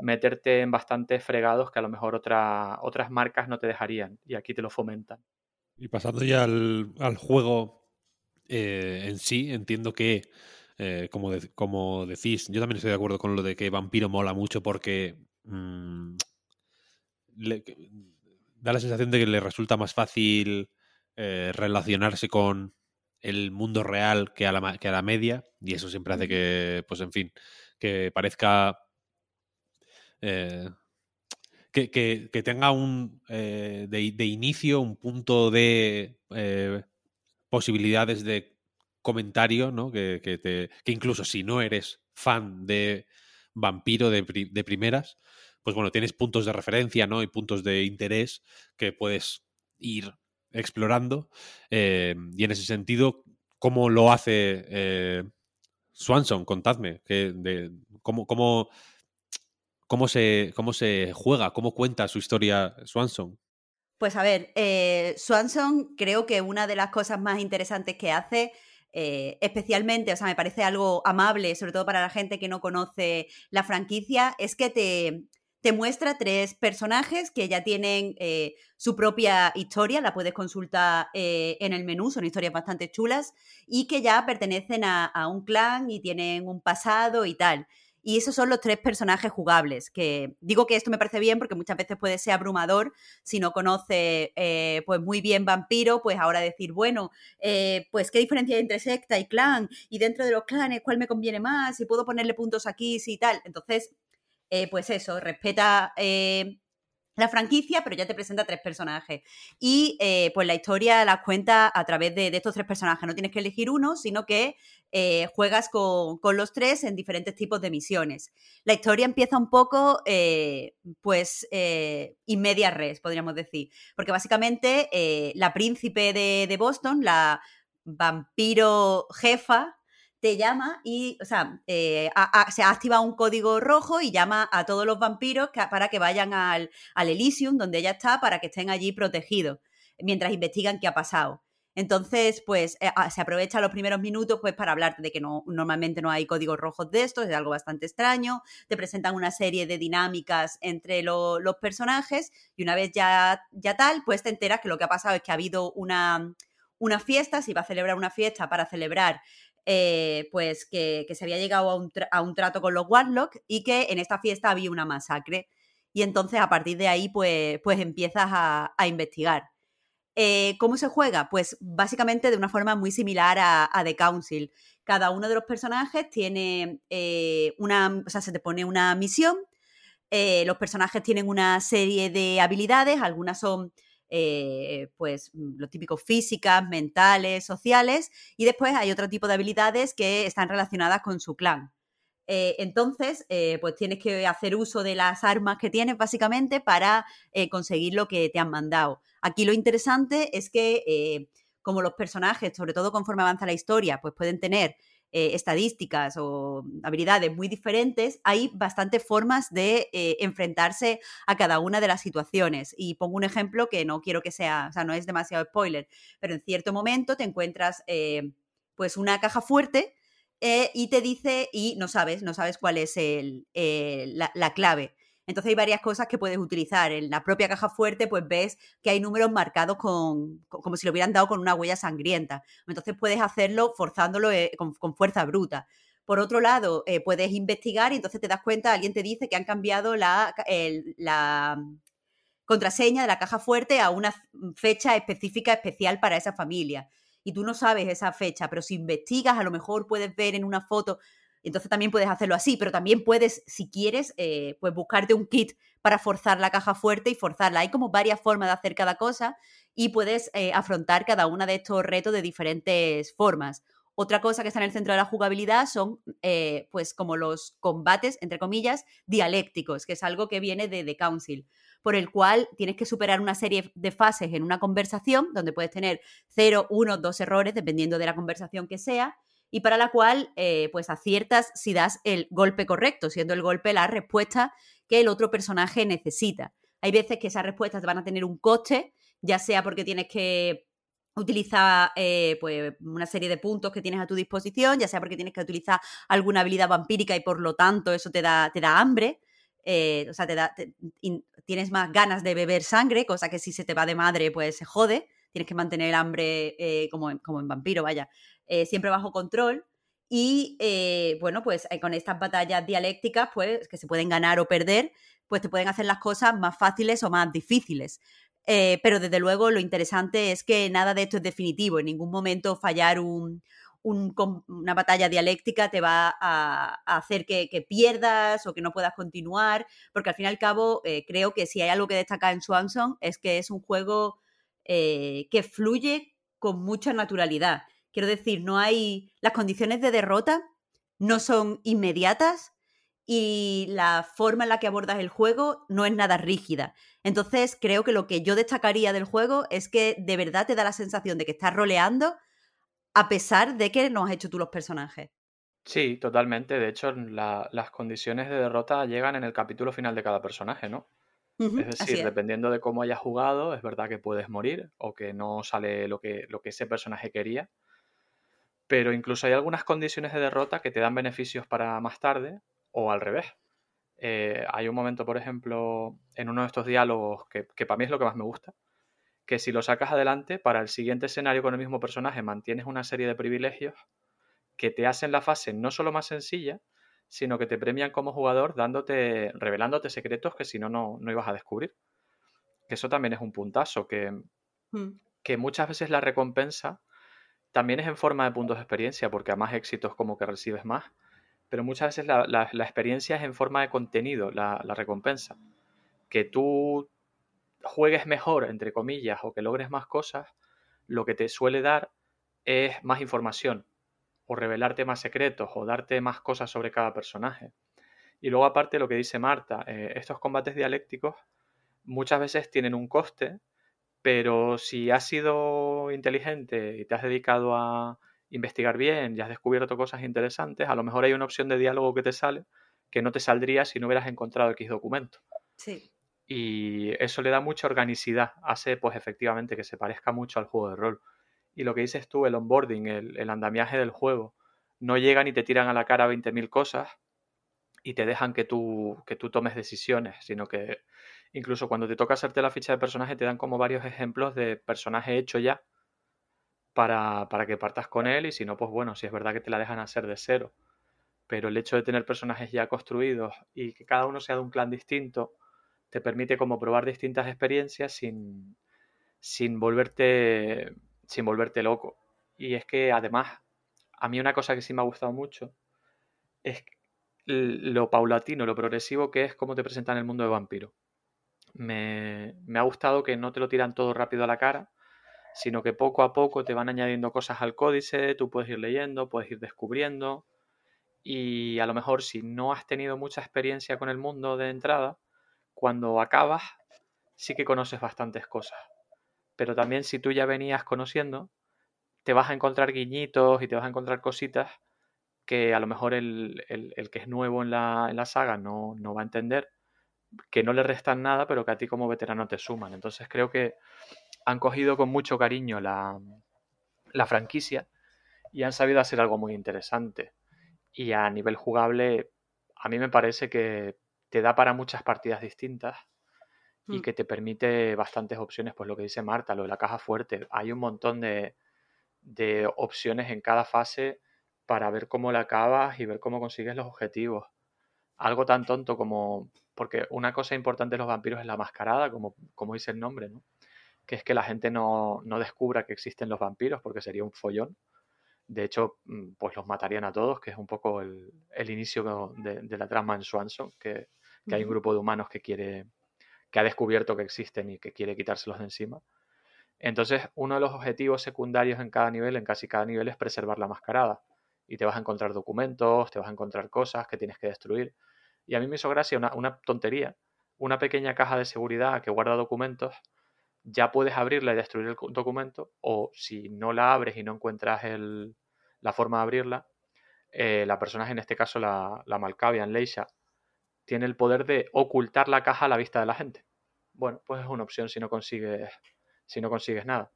meterte en bastantes fregados que a lo mejor otra, otras marcas no te dejarían y aquí te lo fomentan. Y pasando ya al, al juego eh, en sí, entiendo que, eh, como, de- como decís, yo también estoy de acuerdo con lo de que Vampiro mola mucho porque mm, le- da la sensación de que le resulta más fácil eh, relacionarse con el mundo real que a, la, que a la media y eso siempre hace que, pues en fin, que parezca... eh, que, que- que tenga un eh, de, de inicio un punto de eh, posibilidades de comentario, ¿no? Que, que te, que incluso si no eres fan de vampiro de, de primeras, pues bueno, tienes puntos de referencia, ¿no? Y puntos de interés que puedes ir explorando. eh, y en ese sentido, ¿cómo lo hace eh, Swanson? Contadme, cómo, cómo, cómo, se, ¿cómo se juega? ¿Cómo cuenta su historia Swanson? Pues a ver, eh, Swanson creo que una de las cosas más interesantes que hace, eh, especialmente, o sea, me parece algo amable, sobre todo para la gente que no conoce la franquicia, es que te, te muestra tres personajes que ya tienen eh, su propia historia, la puedes consultar eh, en el menú, son historias bastante chulas, y que ya pertenecen a, a un clan y tienen un pasado y tal. Y esos son los tres personajes jugables. Que digo que esto me parece bien porque muchas veces puede ser abrumador si no conoce eh, pues muy bien vampiro, pues ahora decir, bueno, eh, pues qué diferencia hay entre secta y clan, y dentro de los clanes, cuál me conviene más, si puedo ponerle puntos aquí, si tal. Entonces, eh, pues eso, respeta la franquicia, pero ya te presenta tres personajes. Y eh, pues la historia la cuenta a través de, de estos tres personajes. No tienes que elegir uno, sino que eh, juegas con, con los tres en diferentes tipos de misiones. La historia empieza un poco, eh, pues, eh, in media res, podríamos decir. Porque básicamente eh, la príncipe de, de Boston, la vampiro jefa, te llama y, o sea, eh, se activa un código rojo y llama a todos los vampiros para que vayan al, al Elysium, donde ella está, para que estén allí protegidos, mientras investigan qué ha pasado. Entonces, pues eh, a- se aprovecha los primeros minutos pues para hablarte de que no, normalmente no hay códigos rojos de estos, es algo bastante extraño. Te presentan una serie de dinámicas entre lo- los personajes y una vez ya, ya tal, pues te enteras que lo que ha pasado es que ha habido una, una fiesta, se iba a celebrar una fiesta para celebrar eh, pues que, se había llegado a un, trato con los Warlock y que en esta fiesta había una masacre. Y entonces a partir de ahí pues, pues empiezas a, investigar. Eh, ¿Cómo se juega? Pues básicamente de una forma muy similar a, The Council. Cada uno de los personajes tiene eh, una, o sea, se te pone una misión. los personajes tienen una serie de habilidades, algunas son eh, pues lo típico físicas, mentales, sociales, y después hay otro tipo de habilidades que están relacionadas con su clan. Eh, entonces, eh, pues tienes que hacer uso de las armas que tienes básicamente para conseguir lo que te han mandado. Aquí lo interesante es que como los personajes, sobre todo conforme avanza la historia, pues pueden tener eh, estadísticas o habilidades muy diferentes, hay bastantes formas de eh, enfrentarse a cada una de las situaciones. Y pongo un ejemplo que no quiero que sea, o sea, no es demasiado spoiler, pero en cierto momento te encuentras eh, pues una caja fuerte y te dice, y no sabes, no sabes cuál es el, la clave. Entonces hay varias cosas que puedes utilizar. En la propia caja fuerte, pues ves que hay números marcados con, co- como si lo hubieran dado con una huella sangrienta. Entonces puedes hacerlo forzándolo eh, con, fuerza bruta. Por otro lado, eh, puedes investigar y entonces te das cuenta, alguien te dice que han cambiado la, contraseña de la caja fuerte a una fecha específica especial para esa familia. Y tú no sabes esa fecha, pero si investigas, a lo mejor puedes ver en una foto entonces también puedes hacerlo así, pero también puedes, si quieres, eh, pues buscarte un kit para forzar la caja fuerte y forzarla. Hay como varias formas de hacer cada cosa y puedes eh, afrontar cada una de estos retos de diferentes formas. Otra cosa que está en el centro de la jugabilidad son, eh, pues, como los combates, entre comillas, dialécticos, que es algo que viene de The Council, por el cual tienes que superar una serie de fases en una conversación, donde puedes tener 0, 1, 2 errores, dependiendo de la conversación que sea, y para la cual eh, pues aciertas si das el golpe correcto, siendo el golpe la respuesta que el otro personaje necesita. Hay veces que esas respuestas van a tener un coste, ya sea porque tienes que utilizar eh, pues, una serie de puntos que tienes a tu disposición, ya sea porque tienes que utilizar alguna habilidad vampírica y por lo tanto eso te da, te da hambre, eh, o sea, te da, tienes más ganas de beber sangre, cosa que si se te va de madre pues se jode, tienes que mantener el hambre como, como en vampiro, vaya eh, siempre bajo control. Y eh, bueno, pues eh, con estas batallas dialécticas, pues que se pueden ganar o perder, pues te pueden hacer las cosas más fáciles o más difíciles. Pero desde luego lo interesante es que nada de esto es definitivo. En ningún momento fallar un, una batalla dialéctica te va a, hacer que, pierdas o que no puedas continuar, porque al fin y al cabo creo que si hay algo que destaca en Swanson es que es un juego eh, que fluye con mucha naturalidad. Quiero decir, no hay. Las condiciones de derrota no son inmediatas y la forma en la que abordas el juego no es nada rígida. Entonces, creo que lo que yo destacaría del juego es que de verdad te da la sensación de que estás roleando a pesar de que no has hecho tú los personajes. Sí, totalmente. De hecho, la- las condiciones de derrota llegan en el capítulo final de cada personaje, ¿no? Es decir, es. dependiendo de cómo hayas jugado, es verdad que puedes morir o que no sale lo que, lo que ese personaje quería. Pero incluso hay algunas condiciones de derrota que te dan beneficios para más tarde o al revés. Eh, hay un momento, por ejemplo, en uno de estos diálogos que, que para mí es lo que más me gusta, que si lo sacas adelante, para el siguiente escenario con el mismo personaje mantienes una serie de privilegios que te hacen la fase no solo más sencilla, sino que te premian como jugador dándote, revelándote secretos que si no, no no ibas a descubrir. Que eso también es un puntazo, que, Mm. que muchas veces la recompensa también es en forma de puntos de experiencia, porque a más éxitos como que recibes más, pero muchas veces la, experiencia es en forma de contenido, la, la recompensa. Que tú juegues mejor, entre comillas, o que logres más cosas, lo que te suele dar es más información, o revelarte más secretos, o darte más cosas sobre cada personaje. Y luego aparte lo que dice Marta, eh, estos combates dialécticos muchas veces tienen un coste, pero si has sido inteligente y te has dedicado a investigar bien y has descubierto cosas interesantes, a lo mejor hay una opción de diálogo que te sale que no te saldría si no hubieras encontrado X documento. Sí. Y eso le da mucha organicidad, hace pues efectivamente que se parezca mucho al juego de rol. Y lo que dices tú, el onboarding, el, el andamiaje del juego, no llegan y te tiran a la cara 20.000 cosas y te dejan que tú, que tú tomes decisiones, sino que incluso cuando te toca hacerte la ficha de personaje te dan como varios ejemplos de personaje hecho ya para, para que partas con él y si no, pues bueno, si es verdad que te la dejan hacer de cero. Pero el hecho de tener personajes ya construidos y que cada uno sea de un clan distinto, te permite como probar distintas experiencias sin, sin volverte sin volverte loco. Y es que además, a mí una cosa que sí me ha gustado mucho es lo paulatino, lo progresivo que es cómo te presentan el mundo de vampiro. Me, ha gustado que no te lo tiran todo rápido a la cara, sino que poco a poco te van añadiendo cosas al códice, tú puedes ir leyendo, puedes ir descubriendo, y a lo mejor si no has tenido mucha experiencia con el mundo de entrada, cuando acabas sí que conoces bastantes cosas. Pero también si tú ya venías conociendo, te vas a encontrar guiñitos y te vas a encontrar cositas que a lo mejor el, el- el que es nuevo en la, en la saga no, no va a entender, que no le restan nada, pero que a ti como veterano te suman. Entonces creo que han cogido con mucho cariño la, la franquicia y han sabido hacer algo muy interesante. Y a nivel jugable, a mí me parece que te da para muchas partidas distintas y Mm. que te permite bastantes opciones, pues lo que dice Marta, lo de la caja fuerte. Hay un montón de, de opciones en cada fase para ver cómo la acabas y ver cómo consigues los objetivos. Algo tan tonto como, porque una cosa importante de los vampiros es la mascarada, como, como dice el nombre, ¿no? Que es que la gente no, no descubra que existen los vampiros, porque sería un follón. De hecho, mm, pues los matarían a todos, que es un poco el, el inicio de, de la trama en Swanson, que, que hay un grupo de humanos que quiere, que ha descubierto que existen y que quiere quitárselos de encima. Entonces, uno de los objetivos secundarios en cada nivel, en casi cada nivel, es preservar la mascarada. Y te vas a encontrar documentos, te vas a encontrar cosas que tienes que destruir. Y a mí me hizo gracia una, tontería. Una pequeña caja de seguridad que guarda documentos, ya puedes abrirla y destruir el cu- documento, o si no la abres y no encuentras el- la forma de abrirla, eh, la personaje, en este caso la, la Malkavian, Leisha, tiene el poder de ocultar la caja a la vista de la gente. Bueno, pues es una opción si no consigues, si no consigues nada.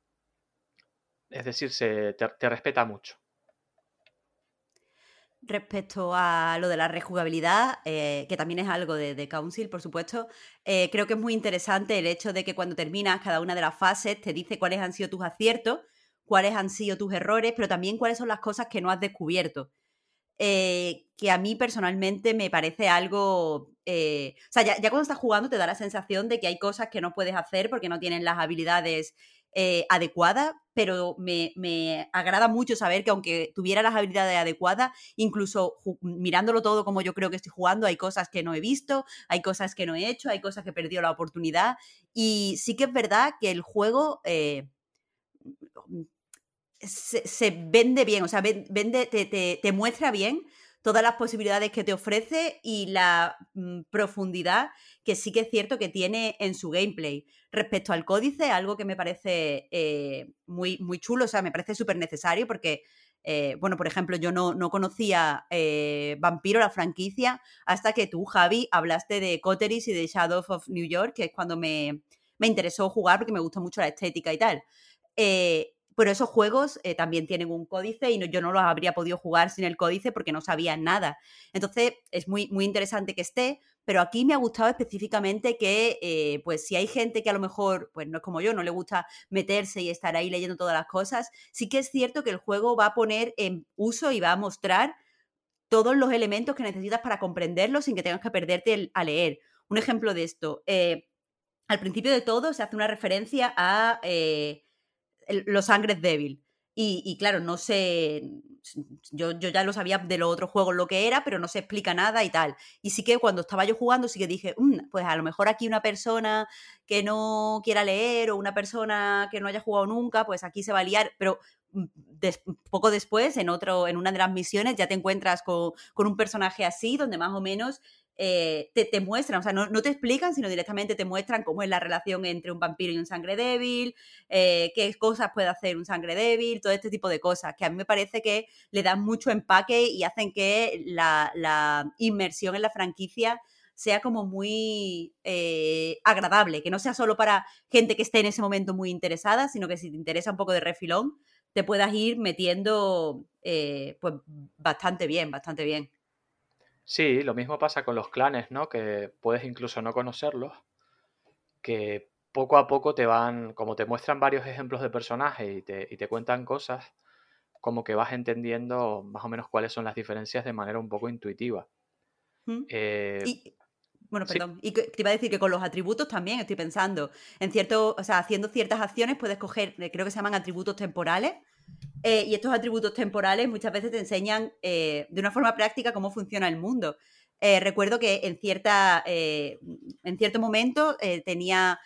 Es decir, se, te respeta mucho. Respecto a lo de la rejugabilidad, eh, que también es algo de, de Council, por supuesto, eh, creo que es muy interesante el hecho de que cuando terminas cada una de las fases te dice cuáles han sido tus aciertos, cuáles han sido tus errores, pero también cuáles son las cosas que no has descubierto. Eh, que a mí personalmente me parece algo... o sea, ya, ya cuando estás jugando te da la sensación de que hay cosas que no puedes hacer porque no tienen las habilidades eh, adecuadas, pero me, me agrada mucho saber que aunque tuviera las habilidades adecuadas, incluso mirándolo todo como yo creo que estoy jugando, hay cosas que no he visto, hay cosas que no he hecho, hay cosas que he perdido la oportunidad. Y sí que es verdad que el juego eh, se, se vende bien, o sea, ven- vende, te- te muestra bien todas las posibilidades que te ofrece y la mm, profundidad que sí que es cierto que tiene en su gameplay. Respecto al códice, algo que me parece eh, muy, muy chulo, o sea, me parece súper necesario porque eh, bueno, por ejemplo, yo no, no conocía eh, Vampiro, la franquicia, hasta que tú, Javi, hablaste de Coteris y de Shadow of New York, que es cuando me, me interesó jugar porque me gusta mucho la estética y tal. Eh, pero esos juegos eh, también tienen un códice y yo no los habría podido jugar sin el códice porque no sabía nada. Entonces es muy, muy interesante que esté, pero aquí me ha gustado específicamente que, eh, pues si hay gente que a lo mejor, pues no es como yo, no le gusta meterse y estar ahí leyendo todas las cosas, sí que es cierto que el juego va a poner en uso y va a mostrar todos los elementos que necesitas para comprenderlo sin que tengas que perderte el- a leer. Un ejemplo de esto, eh, al principio de todo se hace una referencia a el- los sangres débil. Y, claro, no sé, yo, yo ya lo sabía de los otros juegos lo que era, pero no se explica nada y tal. Y sí que cuando estaba yo jugando, sí que dije, "Mm, pues a lo mejor aquí una persona que no quiera leer o una persona que no haya jugado nunca, pues aquí se va a liar. Pero mm, poco después, en, otro, en una de las misiones, ya te encuentras con, con un personaje así, donde más o menos eh, te, te muestran, o sea, no, no te explican, sino directamente te muestran cómo es la relación entre un vampiro y un sangre débil, eh, qué cosas puede hacer un sangre débil, todo este tipo de cosas, que a mí me parece que le dan mucho empaque y hacen que la, la inmersión en la franquicia sea como muy eh, agradable, que no sea solo para gente que esté en ese momento muy interesada, sino que si te interesa un poco de refilón, te puedas ir metiendo pues bastante bien, bastante bien. Sí, lo mismo pasa con los clanes, ¿no? Que puedes incluso no conocerlos, que poco a poco te van, como te muestran varios ejemplos de personajes y te, y te cuentan cosas, como que vas entendiendo más o menos cuáles son las diferencias de manera un poco intuitiva. ¿Mm? Eh, Y, bueno, sí. perdón. Y te iba a decir que con los atributos también estoy pensando. En cierto, o sea, haciendo ciertas acciones puedes coger, eh, creo que se llaman atributos temporales. Eh, y estos atributos temporales muchas veces te enseñan eh, de una forma práctica cómo funciona el mundo. Eh, recuerdo que en, cierta, en cierto momento tenía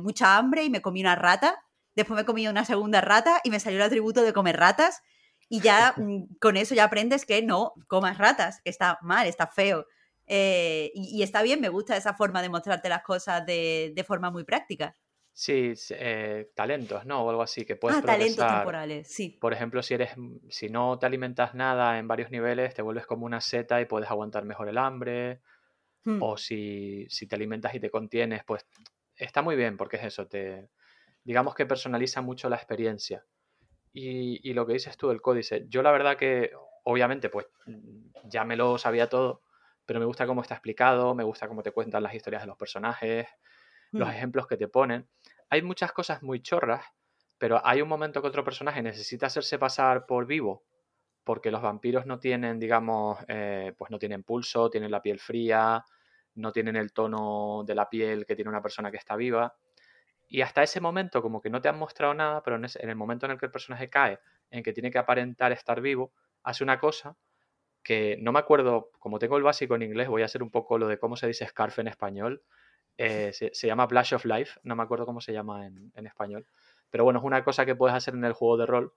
mucha hambre y me comí una rata. Después me comí una segunda rata y me salió el atributo de comer ratas. Y ya mm, con eso ya aprendes que no comas ratas, que está mal, está feo. Y, y está bien, me gusta esa forma de mostrarte las cosas de, de forma muy práctica. Sí, eh, talentos, ¿no? O algo así, que puedes ah, talentos progresar. temporales, sí. Por ejemplo, si eres, si no te alimentas nada en varios niveles, te vuelves como una seta y puedes aguantar mejor el hambre. Hmm. O si, si te alimentas y te contienes, pues está muy bien, porque es eso, te digamos que personaliza mucho la experiencia. Y, y lo que dices tú del códice, yo la verdad que, obviamente, pues mm, ya me lo sabía todo, pero me gusta cómo está explicado, me gusta cómo te cuentan las historias de los personajes, los Hmm. ejemplos que te ponen. Hay muchas cosas muy chorras, pero hay un momento que otro personaje necesita hacerse pasar por vivo, porque los vampiros no tienen, digamos, eh, pues no tienen pulso, tienen la piel fría, no tienen el tono de la piel que tiene una persona que está viva. Y hasta ese momento, como que no te han mostrado nada, pero en, en el momento en el que el personaje cae, en que tiene que aparentar estar vivo, hace una cosa que no me acuerdo, como tengo el básico en inglés, voy a hacer un poco lo de cómo se dice scarf en español. Eh, se, llama Flash of Life, no me acuerdo cómo se llama en, en español. Pero bueno, es una cosa que puedes hacer en el juego de rol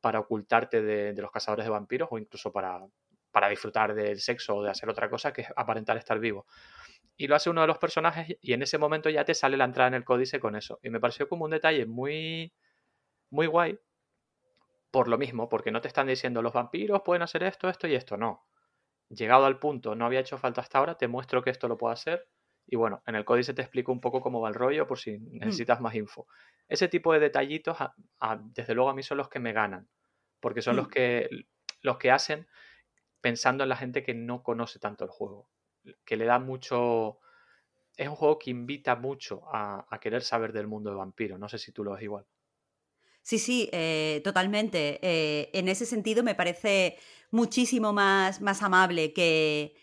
para ocultarte de, de los cazadores de vampiros o incluso para, para disfrutar del sexo o de hacer otra cosa que es aparentar estar vivo. Y lo hace uno de los personajes y en ese momento ya te sale la entrada en el códice con eso. Y me pareció como un detalle muy, muy guay por lo mismo, porque no te están diciendo los vampiros pueden hacer esto, esto y esto, no. Llegado al punto, no había hecho falta hasta ahora, te muestro que esto lo puedo hacer y bueno, en el códice te explico un poco cómo va el rollo por si necesitas más info. Ese tipo de detallitos, a- a- desde luego a mí son los que me ganan, porque son los Mm. que, los que hacen pensando en la gente que no conoce tanto el juego, que le da mucho... Es un juego que invita mucho a, a querer saber del mundo de vampiros. No sé si tú lo ves igual. Sí, sí, eh, totalmente. Eh, en ese sentido me parece muchísimo más, más amable que,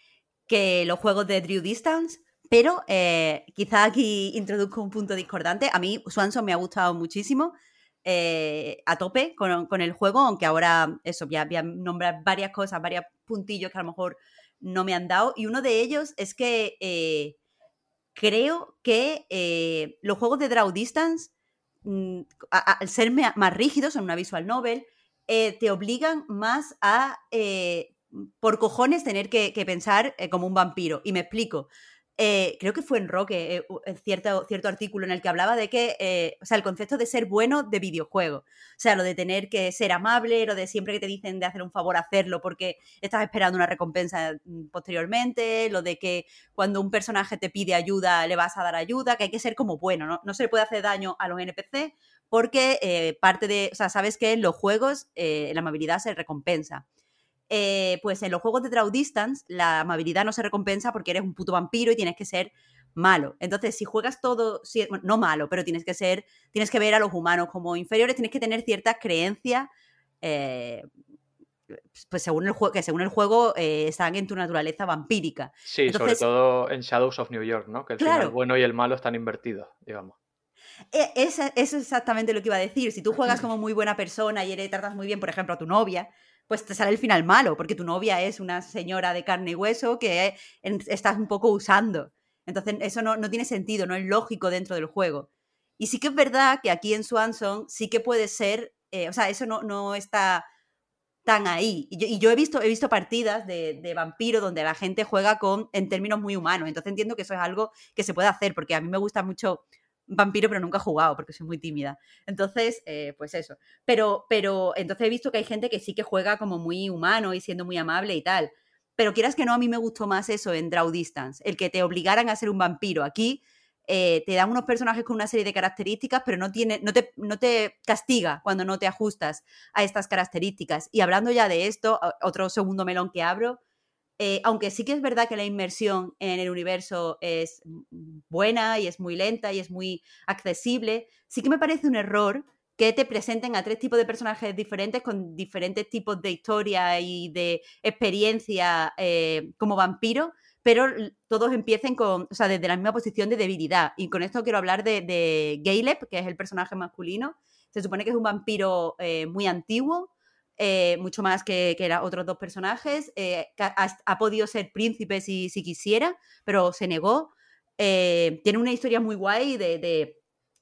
que los juegos de Drew Distance, pero eh, quizá aquí introduzco un punto discordante. A mí Swanson me ha gustado muchísimo, eh, a tope con, el juego, aunque ahora eso, voy a, voy a nombrar varias cosas, varios puntillos que a lo mejor no me han dado. Y uno de ellos es que eh, creo que eh, los juegos de Draw Distance mm, al ser más rígidos en una visual novel, te obligan más a, por cojones, tener que, pensar como un vampiro. Y me explico. Eh, creo que fue en Roque, eh, cierto, cierto artículo en el que hablaba de que, eh, o sea, el concepto de ser bueno de videojuego. O sea, lo de tener que ser amable, lo de siempre que te dicen de hacer un favor, hacerlo porque estás esperando una recompensa mm, posteriormente, lo de que cuando un personaje te pide ayuda, le vas a dar ayuda, que hay que ser como bueno, ¿no? No se le puede hacer daño a los NPC porque eh, parte de, o sea, sabes que en los juegos la amabilidad se recompensa. Eh, pues en los juegos de Draw Distance la amabilidad no se recompensa porque eres un puto vampiro y tienes que ser malo. Entonces, si juegas todo, si- bueno, no malo, pero tienes que ser, tienes que ver a los humanos como inferiores, tienes que tener ciertas creencias, eh, pues según el juego, que según el juego eh, están en tu naturaleza vampírica. Sí, Entonces- sobre todo en Shadows of New York, ¿no? Que el Claro. bueno y el malo están invertidos, digamos. Eso es exactamente lo que iba a decir. Si tú juegas como muy buena persona y eres, tratas muy bien, por ejemplo, a tu novia, pues te sale el final malo, porque tu novia es una señora de carne y hueso que estás un poco usando. Entonces, eso no, no tiene sentido, no es lógico dentro del juego. Y sí que es verdad que aquí en Swanson sí que puede ser, eh, o sea, eso no, no está tan ahí. Y yo, y yo he, visto, he visto partidas de, de vampiro donde la gente juega con, en términos muy humanos. Entonces entiendo que eso es algo que se puede hacer, porque a mí me gusta mucho vampiro, pero nunca he jugado porque soy muy tímida. Entonces, eh, pues eso. Pero, pero entonces he visto que hay gente que sí que juega como muy humano y siendo muy amable y tal. Pero quieras que no, a mí me gustó más eso en Draw Distance, el que te obligaran a ser un vampiro. Aquí eh, te dan unos personajes con una serie de características, pero no, tiene, no, te, no te castiga cuando no te ajustas a estas características. Y hablando ya de esto, otro segundo melón que abro, eh, aunque sí que es verdad que la inmersión en el universo es buena y es muy lenta y es muy accesible, sí que me parece un error que te presenten a tres tipos de personajes diferentes con diferentes tipos de historia y de experiencia eh, como vampiro, pero todos empiecen con, o sea, desde la misma posición de debilidad. Y con esto quiero hablar de, de Caleb, que es el personaje masculino. Se supone que es un vampiro eh, muy antiguo, eh, mucho más que, que los otros dos personajes. eh, ha, podido ser príncipe si, si quisiera, pero se negó. Eh, tiene una historia muy guay de,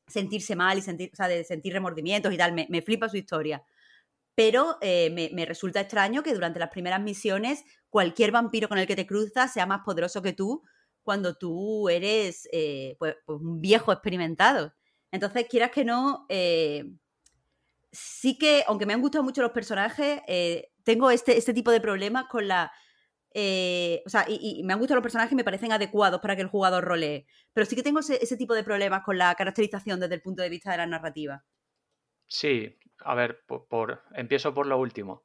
sentirse mal y sentir, o sea, de sentir remordimientos y tal. Me, me flipa su historia. Pero me, me resulta extraño que durante las primeras misiones cualquier vampiro con el que te cruzas sea más poderoso que tú cuando tú eres pues, pues un viejo experimentado. Entonces, quieras que no, sí que, aunque me han gustado mucho los personajes, eh, tengo este, este tipo de problemas con la... eh, o sea, y, y me han gustado los personajes y me parecen adecuados para que el jugador rolee. Pero sí que tengo ese, ese tipo de problemas con la caracterización desde el punto de vista de la narrativa. Sí, a ver, por, por- empiezo por lo último.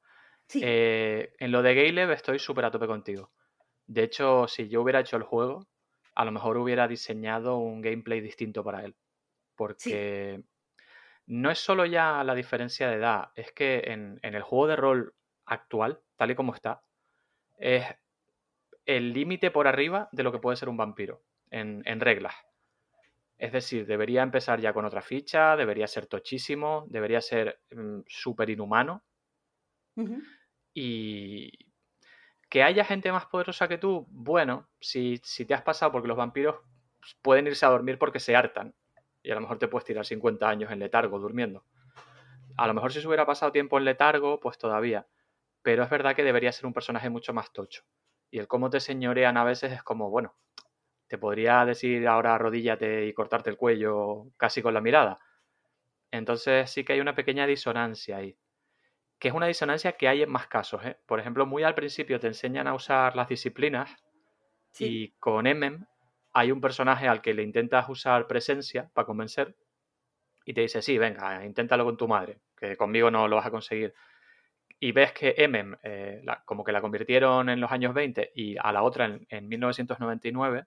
Sí. Eh, en lo de Caleb estoy súper a tope contigo. De hecho, si yo hubiera hecho el juego, a lo mejor hubiera diseñado un gameplay distinto para él. Porque no es solo ya la diferencia de edad, es que en, en el juego de rol actual, tal y como está, es el límite por arriba de lo que puede ser un vampiro, en, en reglas. Es decir, debería empezar ya con otra ficha, debería ser tochísimo, debería ser mm, súper inhumano. Y que haya gente más poderosa que tú, bueno, si, si te has pasado, porque los vampiros pueden irse a dormir porque se hartan. Y a lo mejor te puedes tirar 50 años en letargo durmiendo. A lo mejor si se hubiera pasado tiempo en letargo, pues todavía. Pero es verdad que debería ser un personaje mucho más tocho. Y el cómo te señorean a veces es como, bueno, te podría decir ahora arrodíllate y cortarte el cuello casi con la mirada. Entonces sí que hay una pequeña disonancia ahí. Que es una disonancia que hay en más casos. ¿eh? Por ejemplo, muy al principio te enseñan a usar las disciplinas Sí. y con Emem hay un personaje al que le intentas usar presencia para convencer y te dice, sí, venga, inténtalo con tu madre, que conmigo no lo vas a conseguir. Y ves que Emem, eh, la- como que la convirtieron en los años 20 y a la otra en, en 1999,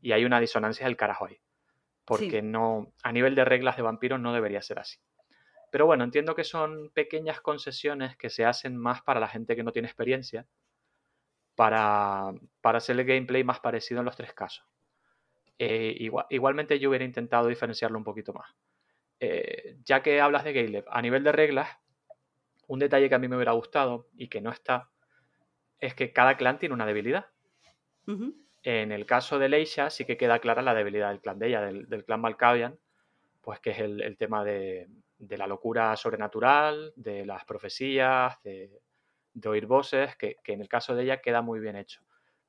y hay una disonancia del carajo ahí. Porque Sí. no, a nivel de reglas de vampiros no debería ser así. Pero bueno, entiendo que son pequeñas concesiones que se hacen más para la gente que no tiene experiencia, para, para hacer el gameplay más parecido en los tres casos. Eh, igual- igualmente yo hubiera intentado diferenciarlo un poquito más. Eh, ya que hablas de Caleb, a nivel de reglas, un detalle que a mí me hubiera gustado y que no está, es que cada clan tiene una debilidad. En el caso de Leisha sí que queda clara la debilidad del clan de ella, del, del clan Malkavian, pues que es el, el tema de, de la locura sobrenatural, de las profecías, de, de oír voces, que, que en el caso de ella queda muy bien hecho.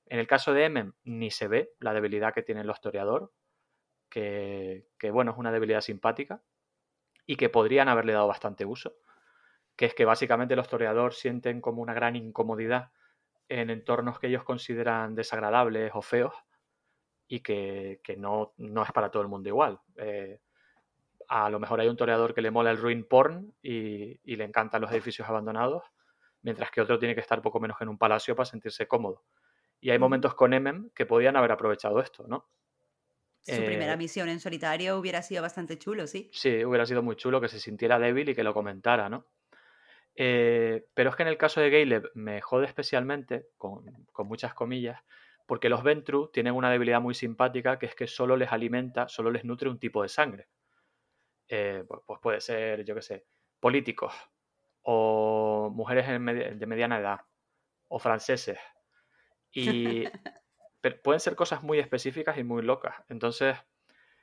En el caso de Emem, ni se ve la debilidad que tiene el historiador, que, bueno, es una debilidad simpática y que podrían haberle dado bastante uso, que es que básicamente los toreadores sienten como una gran incomodidad en entornos que ellos consideran desagradables o feos y que, no, es para todo el mundo igual. Eh, a lo mejor hay un toreador que le mola el ruin porn y, y, le encantan los edificios abandonados, mientras que otro tiene que estar poco menos que en un palacio para sentirse cómodo. Y hay momentos con Emem que podían haber aprovechado esto, ¿no? Su eh, primera misión en solitario hubiera sido bastante chulo, sí. Sí, hubiera sido muy chulo que se sintiera débil y que lo comentara, ¿no? Eh, pero es que en el caso de Caleb me jode especialmente, con, con, muchas comillas, porque los Ventru tienen una debilidad muy simpática que es que solo les alimenta, solo les nutre un tipo de sangre. Eh, pues, pues, puede ser, yo qué sé, políticos, o mujeres de mediana edad, o franceses. Y pueden ser cosas muy específicas y muy locas. Entonces,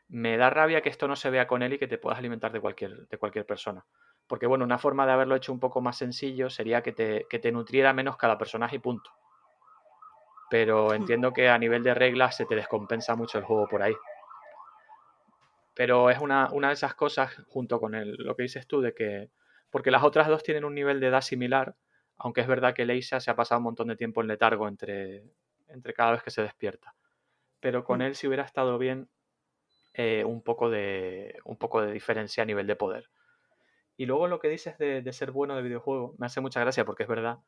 me da rabia que esto no se vea con él y que te puedas alimentar de cualquier, de cualquier persona. Porque, bueno, una forma de haberlo hecho un poco más sencillo sería que te, que te nutriera menos cada personaje y punto. Pero hmm. entiendo que a nivel de reglas se te descompensa mucho el juego por ahí. Pero es una, una de esas cosas, junto con el, lo que dices tú, de que. Porque las otras dos tienen un nivel de edad similar, aunque es verdad que Leisa se ha pasado un montón de tiempo en letargo entre, entre cada vez que se despierta. Pero con mm. él sí hubiera estado bien eh, un, poco de, un poco de diferencia a nivel de poder. Y luego lo que dices de, ser bueno de videojuego me hace mucha gracia porque es verdad.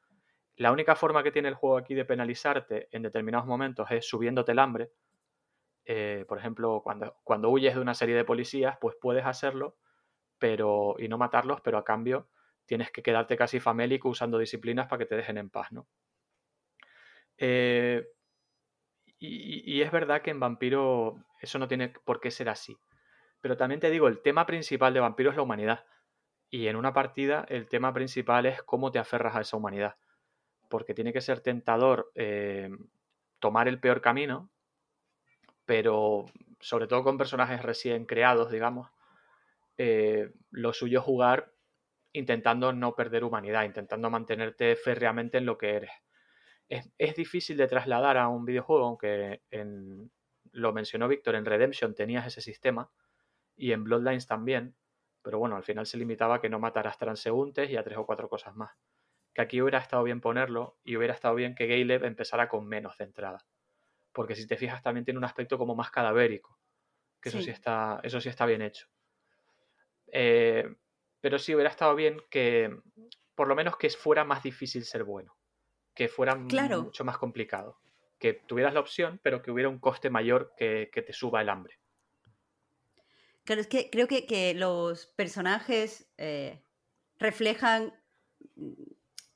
La única forma que tiene el juego aquí de penalizarte en determinados momentos es subiéndote el hambre. Eh, por ejemplo, cuando, cuando huyes de una serie de policías, pues puedes hacerlo pero, y no matarlos, pero a cambio tienes que quedarte casi famélico usando disciplinas para que te dejen en paz, ¿no? Eh, y, es verdad que en Vampiro eso no tiene por qué ser así. Pero también te digo, el tema principal de Vampiro es la humanidad. Y en una partida el tema principal es cómo te aferras a esa humanidad. Porque tiene que ser tentador eh, tomar el peor camino, pero sobre todo con personajes recién creados, digamos, eh, lo suyo jugar intentando no perder humanidad, intentando mantenerte férreamente en lo que eres es, difícil de trasladar a un videojuego, aunque en, lo mencionó Víctor, en Redemption tenías ese sistema y en Bloodlines también, pero bueno, al final se limitaba a que no mataras transeúntes y a tres o cuatro cosas más. Que aquí hubiera estado bien ponerlo y hubiera estado bien que Galeb empezara con menos de entrada. Porque si te fijas también tiene un aspecto como más cadavérico. Que eso sí, está, eso sí está bien hecho. Eh, pero sí hubiera estado bien que por lo menos que fuera más difícil ser bueno que fuera mucho más complicado. Que tuvieras la opción, pero que hubiera un coste mayor que, te suba el hambre. Claro, es que creo que, los personajes eh, reflejan.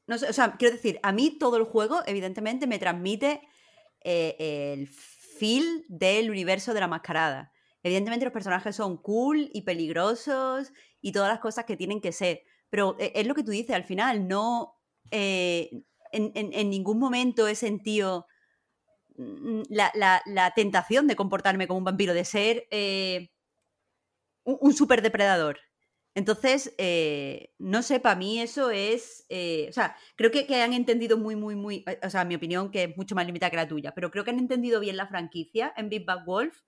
No sé, o sea, quiero decir, a mí todo el juego, evidentemente, me transmite eh, el feel del universo de la mascarada. Evidentemente, los personajes son cool y peligrosos y todas las cosas que tienen que ser. Pero eh, es lo que tú dices, al final, no en, ningún momento he sentido mm, la, tentación de comportarme como un vampiro, de ser eh, un, super depredador. Entonces, eh, no sé, para mí eso es. Eh, o sea, creo que, han entendido muy, muy, muy. O sea, mi opinión, que es mucho más limitada que la tuya, pero creo que han entendido bien la franquicia en Big Bad Wolf,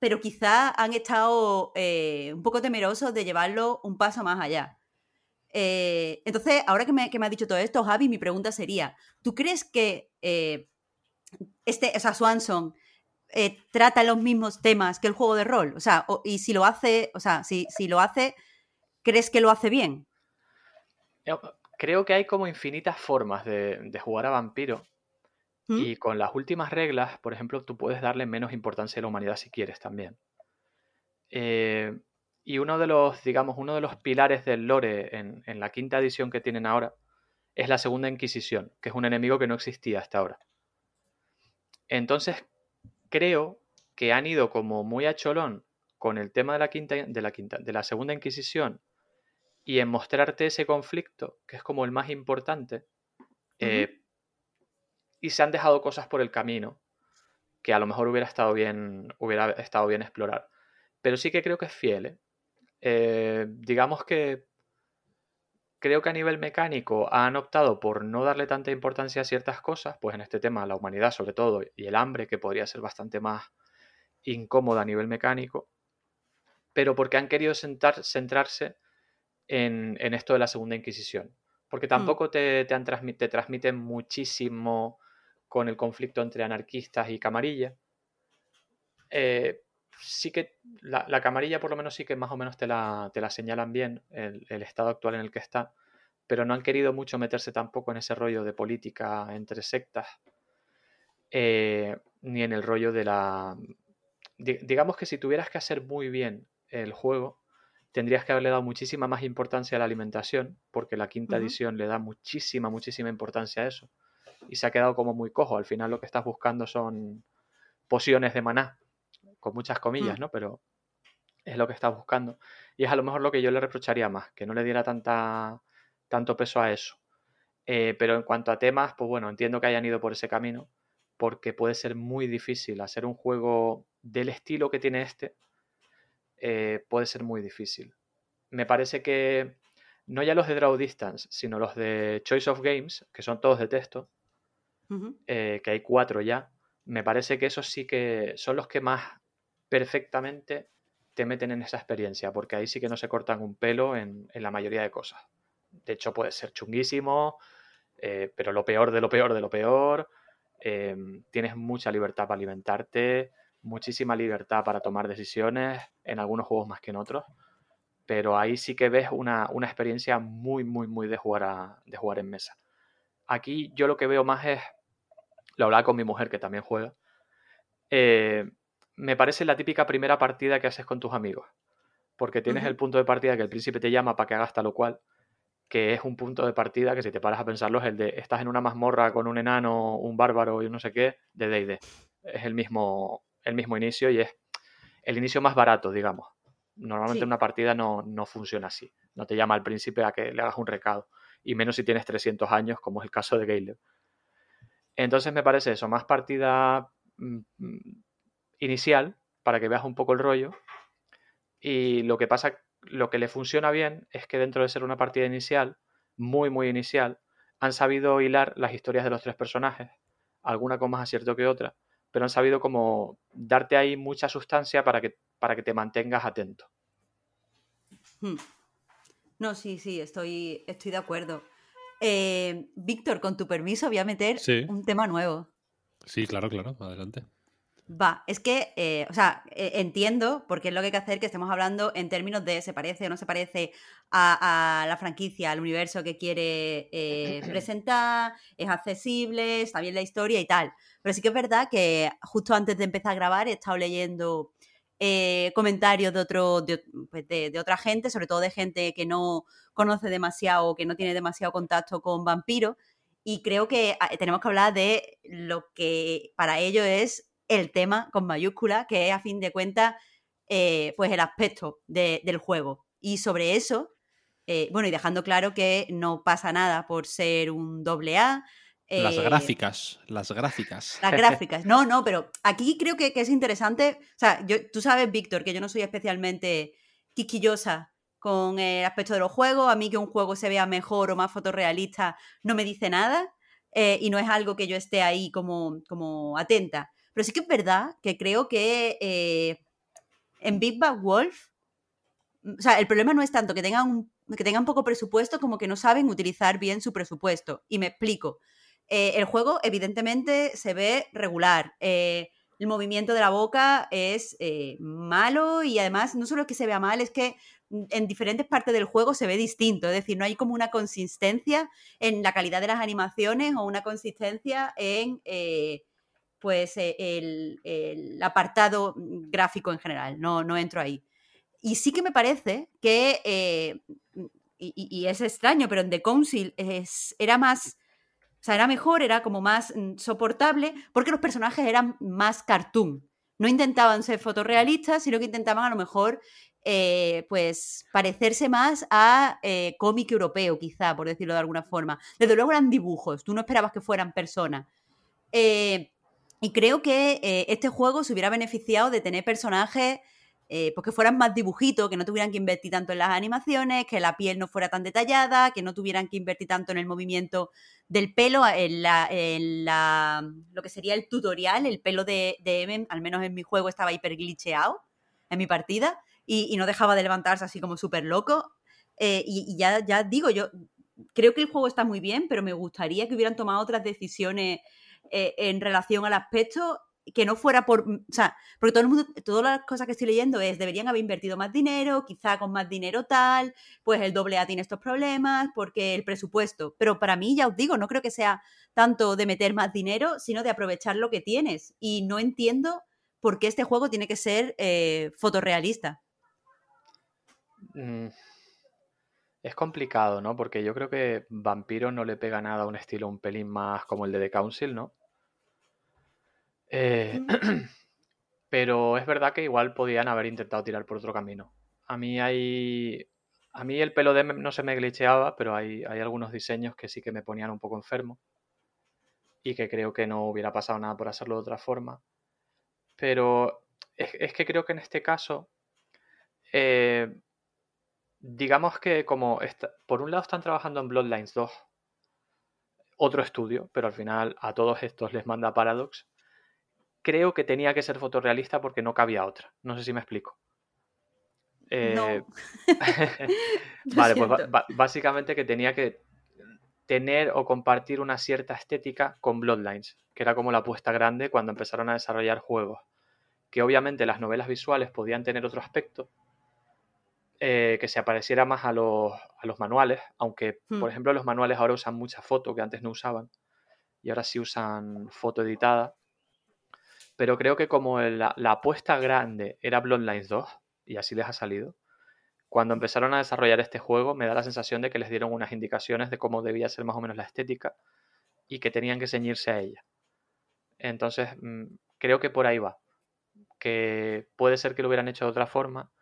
pero quizá han estado un poco temerosos de llevarlo un paso más allá. Eh, entonces, ahora que me, que me has dicho todo esto, Javi, mi pregunta sería, ¿tú crees que eh, este, o sea, Swanson eh, trata los mismos temas que el juego de rol? O sea, y si lo hace, o sea, si, si lo hace, ¿crees que lo hace bien? Creo que hay como infinitas formas de, jugar a vampiro. ¿Mm? Y con las últimas reglas, por ejemplo, tú puedes darle menos importancia a la humanidad si quieres también. Eh, y uno de los, digamos, uno de los pilares del lore en, la quinta edición que tienen ahora es la segunda Inquisición, que es un enemigo que no existía hasta ahora. Entonces, creo que han ido como muy a cholón con el tema de la quinta, de la quinta, de la segunda Inquisición y en mostrarte ese conflicto, que es como el más importante, eh, y se han dejado cosas por el camino que a lo mejor hubiera estado bien, hubiera estado bien explorar. Pero sí que creo que es fiel. ¿eh? Eh, digamos que creo que a nivel mecánico han optado por no darle tanta importancia a ciertas cosas, pues en este tema la humanidad sobre todo y el hambre, que podría ser bastante más incómoda a nivel mecánico, pero porque han querido sentar, centrarse en, en, esto de la Segunda Inquisición. Porque Mm. tampoco te, te, han te transmiten muchísimo con el conflicto entre anarquistas y camarilla. Eh, sí que la, la camarilla por lo menos sí que más o menos te la, te la señalan bien, el, el estado actual en el que está, pero no han querido mucho meterse tampoco en ese rollo de política entre sectas, eh, ni en el rollo de la... di- digamos que si tuvieras que hacer muy bien el juego, tendrías que haberle dado muchísima más importancia a la alimentación, porque la quinta edición le da muchísima, muchísima importancia a eso. Y se ha quedado como muy cojo. Al final lo que estás buscando son pociones de maná, con muchas comillas, Mm. ¿no? Pero es lo que estás buscando. Y es a lo mejor lo que yo le reprocharía más, que no le diera tanta, tanto peso a eso. Eh, pero en cuanto a temas, pues bueno, entiendo que hayan ido por ese camino, porque puede ser muy difícil hacer un juego del estilo que tiene este, eh, puede ser muy difícil. Me parece que no ya los de Draw Distance, sino los de Choice of Games, que son todos de texto, Eh, que hay cuatro ya, me parece que esos sí que son los que más perfectamente te meten en esa experiencia, porque ahí sí que no se cortan un pelo en, la mayoría de cosas. De hecho, puede ser chunguísimo, eh, pero lo peor de lo peor de lo peor. eh, tienes mucha libertad para alimentarte, muchísima libertad para tomar decisiones, en algunos juegos más que en otros. Pero ahí sí que ves una, una experiencia muy, muy, muy de jugar, a- de jugar en mesa. Aquí yo lo que veo más es, lo hablaba con mi mujer que también juega, eh, me parece la típica primera partida que haces con tus amigos. Porque tienes el punto de partida que el príncipe te llama para que hagas tal o cual, que es un punto de partida que si te paras a pensarlo es el de estás en una mazmorra con un enano, un bárbaro y un no sé qué, de D&D. Es el mismo, el mismo inicio y es el inicio más barato, digamos. Normalmente Sí. una partida no, no funciona así. No te llama al príncipe a que le hagas un recado. Y menos si tienes 300 años, como es el caso de Caleb. Entonces me parece eso, más partida mm, mm, inicial, para que veas un poco el rollo. Y lo que pasa, lo que le funciona bien es que dentro de ser una partida inicial, muy, muy inicial, han sabido hilar las historias de los tres personajes, alguna con más acierto que otra, pero han sabido como darte ahí mucha sustancia para que, para que te mantengas atento. Hmm. No, sí, sí, estoy, estoy de acuerdo. Eh, Víctor, con tu permiso, voy a meter Sí. un tema nuevo. Sí, claro, claro, adelante. Va, es que, eh, o sea, eh, entiendo, porque es lo que hay que hacer, que estemos hablando en términos de se parece o no se parece a, a la franquicia, al universo que quiere eh, presentar, es accesible, está bien la historia y tal. Pero sí que es verdad que justo antes de empezar a grabar he estado leyendo comentarios de, otro, de, pues de, de otra gente, sobre todo de gente que no conoce demasiado o que no tiene demasiado contacto con vampiros. Y creo que ah, tenemos que hablar de lo que para ello es el tema con mayúscula, que es a fin de cuentas, eh, pues el aspecto de- del juego. Y sobre eso, eh, bueno, y dejando claro que no pasa nada por ser un doble A. Las eh, gráficas, las gráficas. las gráficas. No, no, pero aquí creo que, que es interesante. O sea, yo, tú sabes, Víctor, que yo no soy especialmente quisquillosa con el aspecto de los juegos. A mí que un juego se vea mejor o más fotorrealista no me dice nada. eh, y no es algo que yo esté ahí como, como atenta. Pero sí que es verdad que creo que eh, en Big Bad Wolf, o sea, el problema no es tanto que tengan, un, que tengan poco presupuesto como que no saben utilizar bien su presupuesto. Y me explico. Eh, el juego, evidentemente, se ve regular. El movimiento de la boca es malo y además no solo es que se vea mal, es que en diferentes partes del juego se ve distinto. Es decir, no hay como una consistencia en la calidad de las animaciones o una consistencia en eh, pues eh, el, apartado gráfico en general. No, no entro ahí. Y sí que me parece que, eh, y es extraño, pero en The Council es, era más, o sea, era mejor, era como más mm, soportable, porque los personajes eran más cartoon. No intentaban ser fotorrealistas, sino que intentaban a lo mejor, eh, pues, parecerse más a eh, cómic europeo, quizá, por decirlo de alguna forma. Desde luego eran dibujos, tú no esperabas que fueran personas. Eh, y creo que este juego se hubiera beneficiado de tener personajes eh, pues que fueran más dibujitos, que no tuvieran que invertir tanto en las animaciones, que la piel no fuera tan detallada, que no tuvieran que invertir tanto en el movimiento del pelo, en, la, en la, lo que sería el tutorial, el pelo de, de al menos en mi juego estaba hiper glitcheado en mi partida y, no dejaba de levantarse así como súper loco. Eh, y, ya, ya digo, yo creo que el juego está muy bien, pero me gustaría que hubieran tomado otras decisiones eh, en relación al aspecto que no fuera por, o sea, porque todo el mundo, todas las cosas que estoy leyendo es, deberían haber invertido más dinero, quizá con más dinero tal, pues el doble A tiene estos problemas, porque el presupuesto, pero para mí, ya os digo, no creo que sea tanto de meter más dinero, sino de aprovechar lo que tienes, y no entiendo por qué este juego tiene que ser eh, fotorrealista. Mm, Es complicado, ¿no? Porque yo creo que Vampiro no le pega nada a un estilo un pelín más como el de The Council, ¿no? Eh, pero es verdad que igual podían haber intentado tirar por otro camino. A mí hay. A mí el pelo de no se me glitcheaba, pero hay, hay algunos diseños que sí que me ponían un poco enfermo. Y que creo que no hubiera pasado nada por hacerlo de otra forma. Pero es, es que creo que en este caso. eh, digamos que como está- por un lado están trabajando en Bloodlines 2, otro estudio, pero al final a todos estos les manda Paradox. Creo que tenía que ser fotorrealista porque no cabía otra. No sé si me explico. Eh, No. Vale, pues siento. básicamente que tenía que tener o compartir una cierta estética con Bloodlines, que era como la apuesta grande cuando empezaron a desarrollar juegos. Que obviamente las novelas visuales podían tener otro aspecto, eh, que se apareciera más a los, a los manuales, aunque Hmm. por ejemplo los manuales ahora usan mucha foto que antes no usaban, y ahora sí usan foto editada. Pero creo que como la, la apuesta grande era Bloodlines 2, y así les ha salido, cuando empezaron a desarrollar este juego me da la sensación de que les dieron unas indicaciones de cómo debía ser más o menos la estética y que tenían que ceñirse a ella. Entonces, mm, creo que por ahí va. Que puede ser que lo hubieran hecho de otra forma,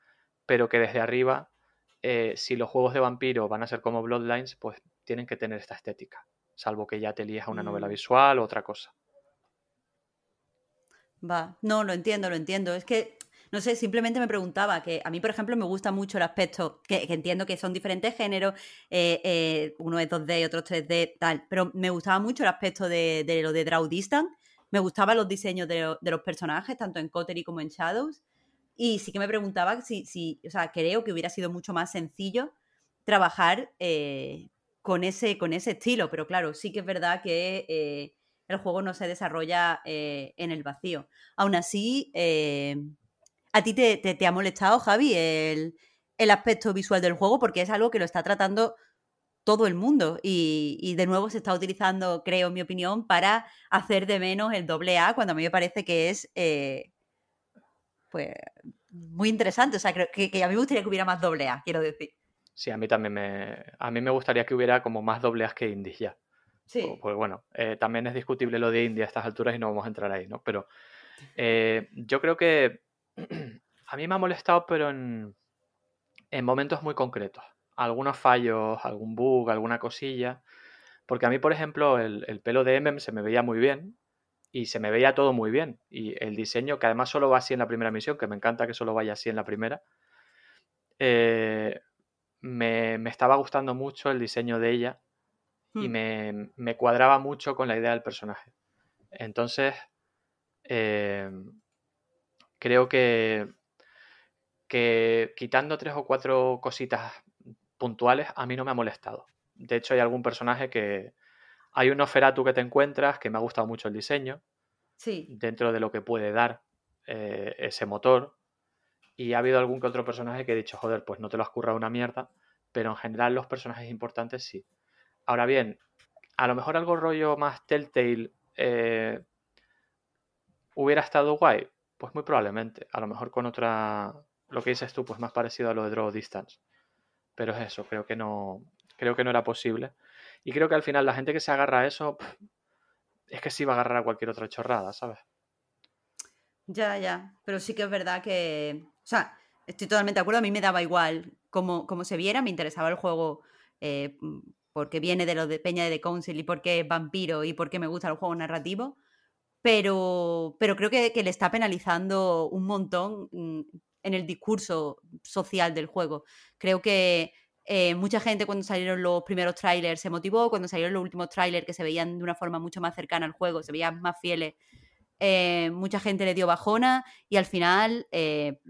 pero que desde arriba, eh, si los juegos de vampiro van a ser como Bloodlines, pues tienen que tener esta estética. Salvo que ya te elijas una novela Mm. visual o otra cosa. Va, no, lo entiendo, lo entiendo. Es que, no sé, simplemente me preguntaba que a mí, por ejemplo, me gusta mucho el aspecto, que, que entiendo que son diferentes géneros, eh, eh, uno es 2D y otro es 3D, tal, pero me gustaba mucho el aspecto de, de lo de Draw Distance, me gustaban los diseños de, de los personajes, tanto en Coterie como en Shadows, y sí que me preguntaba si, si, o sea, creo que hubiera sido mucho más sencillo trabajar eh, con, ese, con ese estilo, pero claro, sí que es verdad que eh, el juego no se desarrolla eh, en el vacío. Aún así, ¿a ti te, te- ha molestado, Javi, el, el aspecto visual del juego? Porque es algo que lo está tratando todo el mundo y, y de nuevo se está utilizando, creo, en mi opinión, para hacer de menos el doble A cuando a mí me parece que es pues muy interesante. O sea, creo que, que a mí me gustaría que hubiera más doble A, quiero decir. Sí, a mí también me, a mí me gustaría que hubiera como más doble As que indies ya. Sí. O- Pues bueno, eh, también es discutible lo de India a estas alturas y no vamos a entrar ahí, ¿no? Pero eh, yo creo que a mí me ha molestado, pero en, en momentos muy concretos. Algunos fallos, algún bug, alguna cosilla. Porque a mí, por ejemplo, el, el pelo de MM se me veía muy bien y se me veía todo muy bien. Y el diseño, que además solo va así en la primera misión, que me encanta que solo vaya así en la primera, eh, me, me estaba gustando mucho el diseño de ella y Hmm. me, me cuadraba mucho con la idea del personaje. Entonces, eh, creo que, que quitando tres o cuatro cositas puntuales, a mí no me ha molestado. De hecho, hay algún personaje que... Hay un Oferatu que te encuentras que me ha gustado mucho el diseño, Sí. dentro de lo que puede dar eh, ese motor. Y ha habido algún que otro personaje que he dicho, joder, pues no te lo has currado una mierda, pero en general los personajes importantes sí. Ahora bien, a lo mejor algo rollo más Telltale eh, hubiera estado guay, pues muy probablemente. A lo mejor con otra, lo que dices tú, pues más parecido a lo de Draw Distance. Pero es eso, creo que no, creo que no era posible. Y creo que al final la gente que se agarra a eso, es que sí va a agarrar a cualquier otra chorrada, ¿sabes? Ya, ya. Pero sí que es verdad que. O sea, estoy totalmente de acuerdo. A mí me daba igual cómo, cómo se viera. Me interesaba el juego eh, porque viene de lo de Peña de The Council y porque es vampiro y porque me gusta el juego narrativo. Pero, pero creo que, que le está penalizando un montón mm, en el discurso social del juego. Creo que eh, mucha gente cuando salieron los primeros trailers se motivó, cuando salieron los últimos trailers que se veían de una forma mucho más cercana al juego, se veían más fieles, eh, mucha gente le dio bajona y al final eh,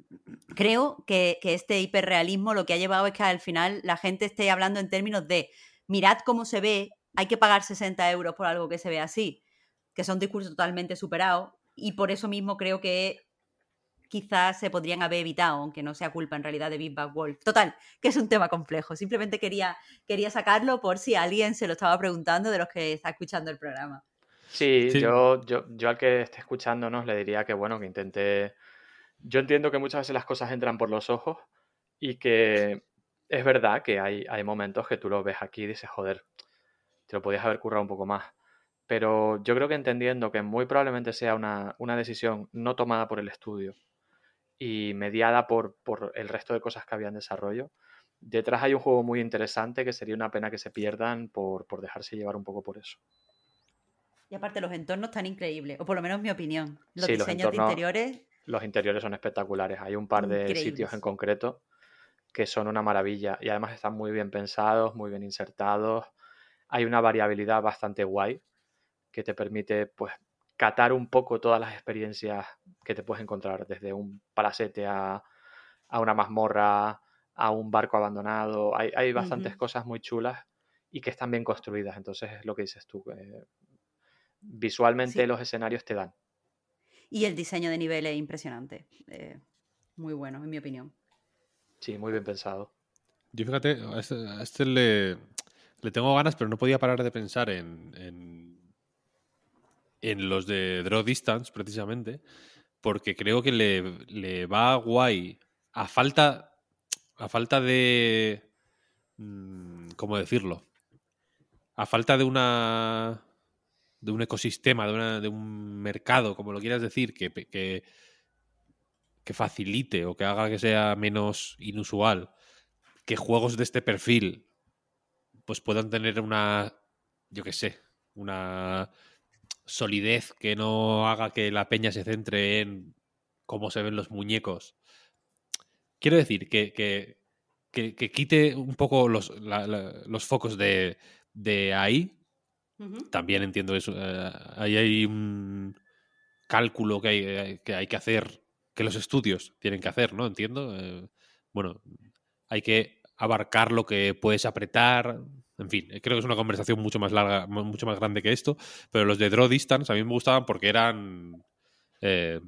creo que, que este hiperrealismo lo que ha llevado es que al final la gente esté hablando en términos de mirad cómo se ve, hay que pagar 60 euros por algo que se ve así, que son discursos totalmente superados y por eso mismo creo que quizás se podrían haber evitado, aunque no sea culpa en realidad de Big Bang Wolf. Total, que es un tema complejo. Simplemente quería, quería sacarlo por si alguien se lo estaba preguntando de los que está escuchando el programa. Sí, Sí. Yo, yo, yo al que esté escuchándonos le diría que bueno, que intente. Yo entiendo que muchas veces las cosas entran por los ojos y que es verdad que hay, hay momentos que tú lo ves aquí y dices, joder, te lo podías haber currado un poco más. Pero yo creo que entendiendo que muy probablemente sea una, una decisión no tomada por el estudio y mediada por, por el resto de cosas que había en desarrollo, detrás hay un juego muy interesante que sería una pena que se pierdan por, por dejarse llevar un poco por eso. Y aparte los entornos tan increíbles, o por lo menos mi opinión. Los Sí, los diseños entornos- de interiores, Los interiores son espectaculares. Hay un par de sitios en concreto que son una maravilla y además están muy bien pensados, muy bien insertados. Hay una variabilidad bastante guay que te permite pues catar un poco todas las experiencias que te puedes encontrar, desde un palacete a, a una mazmorra, a un barco abandonado. Hay, hay bastantes cosas muy chulas y que están bien construidas. Entonces es lo que dices tú. eh, visualmente Sí. los escenarios te dan. y el diseño de nivel es impresionante. Eh, muy bueno, en mi opinión. Sí, muy bien pensado. Yo fíjate, a este, a este le, le tengo ganas, pero no podía parar de pensar en, en, en los de Draw Distance, precisamente, porque creo que le, le va guay a falta, a falta de... mm, ¿Cómo decirlo? A falta de una de un ecosistema, de, una- de un mercado, como lo quieras decir, que, que, que facilite o que haga que sea menos inusual que juegos de este perfil pues puedan tener una, yo qué sé, una solidez que no haga que la peña se centre en cómo se ven los muñecos. Quiero decir que, que, que- que quite un poco los, la- la- los focos de, de ahí. También entiendo eso. eh, ahí hay un cálculo que hay, eh, que hay que hacer, que los estudios tienen que hacer, ¿no? Entiendo. eh, bueno, hay que abarcar lo que puedes apretar. En fin, creo que es una conversación mucho más larga, mu- mucho más grande que esto. Pero los de Draw Distance a mí me gustaban porque eran eh,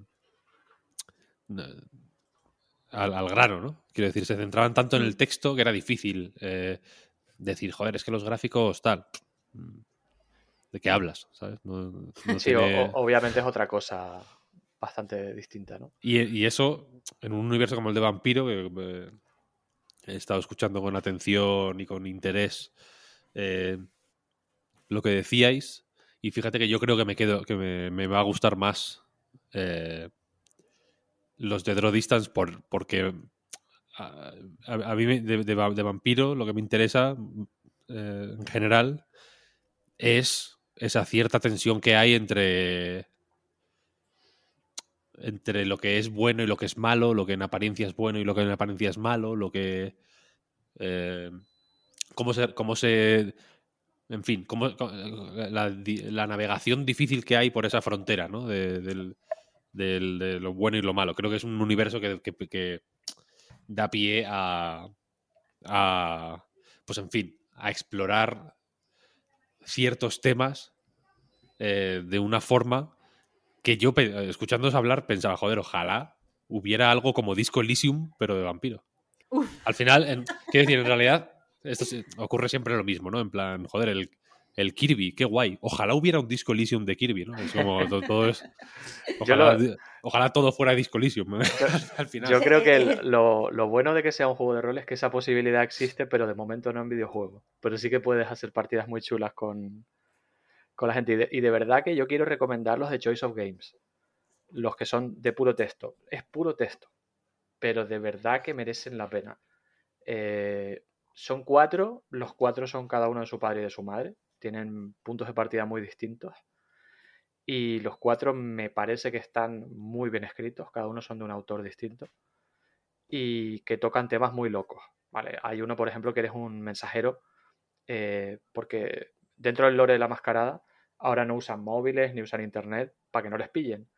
al, al grano, ¿no? Quiero decir, se centraban tanto en el texto que era difícil eh, decir, joder, es que los gráficos tal. ¿De qué hablas? ¿Sabes? No- no Sí, o- tiene- o- obviamente es otra cosa bastante distinta, ¿no? y, y eso, en un universo como el de Vampiro, que eh, he estado escuchando con atención y con interés eh, lo que decíais, y fíjate que yo creo que me quedo, que me, va a gustar más eh, los de Draw Distance por, porque a, mí de, de va- de Vampiro lo que me interesa eh, en general es esa cierta tensión que hay entre entre lo que es bueno y lo que es malo, lo que en apariencia es bueno y lo que en apariencia es malo, lo que cómo se cómo se en fin, cómo, co- la, navegación difícil que hay por esa frontera, ¿no? De, del- del- de lo bueno y lo malo. Creo que es un universo que, que- que da pie a, a, pues en fin, a explorar ciertos temas eh, de una forma que yo, escuchándoos hablar, pensaba, joder, ojalá hubiera algo como Disco Elysium, pero de vampiro. Al final, en- quiero decir, en realidad, esto sí- ocurre siempre lo mismo, ¿no? En plan, joder, el, el Kirby, qué guay. Ojalá hubiera un Disco Elysium de Kirby, ¿no? Es como to- todo, es. Yo Ojalá, lo- ojalá todo fuera Disco Elysium. ¿eh? Al final. Yo creo que el- lo, lo bueno de que sea un juego de rol es que esa posibilidad existe, pero de momento no en videojuego. Pero sí que puedes hacer partidas muy chulas con, con la gente. Y de, y de verdad que yo quiero recomendar los de Choice of Games. Los que son de puro texto. Es puro texto. Pero de verdad que merecen la pena. Eh, son cuatro. Los cuatro son cada uno de su padre y de su madre. Tienen puntos de partida muy distintos. Y los cuatro me parece que están muy bien escritos, cada uno son de un autor distinto. y que tocan temas muy locos. ¿vale? Hay uno, por ejemplo, que eres un mensajero, eh, porque dentro del lore de la mascarada ahora no usan móviles ni usan internet para que no les pillen.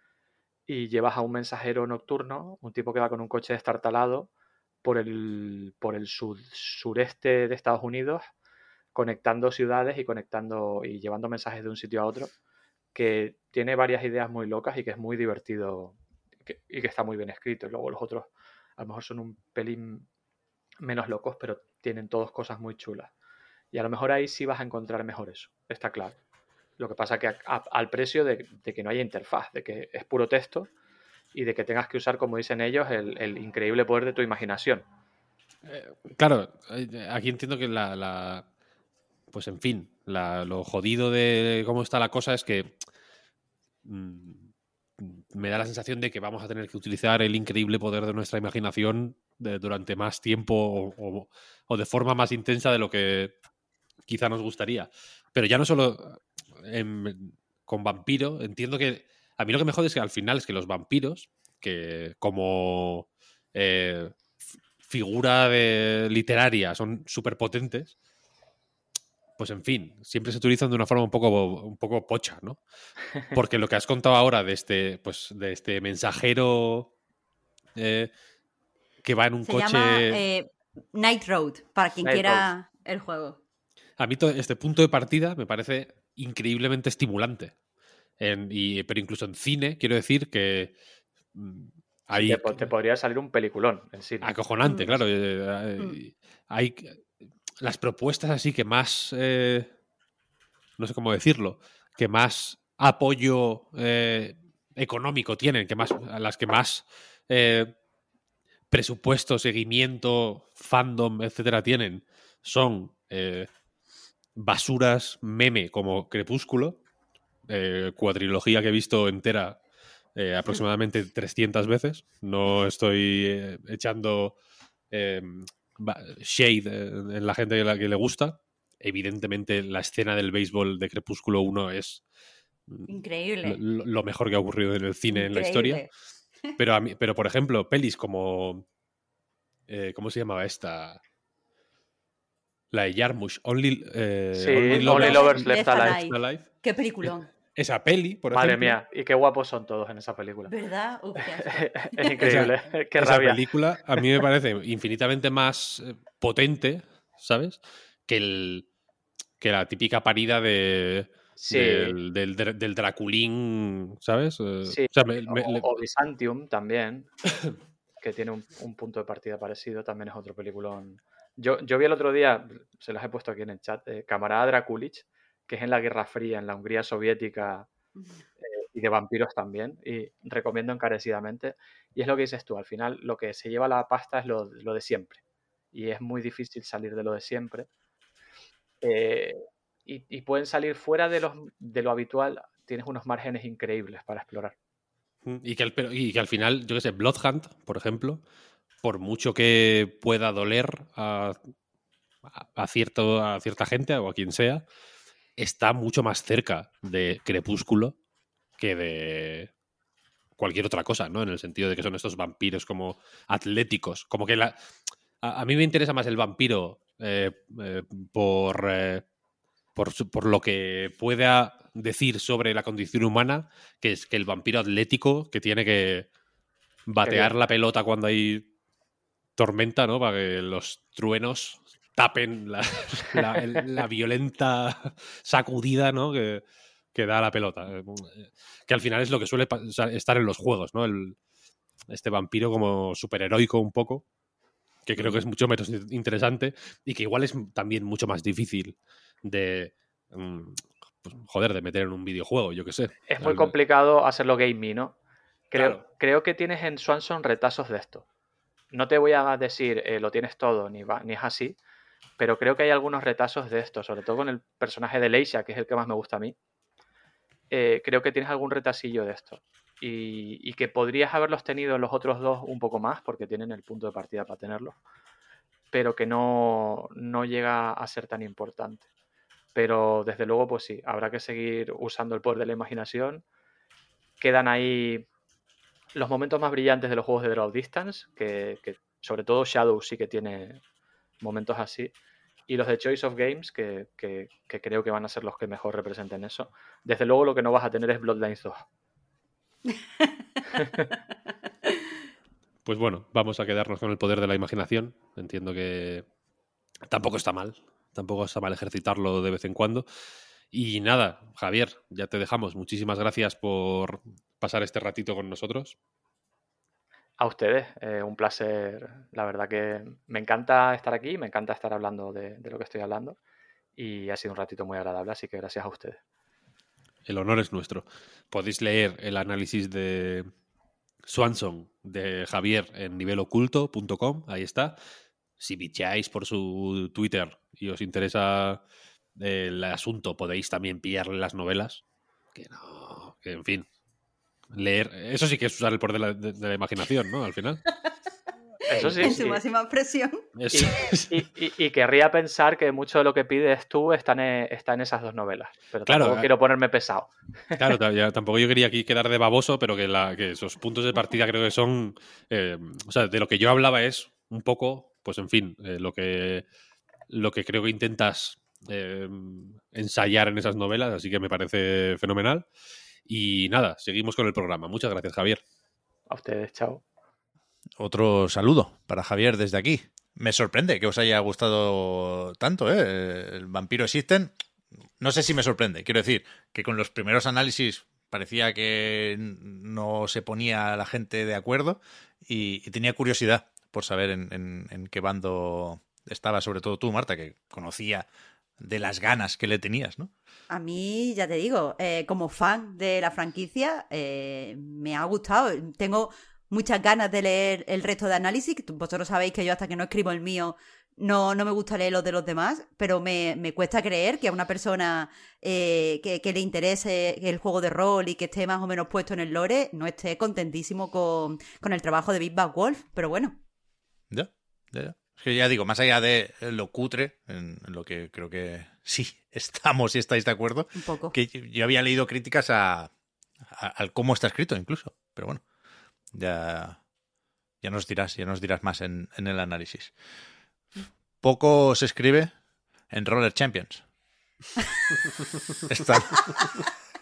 Y llevas a un mensajero nocturno, un tipo que va con un coche destartalado por el, por el sureste de Estados Unidos, conectando ciudades y conectando y llevando mensajes de un sitio a otro, que tiene varias ideas muy locas y que es muy divertido y que está muy bien escrito. Y luego los otros a lo mejor son un pelín menos locos, pero tienen todas cosas muy chulas. Y a lo mejor ahí sí vas a encontrar mejor eso, está claro. Lo que pasa que al precio de, que no haya interfaz, de que es puro texto y de que tengas que usar, como dicen ellos, el, increíble poder de tu imaginación. Eh, claro, eh, aquí entiendo que la, pues en fin, lo jodido de cómo está la cosa es que mm, me da la sensación de que vamos a tener que utilizar el increíble poder de nuestra imaginación durante más tiempo o, de forma más intensa de lo que quizá nos gustaría. Pero ya no solo con vampiro, entiendo que a mí lo que me jode es que al final es que los vampiros, que como eh, figura de, literaria son súper potentes, pues en fin, siempre se utilizan de una forma un poco, un poco pocha, ¿no? Porque lo que has contado ahora de este, pues, de este mensajero eh, que va en un coche. Eh, Night Road, para quien quiera el juego. A mí este punto de partida me parece increíblemente estimulante. Y, pero incluso en cine, quiero decir que. Mm, ahí, te, podría salir un peliculón en cine. Acojonante, mm. claro. Eh, mm. Hay las propuestas así que más, eh, no sé cómo decirlo, que más apoyo eh, económico tienen, que más, las que más eh, presupuesto, seguimiento, fandom, etcétera, tienen, son basuras meme como Crepúsculo, cuatrilogía que he visto entera aproximadamente 300 veces. No estoy echando shade en la gente que, le gusta. Evidentemente, la escena del béisbol de Crepúsculo 1 es increíble. Lo, mejor que ha ocurrido en el cine en la historia. Pero, a mí, pero, por ejemplo, pelis como. Eh, ¿Cómo se llamaba esta? La de Yarmush. Only, eh, Lovers, Left, Alive. Qué peliculón esa peli, por Madre ejemplo. mía, y qué guapos son todos en esa película. ¿Verdad? es increíble, qué esa película a mí me parece infinitamente más eh, potente, ¿sabes? Que, el, que la típica parida de, del, del, Draculín, ¿sabes? Eh, sí, o, Byzantium también, que tiene un, punto de partida parecido, también es otro peliculón. Yo, yo vi el otro día, se las he puesto aquí en el chat, eh, Camarada Draculich, que es en la Guerra Fría, en la Hungría soviética eh, y de vampiros también, y recomiendo encarecidamente. Y es lo que dices tú, al final lo que se lleva la pasta es lo, de siempre, y es muy difícil salir de lo de siempre. Eh, y, pueden salir fuera de, los, de lo habitual, tienes unos márgenes increíbles para explorar. Y que, y que al final, yo qué sé, Bloodhunt, por ejemplo, por mucho que pueda doler a, a, cierto, a cierta gente o a quien sea, está mucho más cerca de Crepúsculo que de cualquier otra cosa, ¿no? En el sentido de que son estos vampiros como atléticos. Como que la. A, mí me interesa más el vampiro eh, eh, por, eh, por, por, lo que pueda decir sobre la condición humana, que es que el vampiro atlético que tiene que batear la pelota cuando hay tormenta, ¿no? Para que los truenos tapen la, violenta sacudida ¿no? que, da la pelota. Eh, que al final es lo que suele estar en los juegos, ¿no? El, este vampiro como superheroico un poco, que creo que es mucho menos interesante y que igual es también mucho más difícil de... Mm, pues, joder, de meter en un videojuego, yo qué sé. Es muy complicado hacerlo gamey, ¿no? Creo, creo que tienes en Swanson retazos de esto. No te voy a decir eh, lo tienes todo, ni, va, ni es así, pero creo que hay algunos retazos de esto, sobre todo con el personaje de Leisha, que es el que más me gusta a mí. Eh, creo que tienes algún retasillo de esto. Y, que podrías haberlos tenido en los otros dos un poco más, porque tienen el punto de partida para tenerlos, pero que no, no llega a ser tan importante. Pero desde luego, pues sí, habrá que seguir usando el poder de la imaginación. Quedan ahí los momentos más brillantes de los juegos de Draw Distance, que, que sobre todo Shadow sí que tiene momentos así. Y los de Choice of Games, que, que- que creo que van a ser los que mejor representen eso. Desde luego lo que no vas a tener es Bloodlines 2. Pues bueno, vamos a quedarnos con el poder de la imaginación. Entiendo que tampoco está mal. Tampoco está mal ejercitarlo de vez en cuando. Y nada, Javier, ya te dejamos. Muchísimas gracias por pasar este ratito con nosotros. A ustedes, eh, un placer. La verdad que me encanta estar aquí, me encanta estar hablando de, de lo que estoy hablando. Y ha sido un ratito muy agradable, así que gracias a ustedes. El honor es nuestro. Podéis leer el análisis de Swanson de Javier en niveloculto.com, ahí está. Si bicháis por su Twitter y os interesa el asunto, podéis también pillarle las novelas. Que no, que en fin. Leer, eso sí que es usar el poder de la, de- de la imaginación, ¿no? Al final. Eso sí. en su y- máxima expresión. Es- Y, y- y querría pensar que mucho de lo que pides tú está en, e- está en esas dos novelas. Pero Claro, tampoco eh. quiero ponerme pesado. Claro, ya tampoco yo quería aquí quedar de baboso, pero que, la, que esos puntos de partida creo que son. eh, o sea, de lo que yo hablaba es un poco, pues en fin, eh, lo que lo que creo que intentas eh, ensayar en esas novelas, así que me parece fenomenal. Y nada, seguimos con el programa. Muchas gracias, Javier. A ustedes, chao. Otro saludo para Javier desde aquí. Me sorprende que os haya gustado tanto, ¿eh? El vampiro existen. No sé si me sorprende. Quiero decir que con los primeros análisis parecía que no se ponía la gente de acuerdo y, y tenía curiosidad por saber en, en- en qué bando estaba, sobre todo tú, Marta, que conocía de las ganas que le tenías, ¿no? A mí, ya te digo, eh, como fan de la franquicia, eh, me ha gustado. Tengo muchas ganas de leer el resto de análisis. Vosotros sabéis que yo hasta que no escribo el mío no, no me gusta leer los de los demás, pero me, me cuesta creer que a una persona eh, que, que le interese el juego de rol y que esté más o menos puesto en el lore no esté contentísimo con, con el trabajo de Big Bad Wolf. Pero bueno, Ya, ya, ya. Es que ya digo, más allá de lo cutre, en en lo que creo que sí estamos y estáis de acuerdo, un poco. que yo había leído críticas a, al cómo está escrito incluso, pero bueno, ya, ya nos dirás, ya nos dirás más en, en el análisis. Poco se escribe en Roller Champions. Esta,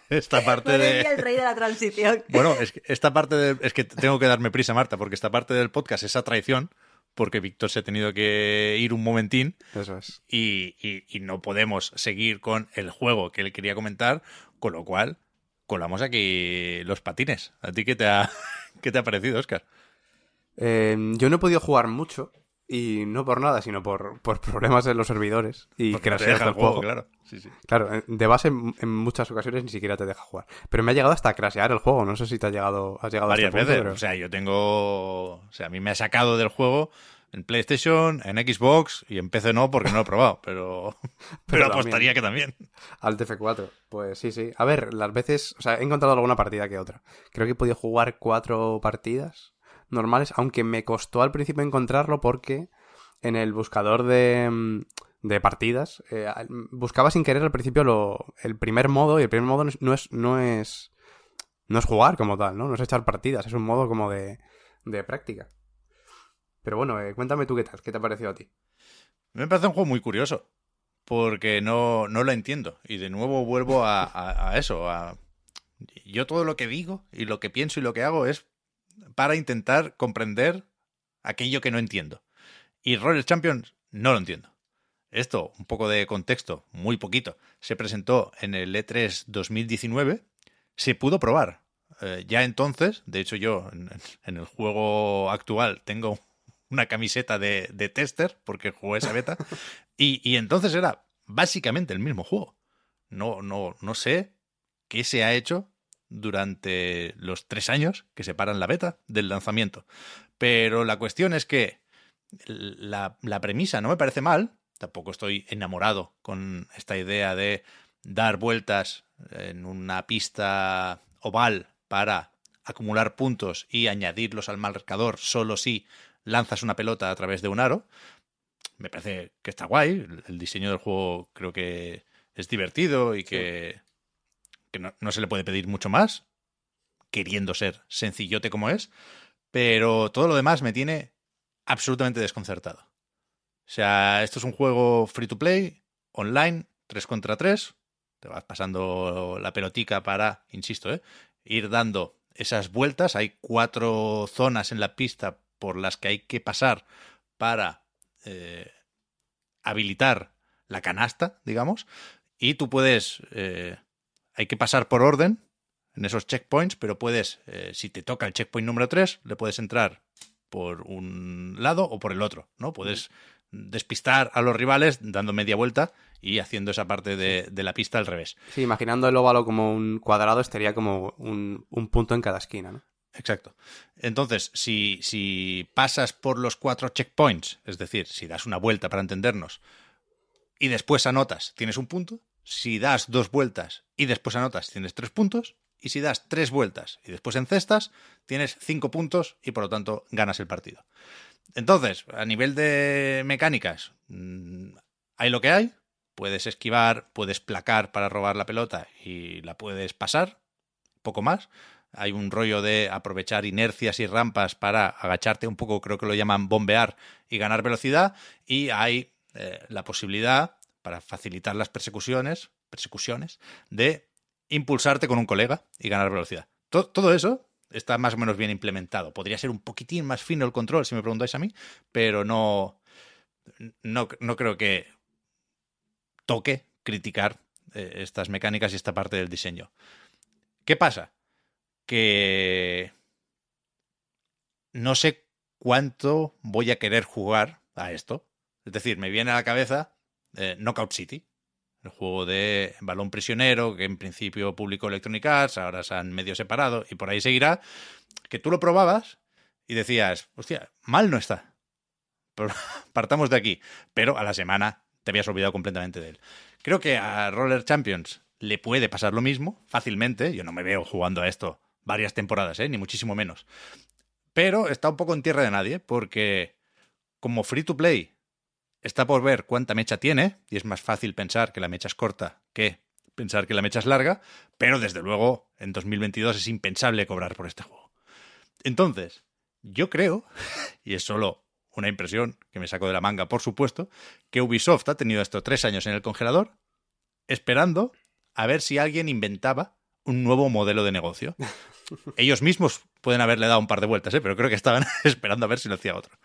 esta parte de... mía, el rey de la transición. Bueno, es que esta parte de- es que tengo que darme prisa, Marta, porque esta parte del podcast es a traición, porque Víctor se ha tenido que ir un momentín Eso es. y, y- y no podemos seguir con el juego que él quería comentar, con lo cual colamos aquí los patines. ¿A ti qué te ha, qué te ha parecido, Oscar? Eh, yo no he podido jugar mucho, y no por nada, sino por, por problemas en los servidores y no te deja el juego, juego. claro. Sí, sí. Claro, en- de base en, en muchas ocasiones ni siquiera te deja jugar. Pero me ha llegado hasta a crashear el juego. No sé si te ha llegado, has llegado Varias a este punto, veces. pero- O sea, yo tengo. O sea, a mí me ha sacado del juego en PlayStation, en Xbox y en PC no porque no lo he probado, pero, pero, apostaría que también. Al TF4. Pues sí, sí. A ver, las veces. O sea, he encontrado alguna partida que otra. Creo que he podido jugar cuatro partidas normales, aunque me costó al principio encontrarlo porque en el buscador de, mm, de partidas eh, buscaba sin querer al principio lo, el primer modo y el primer modo no es, no es. No es no es jugar como tal, ¿no? No es echar partidas, es un modo como de, de práctica. Pero bueno, eh, cuéntame tú qué tal, qué te ha parecido a ti. Me parece un juego muy curioso, porque no, no lo entiendo. Y de nuevo vuelvo a, a- a eso. A... Yo todo lo que digo y lo que pienso y lo que hago es para intentar comprender aquello que no entiendo. Y Roller Champions no lo entiendo. Esto, un poco de contexto, muy poquito. Se presentó en el E E3 2019. Se pudo probar. Eh, ya entonces, de hecho yo en, en el juego actual tengo una camiseta de, de tester porque jugué esa beta. Y, y entonces era básicamente el mismo juego. No, no, no sé qué se ha hecho durante los tres años que separan la beta del lanzamiento. Pero la cuestión es que la, la premisa no me parece mal. Tampoco estoy enamorado con esta idea de dar vueltas en una pista oval para acumular puntos y añadirlos al marcador solo si lanzas una pelota a través de un aro. Me parece que está guay. El diseño del juego creo que es divertido y que, que no, no se le puede pedir mucho más, queriendo ser sencillote como es. Pero todo lo demás me tiene absolutamente desconcertado. O sea, esto es un juego free to play, online, 3 contra 3. Te vas pasando la pelotica para, insisto, ¿eh? ir dando esas vueltas. Hay cuatro zonas en la pista por las que hay que pasar para eh, habilitar la canasta, digamos. Y tú puedes, eh, hay que pasar por orden en esos checkpoints, pero puedes, eh, si te toca el checkpoint número 3, le puedes entrar por un lado o por el otro, ¿no? Puedes despistar a los rivales dando media vuelta y haciendo esa parte de, de la pista al revés. Sí, imaginando el óvalo como un cuadrado, estaría como un, un punto en cada esquina, ¿no? Exacto. Entonces, si, si pasas por los cuatro checkpoints, es decir, si das una vuelta para entendernos, y después anotas, tienes un punto. Si das dos vueltas y después anotas, tienes tres puntos. Y si das tres vueltas y después encestas, tienes cinco puntos y por lo tanto ganas el partido. Entonces, a nivel de mecánicas, mm, hay lo que hay. Puedes esquivar, puedes placar para robar la pelota y la puedes pasar, poco más. Hay un rollo de aprovechar inercias y rampas para agacharte un poco, creo que lo llaman bombear y ganar velocidad. Y hay eh, la posibilidad, para facilitar las persecuciones, persecuciones, de impulsarte con un colega y ganar velocidad. To- todo eso está más o menos bien implementado. Podría ser un poquitín más fino el control, si me preguntáis a mí, pero no, no, no creo que toque criticar eh, estas mecánicas y esta parte del diseño. ¿Qué pasa? Que no sé cuánto voy a querer jugar a esto. Es decir, me viene a la cabeza eh, Knockout City, el juego de balón prisionero que en principio publicó Electronic Arts, ahora se han medio separado y por ahí seguirá, que tú lo probabas y decías, hostia, mal no está. Partamos de aquí. Pero a la semana te habías olvidado completamente de él. Creo que a Roller Champions le puede pasar lo mismo fácilmente. Yo no me veo jugando a esto varias temporadas, ¿eh? ni muchísimo menos. Pero está un poco en tierra de nadie porque como free to play está por ver cuánta mecha tiene y es más fácil pensar que la mecha es corta que pensar que la mecha es larga, pero desde luego en 2022 es impensable cobrar por este juego. Entonces, yo creo, y es solo una impresión que me saco de la manga, por supuesto, que Ubisoft ha tenido estos tres años en el congelador esperando a ver si alguien inventaba un nuevo modelo de negocio. Ellos mismos pueden haberle dado un par de vueltas, ¿eh? pero creo que estaban esperando a ver si lo hacía otro.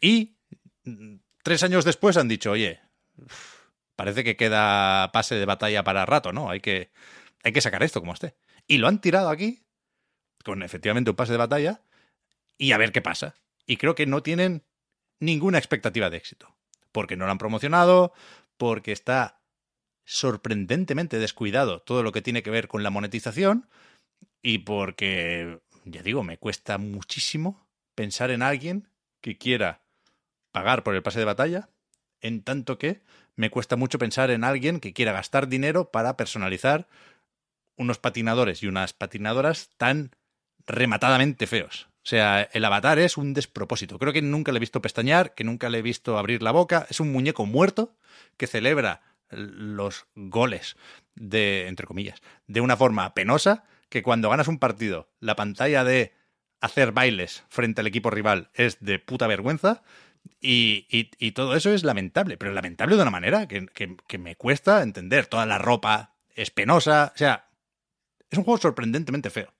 Y mm, tres años después han dicho, oye, parece que queda pase de batalla para rato, ¿no? Hay que, hay que sacar esto como esté. Y lo han tirado aquí, con efectivamente un pase de batalla, y a ver qué pasa. Y creo que no tienen ninguna expectativa de éxito. Porque no lo han promocionado, porque está sorprendentemente descuidado todo lo que tiene que ver con la monetización, y porque, ya digo, me cuesta muchísimo pensar en alguien que quiera pagar por el pase de batalla, en tanto que me cuesta mucho pensar en alguien que quiera gastar dinero para personalizar unos patinadores y unas patinadoras tan rematadamente feos. O sea, el avatar es un despropósito. Creo que nunca le he visto pestañear, que nunca le he visto abrir la boca. Es un muñeco muerto que celebra los goles de, entre comillas, de una forma penosa, que cuando ganas un partido, la pantalla de hacer bailes frente al equipo rival es de puta vergüenza. Y, y, todo eso es lamentable, pero lamentable de una manera que, que, me cuesta entender. Toda la ropa es penosa. O sea, es un juego sorprendentemente feo.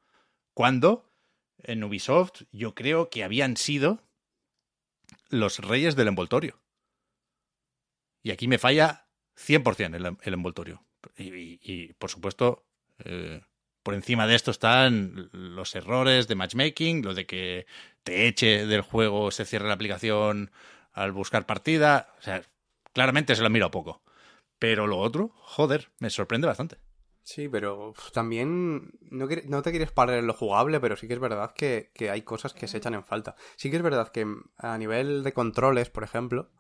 Cuando en Ubisoft yo creo que habían sido los reyes del envoltorio. Y aquí me falla 100% el, el envoltorio. Y, por supuesto, eh, por encima de esto están los errores de matchmaking, lo de que te eche del juego, se cierre la aplicación al buscar partida. O sea, claramente se lo miro poco. Pero lo otro, joder, me sorprende bastante. Sí, pero también no, no, te quieres parar en lo jugable, pero sí que es verdad que, que, hay cosas que se echan en falta. Sí que es verdad que a nivel de controles, por ejemplo,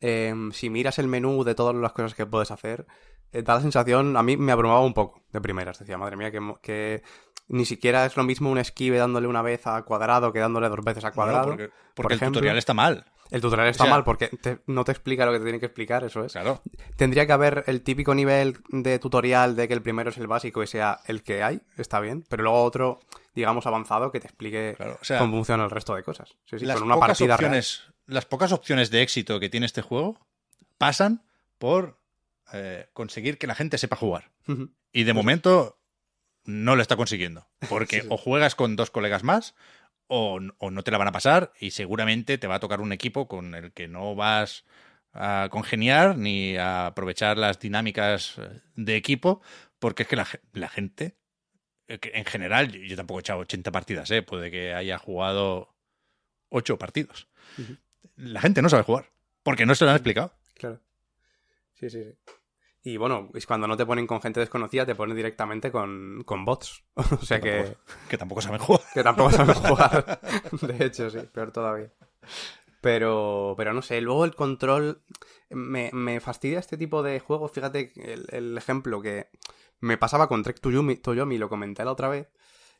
eh, si miras el menú de todas las cosas que puedes hacer, eh, da la sensación, a mí me abrumaba un poco de primeras. Decía, madre mía, que, ni siquiera es lo mismo un esquive dándole una vez a cuadrado que dándole dos veces a cuadrado. Porque, porque por el ejemplo, tutorial está mal. El tutorial está o sea, mal porque te, no te explica lo que te tiene que explicar, eso es. Claro. Tendría que haber el típico nivel de tutorial de que el primero es el básico y sea el que hay, está bien, pero luego otro, digamos, avanzado que te explique claro, o sea, cómo funciona el resto de cosas. Sí, sí, las con una pocas partida opciones real. las pocas opciones de éxito que tiene este juego pasan por eh, conseguir que la gente sepa jugar. Y de momento no lo está consiguiendo. Porque o juegas con dos colegas más o, o no te la van a pasar y seguramente te va a tocar un equipo con el que no vas a congeniar ni a aprovechar las dinámicas eh, de equipo porque es que la, la gente, eh, en general, yo, tampoco he echado 80 partidas, ¿eh? puede que haya jugado 8 partidos. La gente no sabe jugar porque no se lo han explicado. Claro. Sí, sí, sí. Y bueno, es cuando no te ponen con gente desconocida, te ponen directamente con, con bots. o sea que, que tampoco saben jugar. que tampoco saben jugar. De hecho, sí, peor todavía. Pero, pero no sé, luego el control me, me fastidia este tipo de juegos. Fíjate el, el ejemplo que me pasaba con Trek to Yomi, lo comenté la otra vez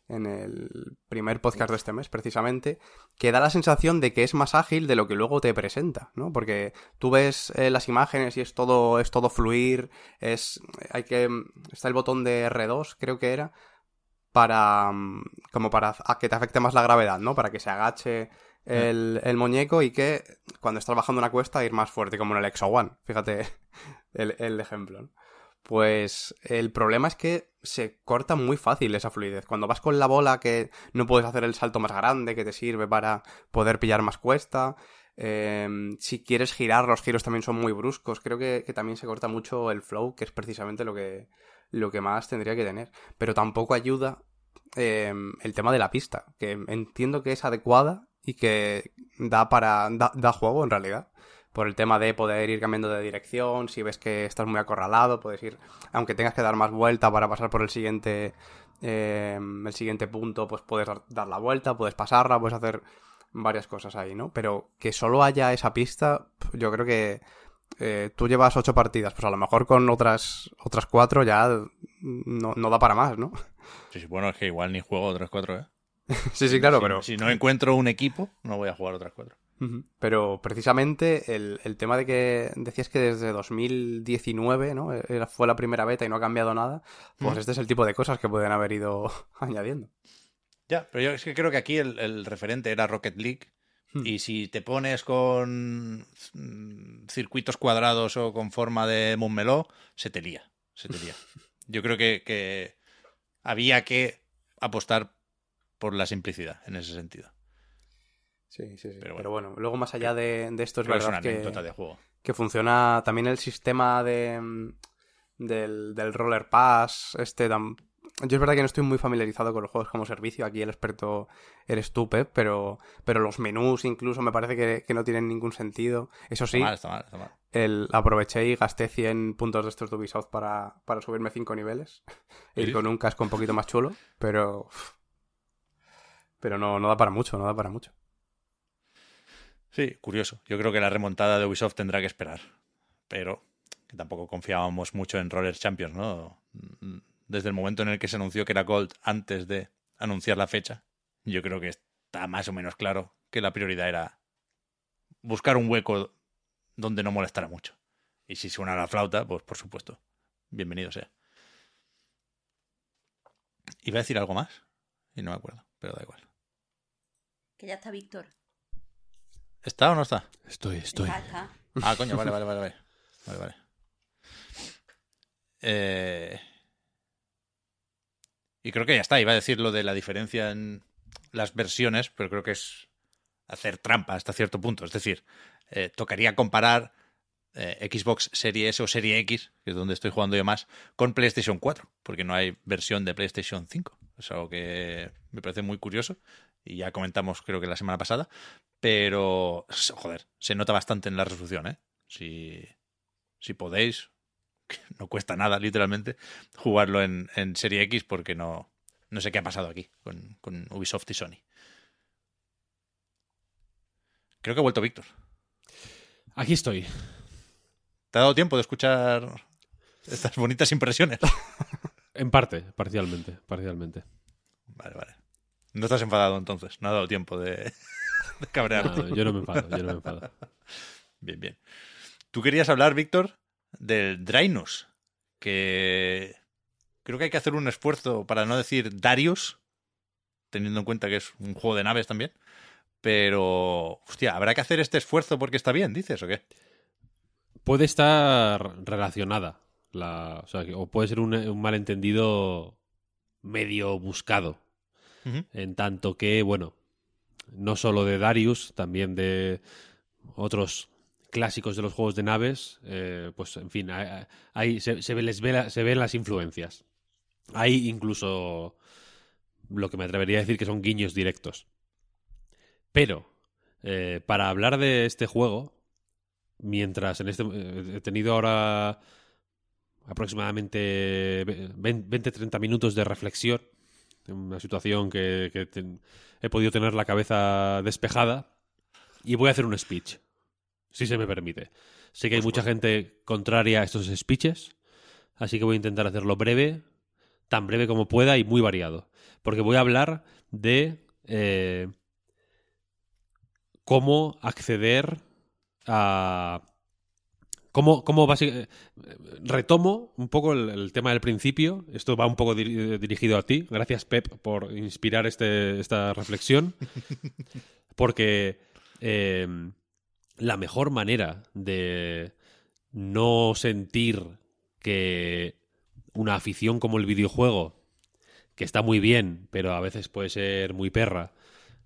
en el primer podcast de este mes, precisamente, que da la sensación de que es más ágil de lo que luego te presenta, ¿no? Porque tú ves eh, las imágenes y es todo, es todo fluir, es, hay que, está el botón de R2, creo que era, para, mm, como para a que te afecte más la gravedad, ¿no? Para que se agache el, el muñeco y que cuando estás bajando una cuesta ir más fuerte, como en el Exo One. Fíjate el, el ejemplo, ¿no? Pues el problema es que se corta muy fácil esa fluidez. Cuando vas con la bola que no puedes hacer el salto más grande que te sirve para poder pillar más cuesta. eh, si quieres girar, los giros también son muy bruscos. Creo que, que también se corta mucho el flow, que es precisamente lo que, lo que más tendría que tener. Pero tampoco ayuda eh, el tema de la pista, que entiendo que es adecuada y que da para da, da juego en realidad por el tema de poder ir cambiando de dirección, si ves que estás muy acorralado, puedes ir, aunque tengas que dar más vuelta para pasar por el siguiente eh, el siguiente punto, pues puedes dar, la vuelta, puedes pasarla, puedes hacer varias cosas ahí, ¿no? Pero que solo haya esa pista, yo creo que eh, tú llevas ocho partidas, pues a lo mejor con otras otras cuatro ya no, no da para más, ¿no? Sí, sí, bueno, es que igual ni juego otras cuatro, ¿eh? sí, sí, claro, Si- pero... Si no encuentro un equipo, no voy a jugar otras cuatro. Pero precisamente el, el tema de que decías que desde 2019, ¿no? Era, fue la primera beta y no ha cambiado nada, pues este es el tipo de cosas que pueden haber ido añadiendo. Ya, pero yo es que creo que aquí el, el referente era Rocket League. Hmm. Y si te pones con mm, circuitos cuadrados o con forma de Montmeló, se te lía. Se te lía. Yo creo que, que había que apostar por la simplicidad en ese sentido. Sí, sí, sí. Pero Pero bueno. luego más allá de, de esto es que es una verdad que, anécdota de juego. que funciona también el sistema de del, del roller pass, este tam- yo es verdad que no estoy muy familiarizado con los juegos como servicio, aquí el experto eres tú, Pep, pero, pero los menús incluso me parece que, que no tienen ningún sentido. Eso sí, Está mal, está mal, está mal. el, aproveché y gasté 100 puntos de estos de Ubisoft para, para subirme 5 niveles. Ir ¿Sí? con un casco un poquito más chulo, pero. Pero no, no da para mucho, no da para mucho. Sí, curioso. Yo creo que la remontada de Ubisoft tendrá que esperar. Pero que tampoco confiábamos mucho en Roller Champions, ¿no? Desde el momento en el que se anunció que era Gold antes de anunciar la fecha, yo creo que está más o menos claro que la prioridad era buscar un hueco donde no molestara mucho. Y si suena la flauta, pues por supuesto, bienvenido sea. ¿Iba a decir algo más? Y no me acuerdo, pero da igual. Que ya está Víctor. ¿Está o no está? Estoy, estoy. Está, está. Ah, coño, vale, vale, vale, vale. Vale, vale. Eh, Y creo que ya está. Iba a decir lo de la diferencia en las versiones, pero creo que es hacer trampa hasta cierto punto. Es decir, eh, tocaría comparar eh, Xbox Serie S o Serie X, que es donde estoy jugando yo más, con PlayStation 4, porque no hay versión de PlayStation 5. Es algo que me parece muy curioso y ya comentamos creo que la semana pasada, pero joder, se nota bastante en la resolución, ¿eh? Si, si podéis, que no cuesta nada literalmente, jugarlo en, en Serie X porque no, no sé qué ha pasado aquí con, con Ubisoft y Sony. Creo que ha vuelto Víctor. Aquí estoy. ¿Te ha dado tiempo de escuchar estas bonitas impresiones? En parte, parcialmente, parcialmente. Vale, vale. No estás enfadado entonces, no ha dado tiempo de. No, yo no me enfado, yo no me enfado. Bien, bien. Tú querías hablar, Víctor, del Drainus, que creo que hay que hacer un esfuerzo para no decir Darius, teniendo en cuenta que es un juego de naves también, Pero, hostia, ¿habrá que hacer este esfuerzo porque está bien, dices, o qué? Puede estar relacionada. La, o, sea, o puede ser un, un malentendido medio buscado. En tanto que, bueno, no solo de Darius, también de otros clásicos de los juegos de naves, eh, pues en fin, se, les ve se ven las influencias. Hay incluso lo que me atrevería a decir que son guiños directos. Pero, eh, para hablar de este juego, mientras en este eh, he tenido ahora aproximadamente 20-30 minutos de reflexión, una situación que, he podido tener la cabeza despejada, y voy a hacer un speech, si se me permite. Sé que hay mucha gente contraria a estos speeches, así que voy a intentar hacerlo breve, tan breve como pueda y muy variado, porque voy a hablar de eh, cómo acceder a... Cómo, cómo basi- eh, retomo un poco el, tema del principio. Esto va un poco diri- dirigido a ti. Gracias, Pep, por inspirar este, esta reflexión. Porque eh, la mejor manera de no sentir que una afición como el videojuego, que está muy bien, pero a veces puede ser muy perra,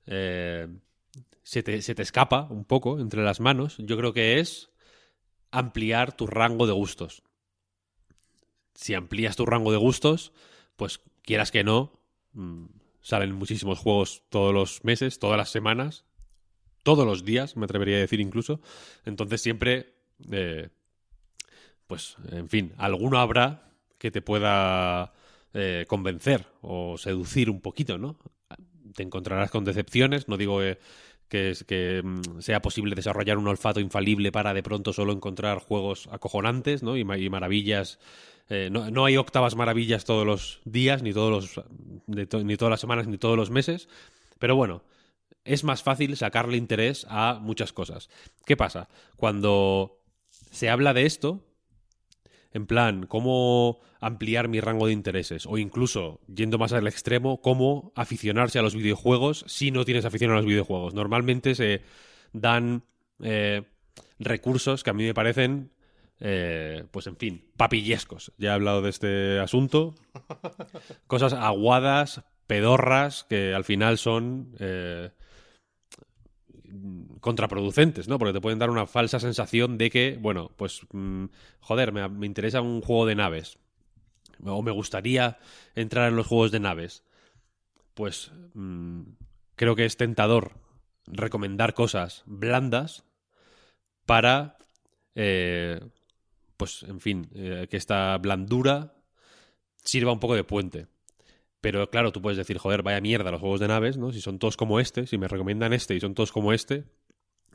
eh, se, te, se te escapa un poco entre las manos, yo creo que es ampliar tu rango de gustos. Si amplías tu rango de gustos, pues quieras que no, mm, salen muchísimos juegos todos los meses, todas las semanas, todos los días, me atrevería a decir incluso. Entonces siempre, eh, pues, en fin, alguno habrá que te pueda eh, convencer o seducir un poquito, ¿no? Te encontrarás con decepciones, no digo eh, que, mm, sea posible desarrollar un olfato infalible para de pronto solo encontrar juegos acojonantes, ¿no? Y, ma- y maravillas. eh, no, no hay octavas maravillas todos los días, ni todos los, ni todas las semanas, ni todos los meses. Pero bueno, es más fácil sacarle interés a muchas cosas. ¿Qué pasa? Cuando se habla de esto, en plan, cómo ampliar mi rango de intereses, o incluso, yendo más al extremo, cómo aficionarse a los videojuegos si no tienes afición a los videojuegos. Normalmente se dan eh, recursos que a mí me parecen, eh, pues en fin, papillescos. Ya he hablado de este asunto. Cosas aguadas, pedorras, que al final son... eh, contraproducentes, ¿no? Porque te pueden dar una falsa sensación de que, bueno, pues, mm, joder, me, me interesa un juego de naves. O me gustaría entrar en los juegos de naves. Pues mm, creo que es tentador recomendar cosas blandas para, eh, pues, en fin, eh, que esta blandura sirva un poco de puente. Pero claro, tú puedes decir, joder, vaya mierda los juegos de naves, ¿no? Si son todos como este, si me recomiendan este y son todos como este,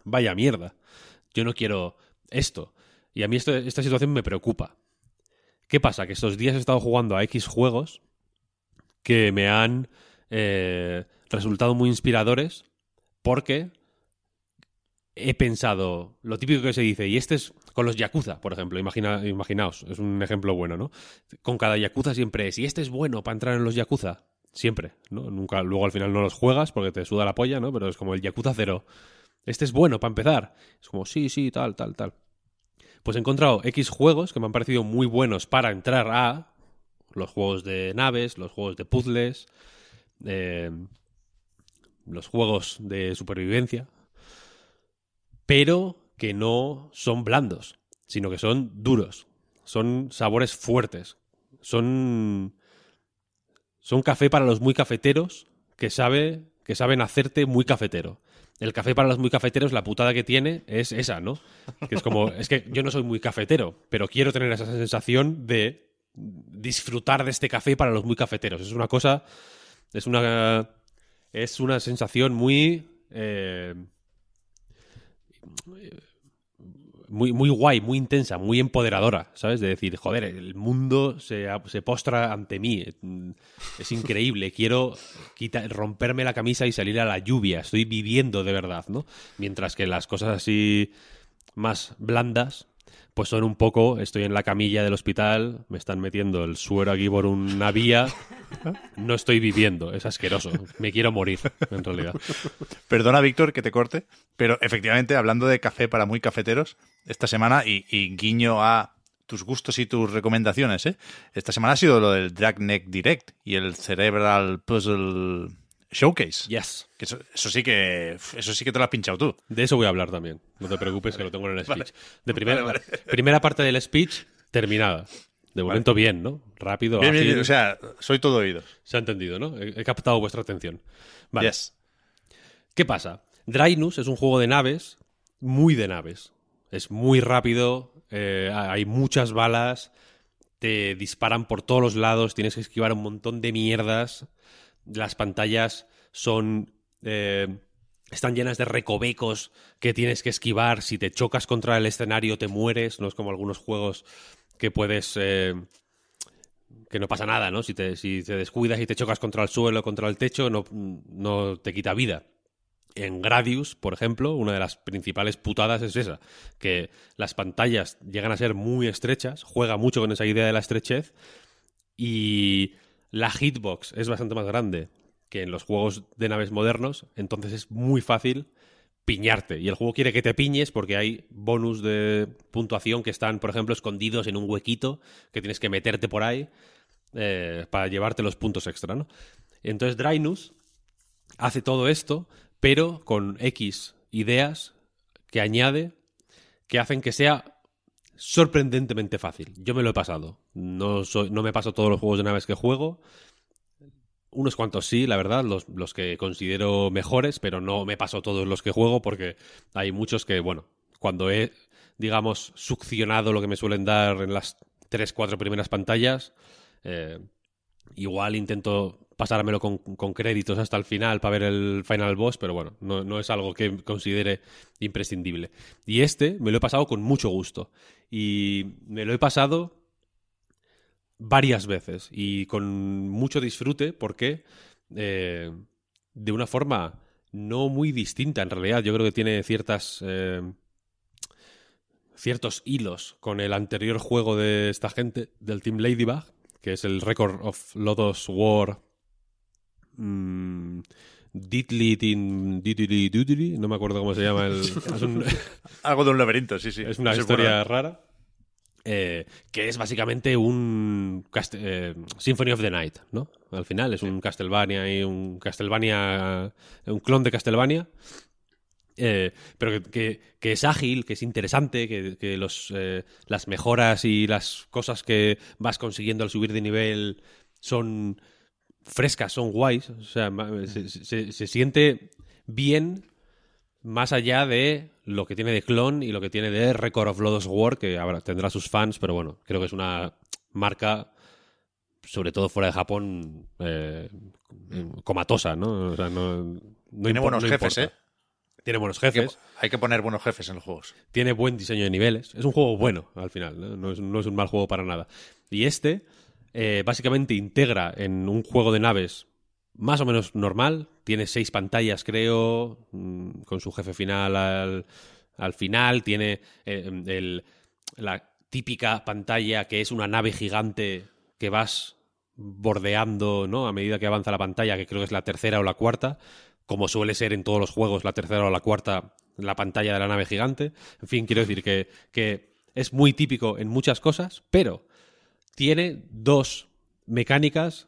vaya mierda. Yo no quiero esto. Y a mí esta situación me preocupa. ¿Qué pasa? Que estos días he estado jugando a X juegos que me han eh, resultado muy inspiradores porque he pensado lo típico que se dice, y este es con los Yakuza, por ejemplo, imagina, imaginaos, es un ejemplo bueno, ¿no? Con cada Yakuza siempre es, y este es bueno para entrar en los Yakuza, siempre, ¿no? Nunca, luego al final no los juegas porque te suda la polla, ¿no? Pero es como el Yakuza 0. Este es bueno para empezar. Es como, sí, sí, tal, tal, tal. Pues he encontrado X juegos que me han parecido muy buenos para entrar a los juegos de naves, los juegos de puzzles, eh, los juegos de supervivencia, pero que no son blandos, sino que son duros, son sabores fuertes, son son café para los muy cafeteros que sabe que saben hacerte muy cafetero. El café para los muy cafeteros, la putada que tiene es esa, ¿no? Que es como, es que yo no soy muy cafetero, pero quiero tener esa sensación de disfrutar de este café para los muy cafeteros. Es una cosa, es una, es una sensación muy, eh, muy, muy guay, muy intensa, muy empoderadora, ¿sabes? De decir, joder, el mundo se, postra ante mí. Es increíble. Quiero quita- romperme la camisa y salir a la lluvia. Estoy viviendo de verdad, ¿no? Mientras que las cosas así más blandas, pues son un poco, estoy en la camilla del hospital, me están metiendo el suero aquí por una vía no estoy viviendo, es asqueroso. Me quiero morir, en realidad. Perdona, Víctor, que te corte, pero efectivamente, hablando de café para muy cafeteros, esta semana, y, guiño a tus gustos y tus recomendaciones, ¿eh? Esta semana ha sido lo del Dragneck Direct y el Cerebral Puzzle Showcase. Yes. Que eso, eso sí que eso sí que te lo has pinchado tú. De eso voy a hablar también. No te preocupes, que lo tengo en el speech. Vale. De primera, Vale, primera parte del speech terminada. De momento bien, ¿no? Rápido, Bien, bien, ágil. bien, o sea, soy todo oídos. Se ha entendido, ¿no? He, he captado vuestra atención. Vale. Yes. ¿Qué pasa? Drynus es un juego de naves, muy de naves. Es muy rápido, eh, hay muchas balas, te disparan por todos los lados, tienes que esquivar un montón de mierdas. Las pantallas son. eh, están llenas de recovecos que tienes que esquivar. Si te chocas contra el escenario, te mueres. No es como algunos juegos que puedes. eh, que no pasa nada, ¿no? Si te, si te descuidas y te chocas contra el suelo, contra el techo, no, no te quita vida. En Gradius, por ejemplo, una de las principales putadas es esa, que las pantallas llegan a ser muy estrechas, juega mucho con esa idea de la estrechez, y la hitbox es bastante más grande que en los juegos de naves modernos, entonces es muy fácil piñarte. Y el juego quiere que te piñes porque hay bonus de puntuación que están, por ejemplo, escondidos en un huequito que tienes que meterte por ahí eh, para llevarte los puntos extra, ¿no? Entonces Drynus hace todo esto, pero con X ideas que añade que hacen que sea sorprendentemente fácil. Yo me lo he pasado. No, soy, no me paso todos los juegos de naves que juego. Unos cuantos sí, la verdad, los, los que considero mejores, pero no me paso todos los que juego porque hay muchos que, bueno, cuando he, digamos, succionado lo que me suelen dar en las tres, cuatro primeras pantallas, eh, igual intento pasármelo con, créditos hasta el final para ver el final boss, pero bueno, no, no es algo que considere imprescindible. Y este me lo he pasado con mucho gusto. Y me lo he pasado varias veces y con mucho disfrute porque eh, de una forma no muy distinta en realidad. Yo creo que tiene ciertas... eh, ciertos hilos con el anterior juego de esta gente, del Team Ladybug, que es el Record of Lodos War mm, Diddly Tin Diddly Doodly, no me acuerdo cómo se llama el... es, un- Algo de un laberinto, sí, sí. es una historia bueno. rara. eh, que es básicamente un eh, Symphony of the Night, ¿no? Al final es un Castlevania y un Castlevania, un clon de Castlevania, eh, pero que, que- que es ágil, que es interesante, que, que los, las mejoras y las cosas que vas consiguiendo al subir de nivel son frescas, son guays, o sea, se, se- se siente bien más allá de lo que tiene de clon y lo que tiene de Record of Lodoss War, que habrá, tendrá sus fans, pero bueno, creo que es una marca, sobre todo fuera de Japón, eh, comatosa, ¿no? O sea, no, no Tiene buenos no jefes. ¿eh? Tiene buenos Hay que, jefes, hay que poner buenos jefes en los juegos. tiene buen diseño de niveles. Es un juego bueno, al final, ¿no? No es, no es un mal juego para nada. Y este, eh, básicamente, integra en un juego de naves más o menos normal. Tiene seis pantallas, creo, mm, con su jefe final al, al final. Tiene eh, la típica pantalla que es una nave gigante que vas bordeando, ¿no? A medida que avanza la pantalla, que creo que es la tercera o la cuarta, como suele ser en todos los juegos, la tercera o la cuarta, la pantalla de la nave gigante. En fin, quiero decir que es muy típico en muchas cosas, pero tiene dos mecánicas,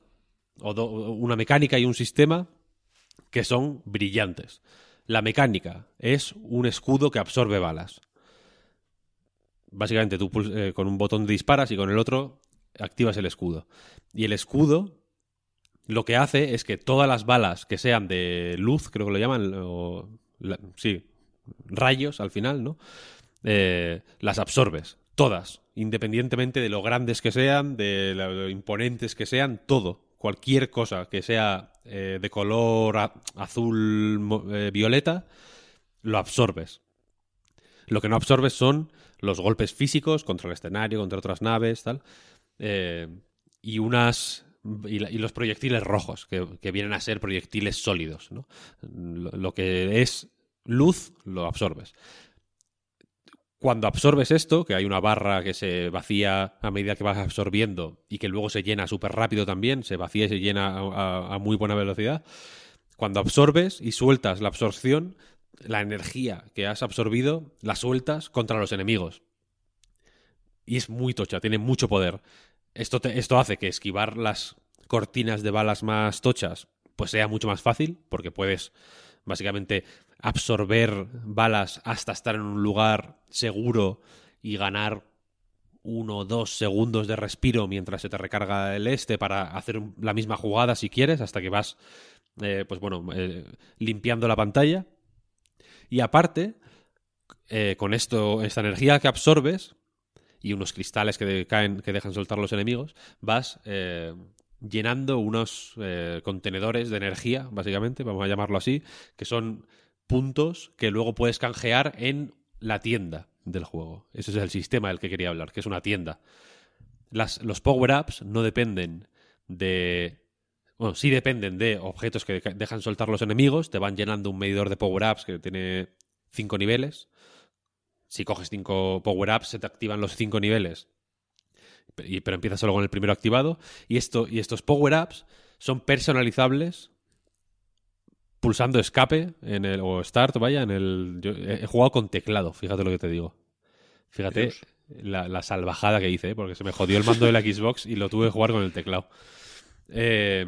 o una mecánica y un sistema que son brillantes. La mecánica es un escudo que absorbe balas. Básicamente tú eh, con un botón disparas y con el otro activas el escudo. Y el escudo lo que hace es que todas las balas que sean de luz, creo que lo llaman, o, sí, rayos al final, ¿no? Eh, las absorbes, todas, independientemente de lo grandes que sean, de lo imponentes que sean, todo, cualquier cosa que sea eh, de color azul, eh, violeta, lo absorbes. Lo que no absorbes son los golpes físicos contra el escenario, contra otras naves, tal. Eh, y unas. Y, los proyectiles rojos, que, vienen a ser proyectiles sólidos. ¿no? Lo que es luz, lo absorbes. Cuando absorbes esto, que hay una barra que se vacía a medida que vas absorbiendo y que luego se llena súper rápido también, se vacía y se llena a, muy buena velocidad, cuando absorbes y sueltas la absorción, la energía que has absorbido la sueltas contra los enemigos. Y es muy tocha, tiene mucho poder. Esto, esto hace que esquivar las cortinas de balas más tochas pues sea mucho más fácil, porque puedes básicamente absorber balas hasta estar en un lugar seguro y ganar uno o dos segundos de respiro mientras se te recarga el este para hacer la misma jugada si quieres, hasta que vas, eh, pues bueno, eh, limpiando la pantalla. Y aparte, eh, con esto, esta energía que absorbes y unos cristales que caen, que dejan soltar los enemigos, vas llenando unos contenedores de energía, básicamente, vamos a llamarlo así, que son puntos que luego puedes canjear en la tienda del juego. Ese es el sistema del que quería hablar, que es una tienda. Los power-ups no dependen de... Bueno, sí dependen de objetos que deja- dejan soltar los enemigos, te van llenando un medidor de power-ups que tiene cinco niveles. Si coges cinco power-ups, se te activan los cinco niveles. Pero empiezas solo con el primero activado. Y estos power-ups son personalizables pulsando escape en el, o start, vaya, en el... Yo he, jugado con teclado, fíjate lo que te digo. Fíjate la, la salvajada que hice, ¿eh? porque se me jodió el mando de la Xbox y lo tuve que jugar con el teclado. Eh,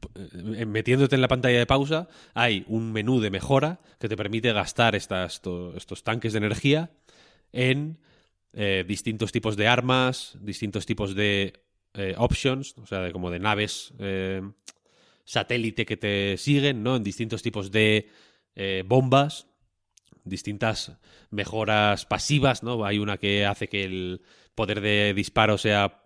p- eh, metiéndote en la pantalla de pausa, hay un menú de mejora que te permite gastar estas, to- estos tanques de energía en eh, distintos tipos de armas, distintos tipos de eh, options, o sea, de, como de naves eh, satélite que te siguen, ¿no? En distintos tipos de eh, bombas, distintas mejoras pasivas, ¿no? Hay una que hace que el poder de disparo sea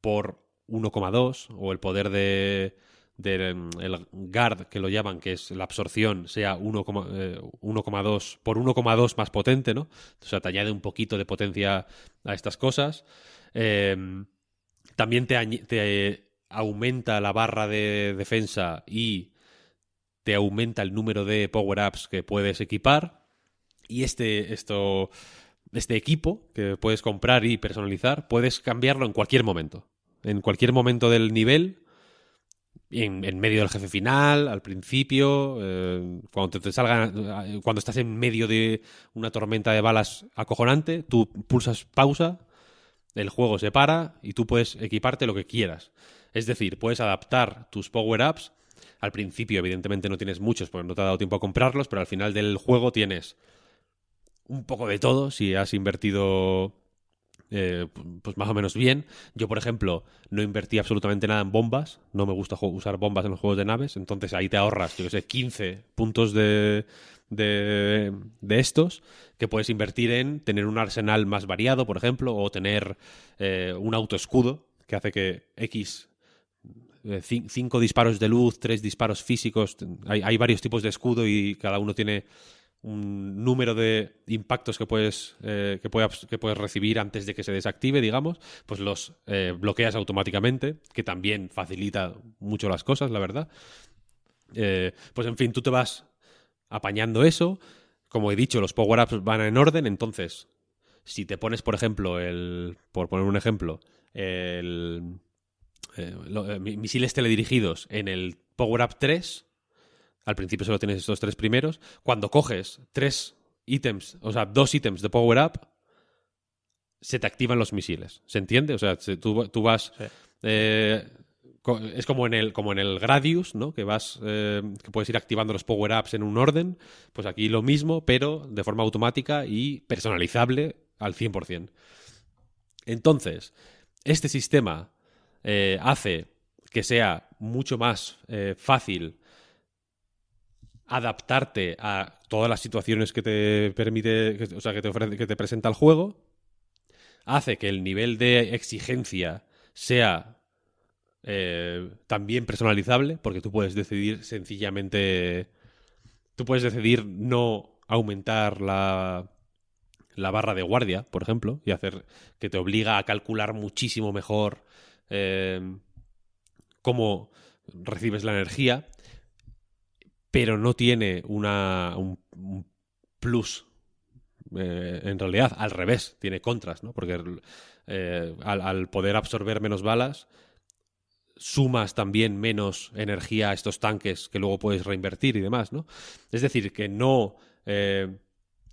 por 1,2 o el poder de del el guard que lo llaman que es la absorción sea 1, eh, 1,2 por 1,2 más potente no o sea te añade un poquito de potencia a estas cosas Eh, también te, te aumenta la barra de defensa y te aumenta el número de power-ups que puedes equipar. Y este, esto, este equipo que puedes comprar y personalizar, puedes cambiarlo en cualquier momento. En cualquier momento del nivel, en, medio del jefe final, al principio, eh, cuando te, eh, cuando estás en medio de una tormenta de balas acojonante, tú pulsas pausa, el juego se para y tú puedes equiparte lo que quieras. Es decir, puedes adaptar tus power-ups. Al principio, evidentemente, no tienes muchos porque no te ha dado tiempo a comprarlos, pero al final del juego tienes un poco de todo si has invertido eh, pues más o menos bien. Yo, por ejemplo, no invertí absolutamente nada en bombas. No me gusta usar bombas en los juegos de naves. Entonces ahí te ahorras, yo que sé, 15 puntos de, de, de estos que puedes invertir en tener un arsenal más variado, por ejemplo, o tener eh, un autoescudo que hace que X cinco disparos de luz, tres disparos físicos. Hay, varios tipos de escudo y cada uno tiene un número de impactos que puedes, eh, que, puedas- que puedes recibir antes de que se desactive, digamos, pues los eh, bloqueas automáticamente, que también facilita mucho las cosas, la verdad. Eh, pues en fin, tú te vas apañando eso. Como he dicho, los power-ups van en orden, entonces, si te pones, por ejemplo, el. Por poner un ejemplo, el. Eh, lo- eh, mi- misiles teledirigidos en el Power Up 3. Al principio solo tienes estos tres primeros. Cuando coges tres ítems, o sea, dos ítems de Power Up, se te activan los misiles. ¿Se entiende? O sea, se- tú, tú vas. Sí. eh, es como en el, como en el Gradius, ¿no? Que vas. eh, que puedes ir activando los Power Ups en un orden. Pues aquí lo mismo, pero de forma automática y personalizable al 100%. Entonces, este sistema eh, hace que sea mucho más eh, fácil adaptarte a todas las situaciones que te permite, que- o sea, que te ofrece, que te presenta el juego, hace que el nivel de exigencia sea eh, también personalizable, porque tú puedes decidir sencillamente, tú puedes decidir no aumentar la la barra de guardia, por ejemplo, y hacer que te obliga a calcular muchísimo mejor eh, cómo recibes la energía, pero no tiene una, un, plus eh, en realidad al revés, tiene contras, ¿no? Porque eh, al, al poder absorber menos balas, sumas también menos energía a estos tanques que luego puedes reinvertir y demás, ¿no? Es decir, que no eh,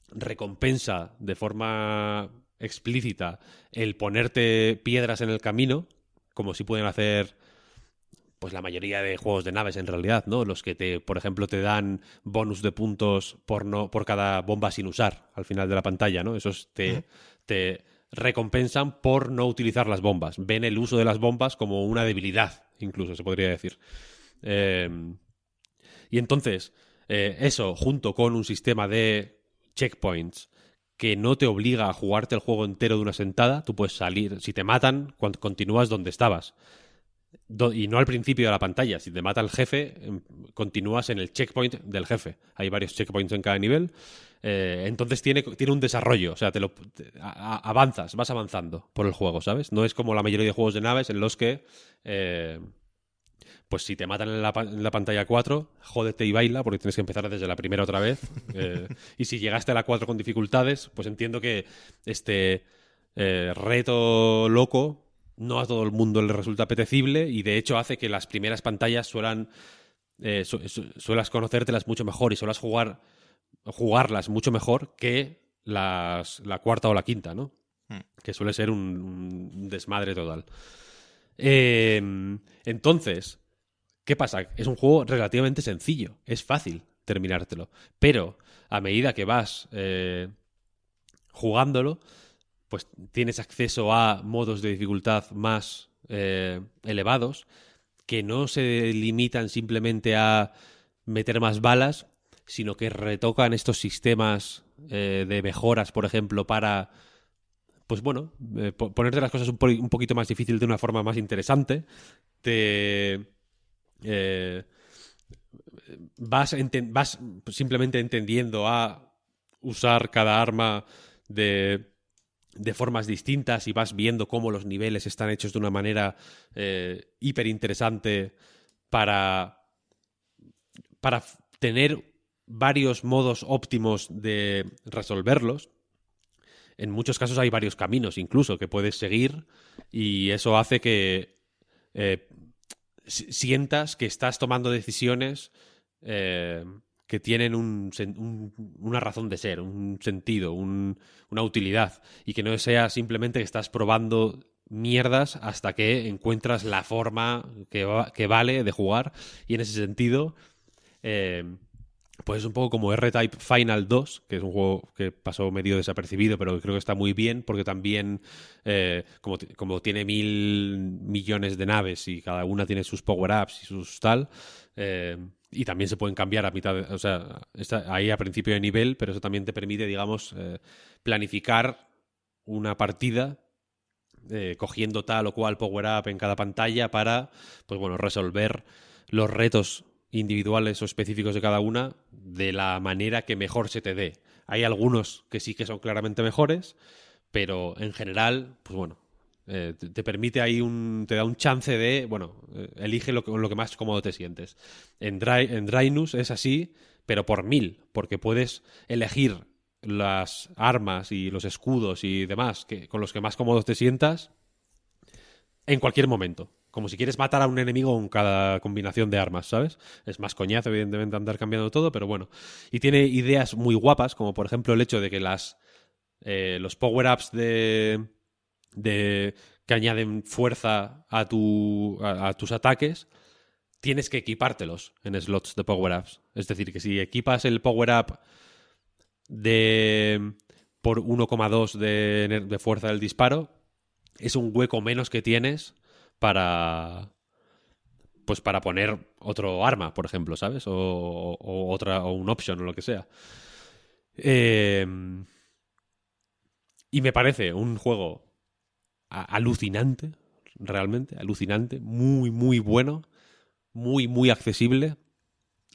recompensa de forma explícita el ponerte piedras en el camino, como si pueden hacer pues la mayoría de juegos de naves en realidad, ¿no? Los que te, por ejemplo, te dan bonus de puntos por no, por cada bomba sin usar al final de la pantalla, ¿no? Esos te, te recompensan por no utilizar las bombas. Ven el uso de las bombas como una debilidad, incluso se podría decir. Eh, y entonces, eh, eso, junto con un sistema de checkpoints que no te obliga a jugarte el juego entero de una sentada, tú puedes salir, si te matan, continúas donde estabas. Y no al principio de la pantalla. Si te mata el jefe, em, continúas en el checkpoint del jefe. Hay varios checkpoints en cada nivel. Eh, entonces tiene, tiene un desarrollo. O sea, te lo, avanzas, vas avanzando por el juego, ¿sabes? No es como la mayoría de juegos de naves en los que. eh, pues si te matan en la, pa- en la pantalla 4, jódete y baila, porque tienes que empezar desde la primera otra vez. Eh, y si llegaste a la 4 con dificultades, pues entiendo que este eh, reto loco no a todo el mundo le resulta apetecible y de hecho hace que las primeras pantallas suelan eh, su- su- suelas conocértelas mucho mejor y suelas jugar jugarlas mucho mejor que las, la cuarta o la quinta, ¿no? Hmm. Que suele ser un, un desmadre total. Eh, entonces, ¿qué pasa? Es un juego relativamente sencillo, es fácil terminártelo, pero a medida que vas eh, jugándolo, pues tienes acceso a modos de dificultad más eh, elevados que no se limitan simplemente a meter más balas, sino que retocan estos sistemas eh, de mejoras, por ejemplo, para, pues bueno, eh, po- ponerte las cosas un poquito más difícil de una forma más interesante. Te... eh, vas, simplemente entendiendo a usar cada arma de, formas distintas y vas viendo cómo los niveles están hechos de una manera eh, hiper interesante para, para tener varios modos óptimos de resolverlos. En muchos casos hay varios caminos incluso que puedes seguir y eso hace que eh, sientas que estás tomando decisiones eh, que tienen un un- una razón de ser, un sentido, un- una utilidad y que no sea simplemente que estás probando mierdas hasta que encuentras la forma que, va- que vale de jugar y en ese sentido eh, pues es un poco como R-Type Final 2, que es un juego que pasó medio desapercibido, pero creo que está muy bien, porque también, eh, como, como tiene mil millones de naves y cada una tiene sus power-ups y sus tal, eh, y también se pueden cambiar a mitad, de- o sea, está ahí a principio de nivel, pero eso también te permite, digamos, eh, planificar una partida cogiendo tal o cual power-up en cada pantalla para, pues bueno, resolver los retos individuales o específicos de cada una de la manera que mejor se te dé. Hay algunos que sí que son claramente mejores, pero en general, pues bueno, eh, te, te permite ahí un. te da un chance de. Bueno, eh, elige lo que, lo que más cómodo te sientes. En, Dry, es así, pero por mil, porque puedes elegir las armas y los escudos y demás que, con los que más cómodo te sientas en cualquier momento. Como si quieres matar a un enemigo con cada combinación de armas, ¿sabes? Es más coñazo, evidentemente, andar cambiando todo, pero bueno. Y tiene ideas muy guapas, como por ejemplo el hecho de que las eh, los power-ups de, de que añaden fuerza a, tu, a, tus ataques, tienes que equipártelos en slots de power-ups. Es decir, que si equipas el power-up de por 1,2 de, ener- de fuerza del disparo, es un hueco menos que tienes para pues para poner otro arma, por ejemplo, ¿sabes? O, o otra o un option o lo que sea. Eh, y me parece un juego alucinante, realmente, alucinante, muy, muy bueno, muy, muy accesible.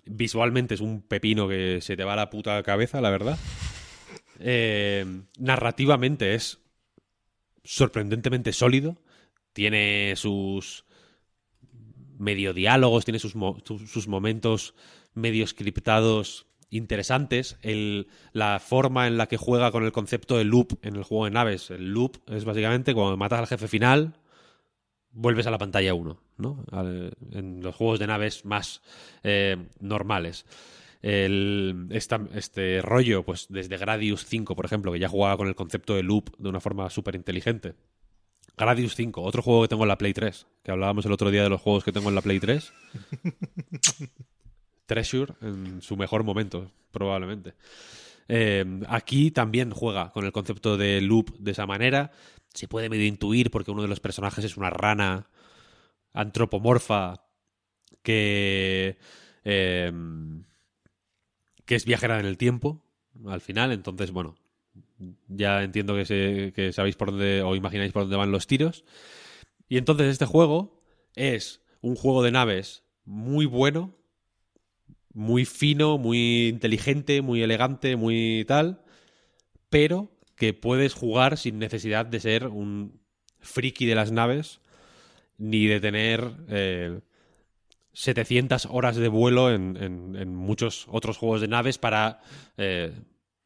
Visualmente es un pepino que se te va a la puta cabeza, la verdad. Eh, narrativamente es sorprendentemente sólido. Tiene sus medio diálogos, tiene sus, sus, momentos medio scriptados interesantes. La forma en la que juega con el concepto de loop en el juego de naves. El loop es básicamente cuando matas al jefe final, vuelves a la pantalla 1, ¿no? En los juegos de naves más eh, normales. Este rollo, pues desde Gradius 5, por ejemplo, que ya jugaba con el concepto de loop de una forma súper inteligente. Gradius 5, otro juego que tengo en la Play 3, que hablábamos el otro día de los juegos que tengo en la Play 3. Treasure en su mejor momento, probablemente. Eh, aquí también juega con el concepto de loop de esa manera. Se puede medio intuir porque uno de los personajes es una rana antropomorfa que, eh, que es viajera en el tiempo al final. Entonces, bueno, ya entiendo que, que sabéis por dónde o imagináis por dónde van los tiros. Y entonces este juego es un juego de naves muy bueno, muy fino, muy inteligente, muy elegante, muy tal, pero que puedes jugar sin necesidad de ser un friki de las naves ni de tener eh, 700 horas de vuelo en muchos otros juegos de naves para eh,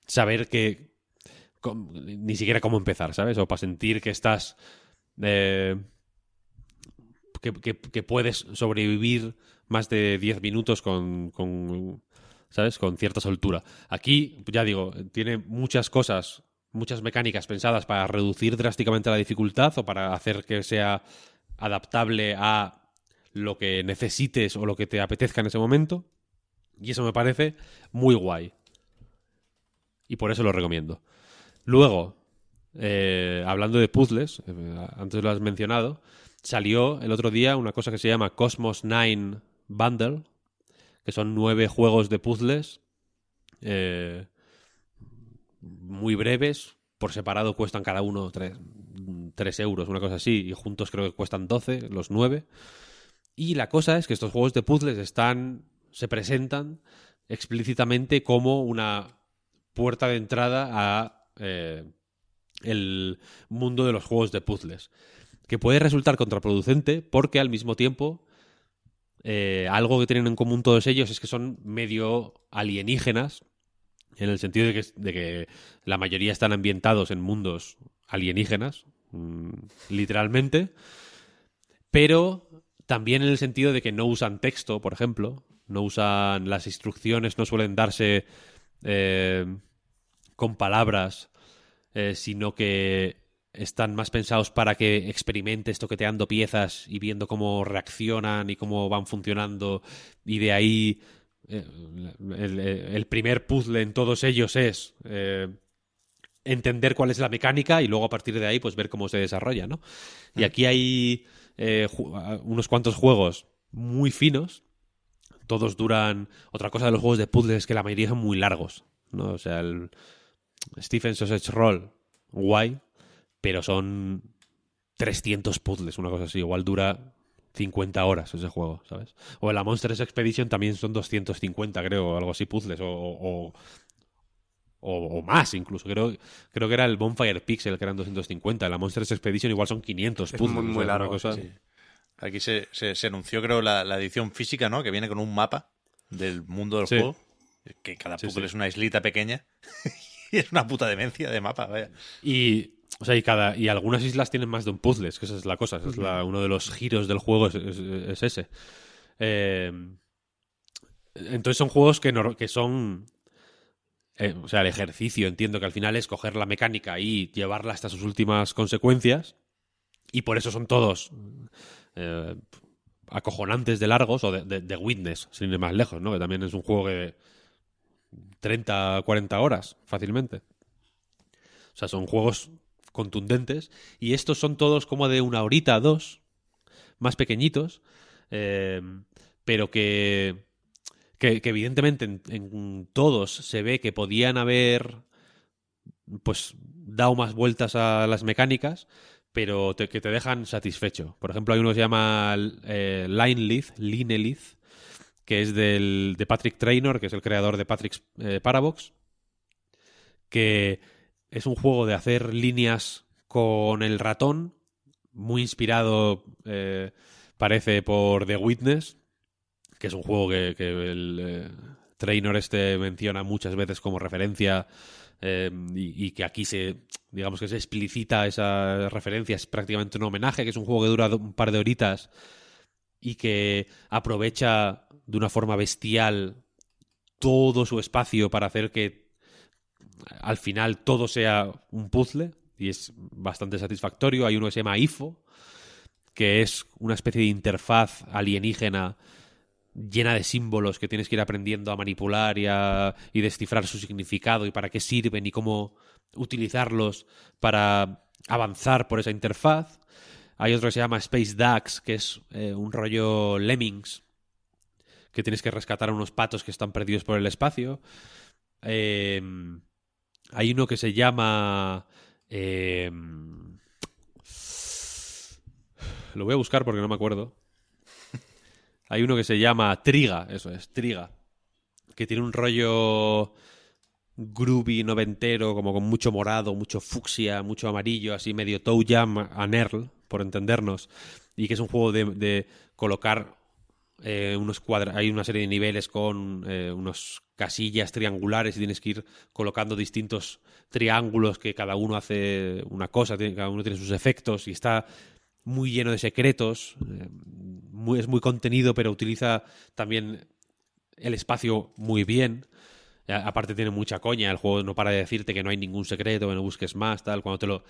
saber que ni siquiera cómo empezar, ¿sabes? O para sentir que estás eh, que, que- que puedes sobrevivir más de 10 minutos con, con, ¿sabes? Con cierta soltura. Aquí, ya digo, tiene muchas cosas, muchas mecánicas pensadas para reducir drásticamente la dificultad o para hacer que sea adaptable a lo que necesites o lo que te apetezca en ese momento. Y eso me parece muy guay. Y por eso lo recomiendo. Luego, eh, hablando de puzzles, eh, antes lo has mencionado, salió el otro día una cosa que se llama Cosmos 9 Bundle, que son nueve juegos de puzzles eh, muy breves. Por separado cuestan cada uno 3 euros, una cosa así, y juntos creo que cuestan 12, los nueve. Y la cosa es que estos juegos de puzzles están. se presentan explícitamente como una puerta de entrada a eh, el mundo de los juegos de puzzles. Que puede resultar contraproducente porque al mismo tiempo eh, algo que tienen en común todos ellos es que son medio alienígenas, en el sentido de que, la mayoría están ambientados en mundos alienígenas, mm, literalmente, pero también en el sentido de que no usan texto, por ejemplo, no usan las instrucciones, no suelen darse eh, con palabras, eh, sino que están más pensados para que experimentes toqueteando piezas y viendo cómo reaccionan y cómo van funcionando y de ahí eh, el, primer puzzle en todos ellos es eh, entender cuál es la mecánica y luego a partir de ahí pues ver cómo se desarrolla, ¿no? Y aquí hay eh, unos cuantos juegos muy finos, todos duran... Otra cosa de los juegos de puzzles es que la mayoría son muy largos, ¿no? O sea, el Stephen Sausage Roll, guay, pero son 300 puzzles, una cosa así. Igual dura 50 horas ese juego, ¿sabes? O en la Monsters Expedition también son 250, creo, o algo así, puzzles, o, o, o- o más incluso. Creo, creo que era el Bonfire Pixel, que eran 250. En la Monsters Expedition igual son 500 Es puzzles. muy, o muy una largo, cosa- sí. Aquí se, se, se anunció, creo, la, la edición física, ¿no? Que viene con un mapa del mundo del Sí. juego. Que cada Sí, puzzle es una islita pequeña. es una puta demencia de mapa, vaya. Y, o sea, y, cada, y algunas islas tienen más de un puzzle, es que esa es la cosa, es uno de los giros del juego es, es- es ese. Eh, entonces son juegos que, nor- que son... eh, o sea, el ejercicio, entiendo que al final es coger la mecánica y llevarla hasta sus últimas consecuencias. Y por eso son todos eh, acojonantes de largos, o de, de- de Witness, sin ir más lejos, ¿no? Que también es un juego que 30, 40 horas, fácilmente. O sea, son juegos contundentes. Y estos son todos como de una horita, dos, más pequeñitos. eh, pero que, que, evidentemente en, todos se ve que podían haber pues dado más vueltas a las mecánicas, pero te- que te dejan satisfecho. Por ejemplo, hay uno que se llama Line Leaf, Line Leaf, que es del, de Patrick Traynor, que es el creador de Patrick's eh, Parabox, que es un juego de hacer líneas con el ratón, muy inspirado, eh, parece, por The Witness, que es un juego que, el, eh, este menciona muchas veces como referencia eh, y, y que aquí se, digamos que se explicita esa referencia, es prácticamente un homenaje, que es un juego que dura un par de horitas y que aprovecha de una forma bestial todo su espacio para hacer que al final todo sea un puzzle y es bastante satisfactorio. Hay uno que se llama IFO, que es una especie de interfaz alienígena llena de símbolos que tienes que ir aprendiendo a manipular y, a, y descifrar su significado y para qué sirven y cómo utilizarlos para avanzar por esa interfaz. Hay otro que se llama Space Dax, que es eh, un rollo Lemmings, que tienes que rescatar a unos patos que están perdidos por el espacio. Eh, hay uno que se llama... eh, lo voy a buscar porque no me acuerdo. Hay uno que se llama Triga, eso es, Triga. Que tiene un rollo groovy noventero, como con mucho morado, mucho fucsia, mucho amarillo, así medio toe a Nerl, por entendernos. Y que es un juego de colocar eh, unos cuadra hay una serie de niveles con eh, casillas triangulares y tienes que ir colocando distintos triángulos que cada uno hace una cosa, cada uno tiene sus efectos y está muy lleno de secretos, eh, es muy contenido, pero utiliza también el espacio muy bien. Aparte tiene mucha coña, el juego no para de decirte que no hay ningún secreto, que no busques más, tal, cuando te lo,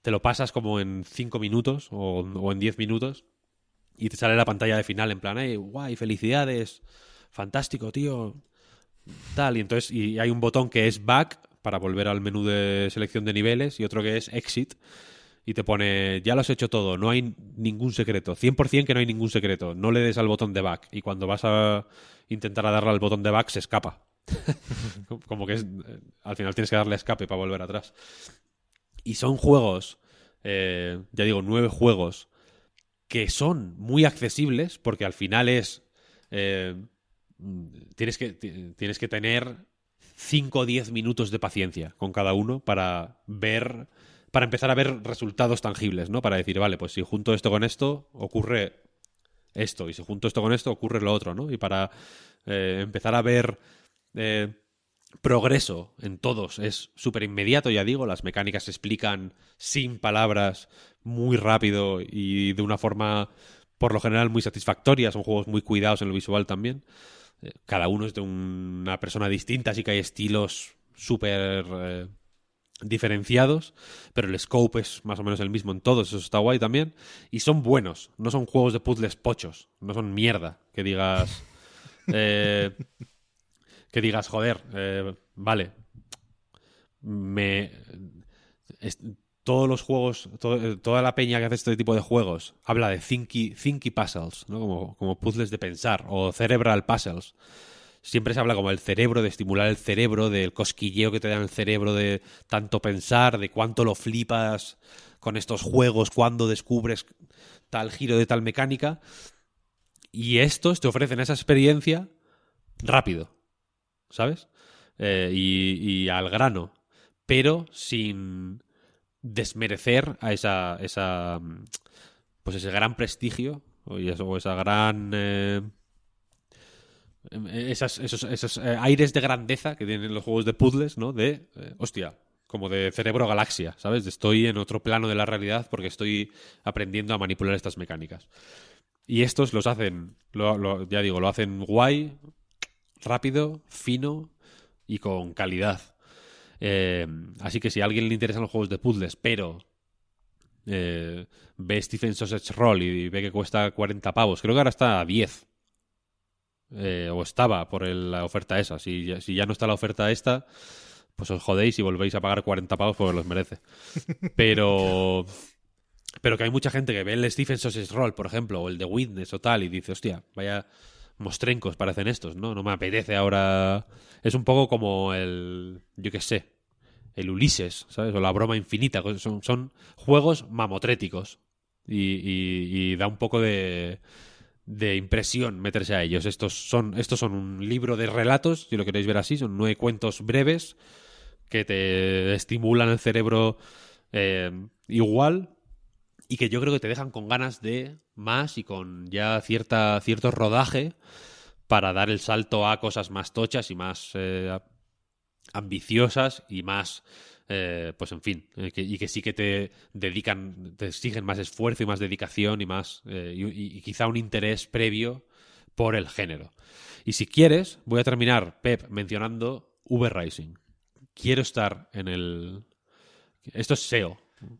te lo pasas como en 5 minutos o, o en 10 minutos y te sale la pantalla de final en plan, hey, guay, felicidades, fantástico, tío, tal, y entonces y hay un botón que es back para volver al menú de selección de niveles y otro que es exit y te pone, ya lo has hecho todo, no hay ningún secreto, 100% que no hay ningún secreto, no le des al botón de back y cuando vas a intentar darle al botón de back se escapa. Como que es, al final tienes que darle escape para volver atrás. Y son juegos, eh, ya digo, nueve juegos que son muy accesibles porque al final es eh, tienes que ti- tienes que tener 5 o 10 minutos de paciencia con cada uno para ver para empezar a ver resultados tangibles, ¿no? Para decir, vale, pues si junto esto con esto ocurre esto y si junto esto con esto ocurre lo otro, ¿no? Y para eh, empezar a ver eh, progreso en todos es súper inmediato, ya digo, las mecánicas se explican sin palabras, muy rápido y de una forma por lo general muy satisfactoria, son juegos muy cuidados en lo visual también. Eh, Cada uno es de una persona distinta, así que hay estilos súper eh, diferenciados, pero el scope es más o menos el mismo en todos, eso está guay también. Y son buenos, no son juegos de puzzles pochos, no son mierda, que digas... eh, que digas, joder, eh, vale, me... todos los juegos, to- toda la peña que hace este tipo de juegos habla de thinky, thinky puzzles, ¿no? Como, como puzzles de pensar, o cerebral puzzles. Siempre se habla como el cerebro, de estimular el cerebro, del cosquilleo que te da el cerebro de tanto pensar, de cuánto lo flipas con estos juegos, cuando descubres tal giro de tal mecánica. Y estos te ofrecen esa experiencia rápido, ¿sabes? Eh, y, al grano, pero sin desmerecer a esa, esa mm, pues ese gran prestigio o, esa gran eh, em, esas- esos, esos, eh, aires de grandeza que tienen los juegos de puzzles, ¿no? De, eh, hostia, como de cerebro galaxia, ¿sabes? Estoy en otro plano de la realidad porque estoy aprendiendo a manipular estas mecánicas. Y estos los hacen, lo- ya digo, lo hacen guay, rápido, fino y con calidad. Eh, así que si a alguien le interesan los juegos de puzzles, pero eh, ve Stephen Sausage Roll y ve que cuesta 40 pavos, creo que ahora está a 10. Eh, o estaba por el- la oferta esa. Si, ya- si ya no está la oferta esta, pues os jodéis y volvéis a pagar 40 pavos porque los merece. Pero. Pero que hay mucha gente que ve el Stephen Sausage Roll, por ejemplo, o el de Witness o tal, y dice, hostia, vaya mostrencos parecen estos, ¿no? No me apetece ahora. Es un poco como el. Yo qué sé. El Ulises, ¿sabes? O la broma infinita. Son, son juegos mamotréticos. Y, da un poco de, de impresión meterse a ellos. Estos son, estos son un libro de relatos, si lo queréis ver así, son nueve cuentos breves que te estimulan el cerebro eh, igual y que yo creo que te dejan con ganas de más y con ya cierta, cierto rodaje para dar el salto a cosas más tochas y más eh, ambiciosas y más, eh, pues en fin, eh, que- y que sí que te dedican, te exigen más esfuerzo y más dedicación y más, y, y- quizá un interés previo por el género. Y si quieres, voy a terminar, Pep, mencionando V Rising. Quiero estar en el... Esto es SEO.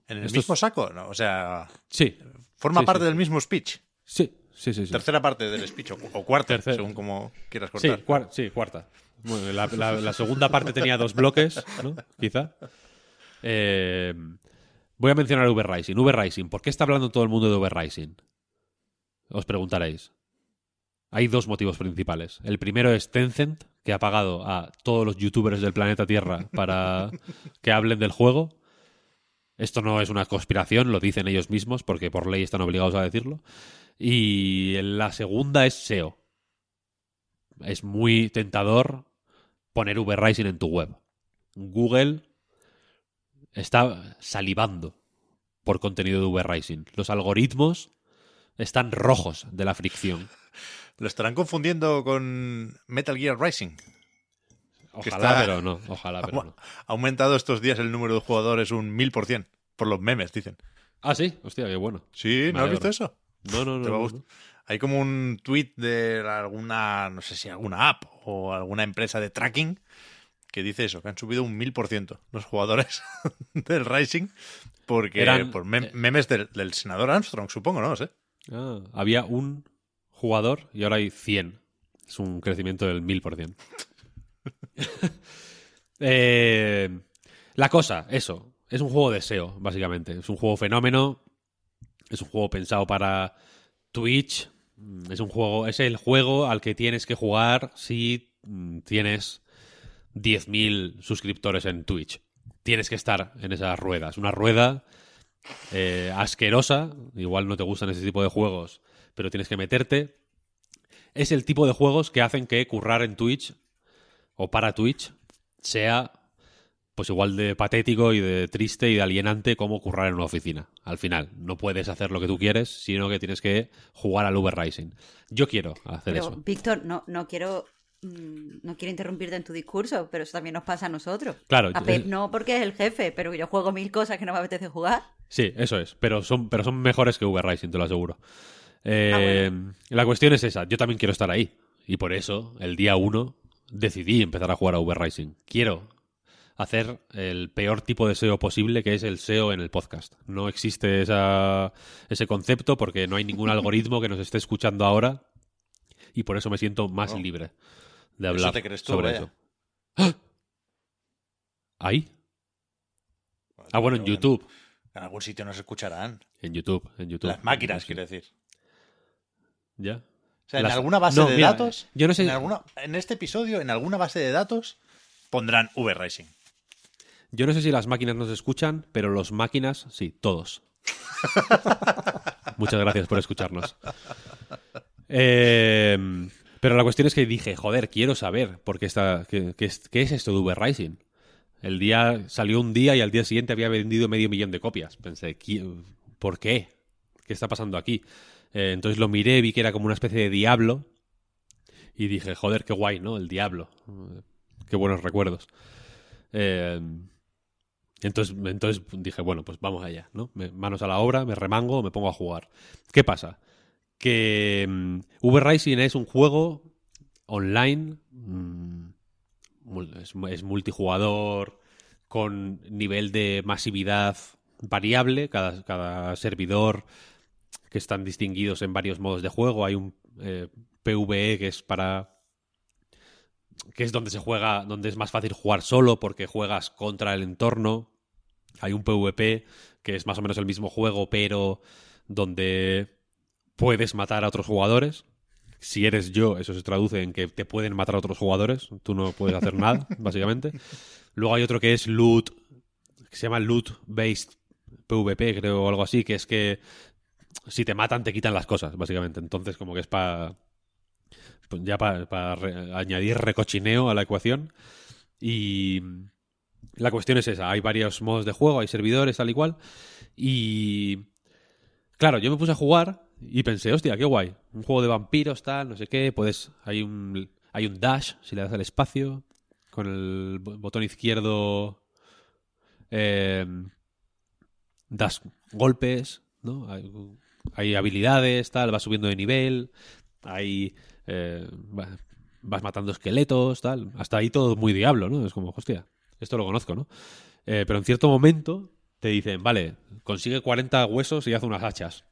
¿En el Esto mismo es- saco? No, o sea, Sí, forma Sí, parte sí. del mismo speech. sí, sí, sí. Tercera parte del speech, o, o cuarta, según como quieras Sí, cortar. cuar- sí, cuarta. Bueno, la, la- la segunda parte tenía dos bloques, ¿no? Quizá. Eh, voy a mencionar V Rising. V Rising. ¿Por qué está hablando todo el mundo de V Rising? Os preguntaréis. Hay dos motivos principales. El primero es Tencent, que ha pagado a todos los youtubers del planeta Tierra para que hablen del juego. Esto no es una conspiración, lo dicen ellos mismos, porque por ley están obligados a decirlo. Y la segunda es SEO es muy tentador poner V Rising en tu web. Google está salivando por contenido de V Rising. Los algoritmos están rojos de la fricción. Lo estarán confundiendo con Metal Gear Rising. Ojalá, está- pero no. Ojalá, pero no. Ha aumentado estos días el número de jugadores un mil por cien. Por los memes, dicen. Ah, sí. Hostia, qué bueno. Sí, ¿no has visto eso? No, no, no. No, no. Hay como un tweet de alguna, no sé si alguna app o alguna empresa de tracking que dice eso, que han subido un mil por ciento los jugadores del Rising porque Eran- por mem- eh, memes del, del senador Armstrong, supongo, ¿no? sé. Ah, había un jugador y ahora hay 100. Es un crecimiento del 1000%. eh, la cosa, eso. Es un juego de SEO, básicamente. Es un juego fenómeno. Es un juego pensado para Twitch. Mm, Es un juego, es el juego al que tienes que jugar si mm, tienes 10.000 suscriptores en Twitch. Tienes que estar en esa rueda. Es una rueda eh, asquerosa. Igual no te gustan ese tipo de juegos, pero tienes que meterte. Es el tipo de juegos que hacen que currar en Twitch o para Twitch sea pues igual de patético y de triste y de alienante como currar en una oficina. Al final, no puedes hacer lo que tú quieres, sino que tienes que jugar al Uber Rising. Yo quiero hacer Pero, eso. Víctor, no, no quiero mm, no quiero interrumpirte en tu discurso, pero eso también nos pasa a nosotros. Claro, A Pep no porque es el jefe, pero yo juego mil cosas que no me apetece jugar. Sí, eso es. Pero son, pero son mejores que Uber Rising, te lo aseguro. Eh, Ah, La cuestión es esa. Yo también quiero estar ahí. Y por eso, el día uno, decidí empezar a jugar a Uber Rising. Quiero hacer el peor tipo de SEO posible, que es el SEO en el podcast. No existe esa, ese concepto porque no hay ningún algoritmo que nos esté escuchando ahora. Y por eso me siento más Oh. libre de Eso hablar te crees tú, sobre vaya. eso. ¡Ah! ¿Ahí? Ah, bueno, en YouTube. En algún sitio nos escucharán. En YouTube, en YouTube. Las máquinas, Sí. quiero decir. ¿Ya? O sea, en alguna base No, de mira, datos, yo no sé- en, alguna, en este episodio, en alguna base de datos, pondrán V Rising. Yo no sé si las máquinas nos escuchan, pero los máquinas, sí, todos. Muchas gracias por escucharnos. Eh, pero la cuestión es que dije, joder, quiero saber por qué, está, qué, qué es, qué es esto de Uber Rising. El día salió un día y al día siguiente había vendido medio millón de copias. Pensé, ¿qui- ¿por qué? ¿Qué está pasando aquí? Eh, entonces lo miré, vi que era como una especie de diablo y dije, joder, qué guay, ¿no? El diablo. Qué buenos recuerdos. Eh, entonces, entonces dije, bueno, pues vamos allá, ¿no? Manos a la obra, me remango, me pongo a jugar. ¿Qué pasa? Que mm, V Rising es un juego online, mm, mul- es, es multijugador con nivel de masividad variable, cada, cada servidor que están distinguidos en varios modos de juego. Hay un eh, PvE que es para que es donde se juega, donde es más fácil jugar solo porque juegas contra el entorno. Hay un PvP que es más o menos el mismo juego, pero donde puedes matar a otros jugadores. Si eres yo, eso se traduce en que te pueden matar a otros jugadores. Tú no puedes hacer nada, básicamente. Luego hay otro que es loot, que se llama loot based PvP, creo, o algo así, que es que si te matan te quitan las cosas, básicamente. Entonces, como que es para pues ya para añadir recochineo a la ecuación. Y la cuestión es esa, hay varios modos de juego, hay servidores, tal y cual. Y claro, yo me puse a jugar Y pensé, hostia, qué guay. Un juego de vampiros, tal, no sé qué. Puedes. Hay un, hay un dash si le das al espacio. Con el bo- botón izquierdo. Eh, das golpes, ¿no? Hay, hay habilidades, tal. Vas subiendo de nivel. Hay. eh, va- vas matando esqueletos, tal. Hasta ahí todo muy diablo, ¿no? Es como, hostia, esto lo conozco, ¿no? Eh, pero en cierto momento te dicen, vale, consigue 40 huesos y haz unas hachas.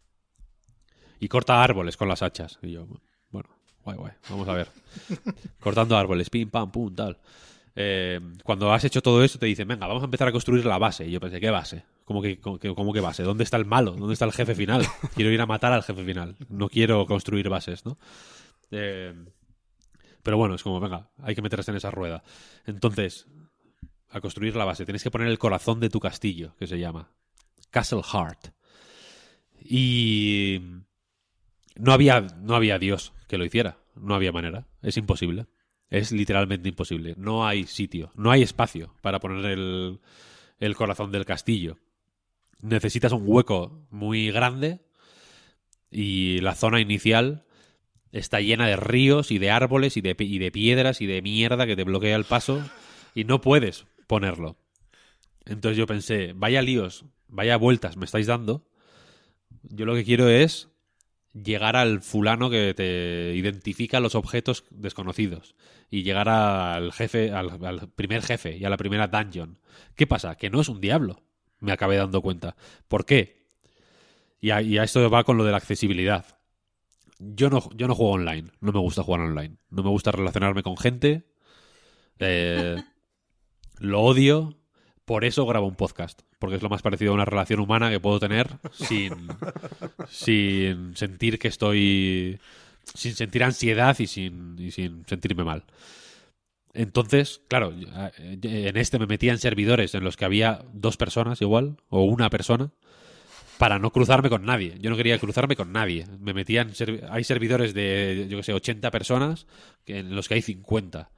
Y corta árboles con las hachas. Y yo, bueno, guay, guay, vamos a ver. Cortando árboles, pim, pam, pum, tal. Eh, cuando has hecho todo eso te dicen, venga, vamos a empezar a construir la base. Y yo pensé, ¿qué base? ¿Cómo que, cómo que base? ¿Dónde está el malo? ¿Dónde está el jefe final? Quiero ir a matar al jefe final. No quiero construir bases, ¿no? Eh, pero bueno, es como, venga, hay que meterse en esa rueda. Entonces, a construir la base, tienes que poner el corazón de tu castillo, que se llama Castle Heart. Y no había, no había Dios que lo hiciera. No había manera. Es imposible. Es literalmente imposible. No hay sitio, no hay espacio para poner el, el corazón del castillo. Necesitas un hueco muy grande y la zona inicial está llena de ríos y de árboles y de, y de piedras y de mierda que te bloquea el paso y no puedes ponerlo. Entonces yo pensé, vaya líos, vaya vueltas me estáis dando. Yo lo que quiero es llegar al fulano que te identifica los objetos desconocidos y llegar al jefe, al, al primer jefe y a la primera dungeon. ¿Qué pasa? Que no es un diablo. Me acabé dando cuenta. ¿Por qué? Y a, y a esto va con lo de la accesibilidad. Yo no, yo no juego online. No me gusta jugar online. No me gusta relacionarme con gente. Eh, lo odio. Por eso grabo un podcast. Porque es lo más parecido a una relación humana que puedo tener sin, sin sentir que estoy. sin sentir ansiedad y sin, y sin sentirme mal. Entonces, claro, en este me metía en servidores en los que había dos personas igual, o una persona, para no cruzarme con nadie. Yo no quería cruzarme con nadie. Me metía en servi- hay servidores de, yo que sé, 80 personas en los que hay 50.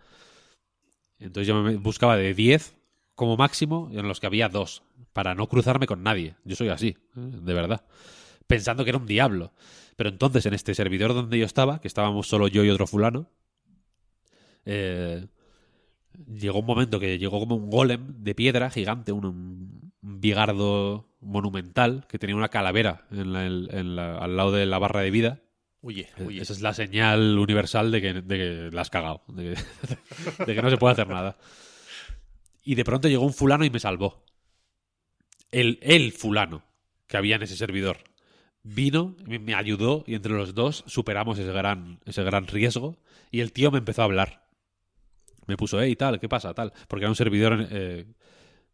Entonces yo me buscaba de 10 como máximo en los que había dos, para no cruzarme con nadie. Yo soy así, ¿eh? de verdad. Pensando que era un diablo. Pero entonces en este servidor donde yo estaba, que estábamos solo yo y otro fulano, eh, llegó un momento que llegó como un golem de piedra gigante, un, un bigardo monumental que tenía una calavera en la- en- en la- al lado de la barra de vida. Huye, huye. Esa es la señal universal de que, de que la has cagado, de que, de que no se puede hacer nada. Y de pronto llegó un fulano y me salvó. El, el fulano que había en ese servidor. Vino, me ayudó y entre los dos superamos ese gran, ese gran riesgo. Y el tío me empezó a hablar. Me puso, hey, tal, ¿qué pasa? Tal. Porque era un servidor eh,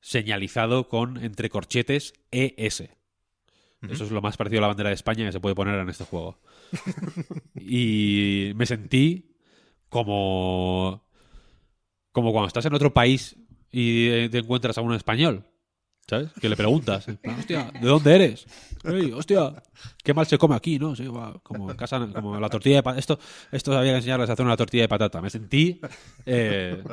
señalizado con entre corchetes ES. Eso es lo más parecido a la bandera de España que se puede poner en este juego. y me sentí como. como cuando estás en otro país y eh, te encuentras a un español. ¿Sabes? Que le preguntas, hostia, ¿de dónde eres? Ey, hostia, qué mal se come aquí, ¿no? Como en casa, como la tortilla de patata. Esto, esto había que enseñarles a hacer una tortilla de patata. Me sentí, eh,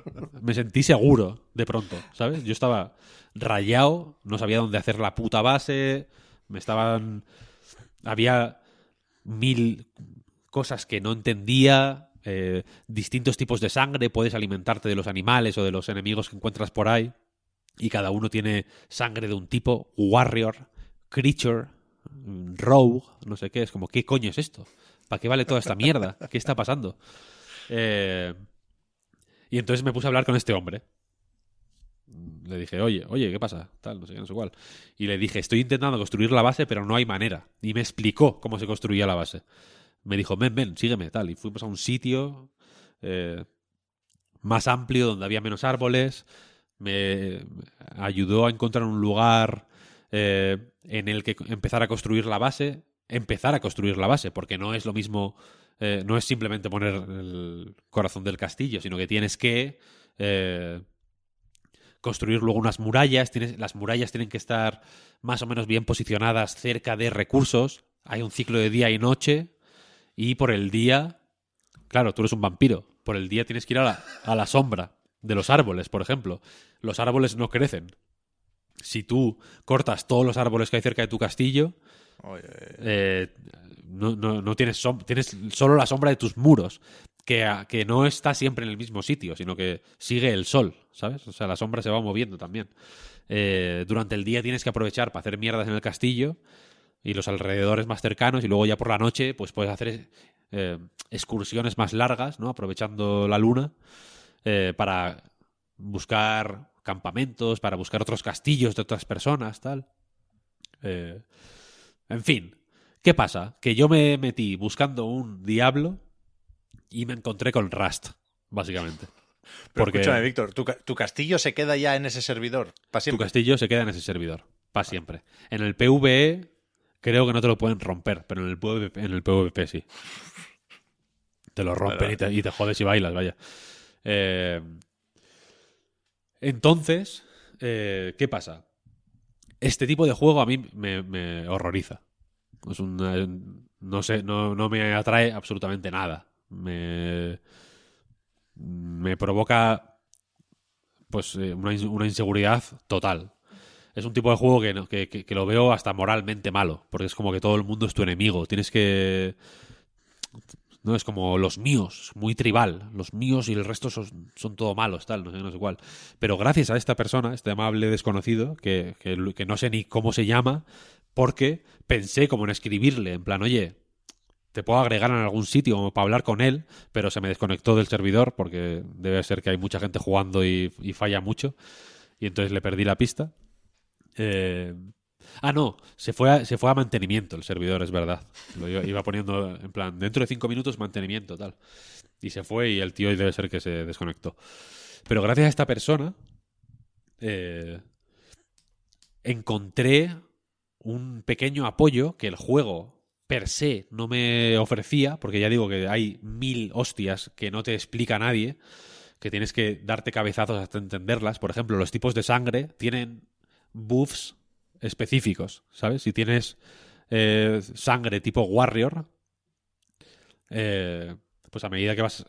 me sentí seguro de pronto, ¿sabes? Yo estaba rayado, no sabía dónde hacer la puta base, me estaban, había mil cosas que no entendía, eh, distintos tipos de sangre, puedes alimentarte de los animales o de los enemigos que encuentras por ahí y cada uno tiene sangre de un tipo, warrior, creature, rogue, no sé qué, es como, ¿qué coño es esto? ¿Para qué vale toda esta mierda? ¿Qué está pasando? Eh, y entonces me puse a hablar con este hombre. Le dije, oye, oye, ¿qué pasa? Tal, no sé qué, no sé cuál. Y le dije, estoy intentando construir la base, pero no hay manera. Y me explicó cómo se construía la base. Me dijo, ven, ven, sígueme, tal. Y fuimos a un sitio eh, más amplio, donde había menos árboles. Me ayudó a encontrar un lugar eh, en el que empezar a construir la base. Empezar a construir la base, porque no es lo mismo, eh, no es simplemente poner el corazón del castillo, sino que tienes que eh, construir luego unas murallas. Tienes, las murallas tienen que estar más o menos bien posicionadas cerca de recursos. Hay un ciclo de día y noche. Y por el día, claro, tú eres un vampiro. Por el día tienes que ir a la, a la sombra de los árboles, por ejemplo. Los árboles no crecen. Si tú cortas todos los árboles que hay cerca de tu castillo, Oye, eh, no, no, no tienes, som- tienes solo la sombra de tus muros, que, que no está siempre en el mismo sitio, sino que sigue el sol, ¿sabes? O sea, la sombra se va moviendo también. Eh, durante el día tienes que aprovechar para hacer mierdas en el castillo y los alrededores más cercanos y luego ya por la noche pues puedes hacer eh, excursiones más largas, ¿no? Aprovechando la luna eh, para buscar campamentos, para buscar otros castillos de otras personas, tal. Eh, en fin, ¿qué pasa? Que yo me metí buscando un diablo y me encontré con Rust, básicamente. Pero Porque escúchame, Víctor, ¿tu, tu castillo se queda ya en ese servidor para tu castillo se queda en ese servidor, para siempre. En el PvE creo que no te lo pueden romper, pero en el PvP, en el PvP sí. Te lo rompen Vale, y, te, y te jodes y bailas, vaya. Eh, entonces, eh, ¿qué pasa? Este tipo de juego a mí me, horroriza. Una- no sé, no, me atrae absolutamente nada. Me, provoca pues eh, una, ins- una inseguridad total. Es un tipo de juego que- que lo veo hasta moralmente malo, porque es como que todo el mundo es tu enemigo. Tienes que... No es como los míos, muy tribal. Los míos y el resto son, son todo malos, tal, no sé, no sé cuál. Pero gracias a esta persona, este amable desconocido, que, que, no sé ni cómo se llama, porque pensé como en escribirle, en plan, oye, te puedo agregar en algún sitio como para hablar con él, pero se me desconectó del servidor porque debe ser que hay mucha gente jugando y, y falla mucho. Y entonces le perdí la pista. Eh, ah, no, se fue, a, se fue a mantenimiento el servidor, es verdad. Lo iba, poniendo en plan, dentro de cinco minutos mantenimiento, tal. Y se fue y el tío debe ser que se desconectó. Pero gracias a esta persona, eh, encontré un pequeño apoyo que el juego per se no me ofrecía, porque ya digo que hay mil hostias que no te explica nadie, que tienes que darte cabezazos hasta entenderlas. Por ejemplo, los tipos de sangre tienen buffs específicos, ¿sabes? Si tienes eh, sangre tipo Warrior, eh, pues a medida que vas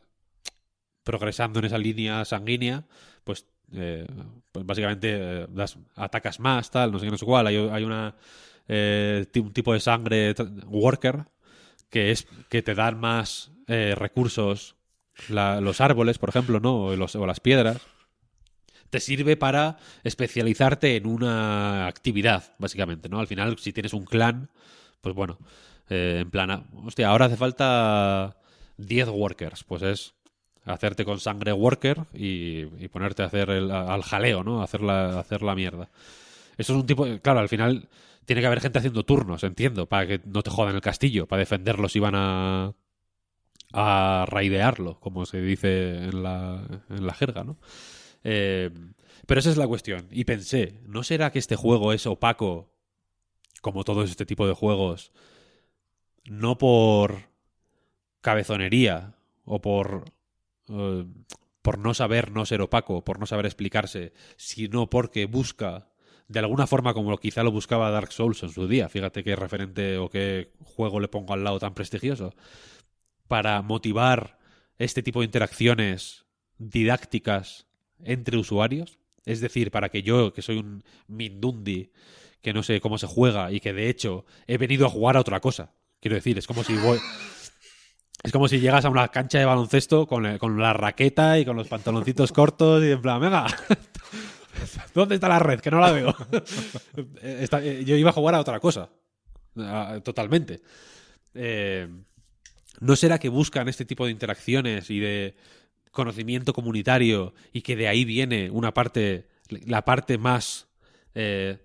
progresando en esa línea sanguínea, pues, eh, pues básicamente eh, das, atacas más, tal, no sé qué, no sé cuál. Hay, una eh, un tipo de sangre worker que es que te dan más recursos los árboles, por ejemplo, ¿no? O las piedras. Te sirve para especializarte en una actividad, básicamente, ¿no? Al final, si tienes un clan, pues bueno, eh, en plan, ah, hostia, ahora hace falta 10 workers, pues es hacerte con sangre worker y, y ponerte a hacer el, al jaleo, ¿no? Hacer la, hacer la mierda. Eso es un tipo. Claro, al final tiene que haber gente haciendo turnos, entiendo, para que no te jodan el castillo, para defenderlo si van a. a raidearlo, como se dice en la, en la jerga, ¿no? Eh, pero esa es la cuestión. Y pensé, ¿no será que este juego es opaco, como todos este tipo de juegos, no por cabezonería o por eh, por no saber no ser opaco, por no saber explicarse, sino porque busca de alguna forma como quizá lo buscaba Dark Souls en su día. Fíjate qué referente o qué juego le pongo al lado tan prestigioso. Para motivar este tipo de interacciones didácticas entre usuarios. Es decir, para que yo, que soy un Mindundi, que no sé cómo se juega y que de hecho he venido a jugar a otra cosa. Quiero decir, es como si voy. Es como si llegas a una cancha de baloncesto con, el- con la raqueta y con los pantaloncitos cortos y en plan, venga, ¿dónde está la red? Que no la veo. Eh, está- eh, yo iba a jugar a otra cosa. Totalmente. Eh, ¿No será que buscan este tipo de interacciones y de conocimiento comunitario y que de ahí viene una parte, la parte más eh,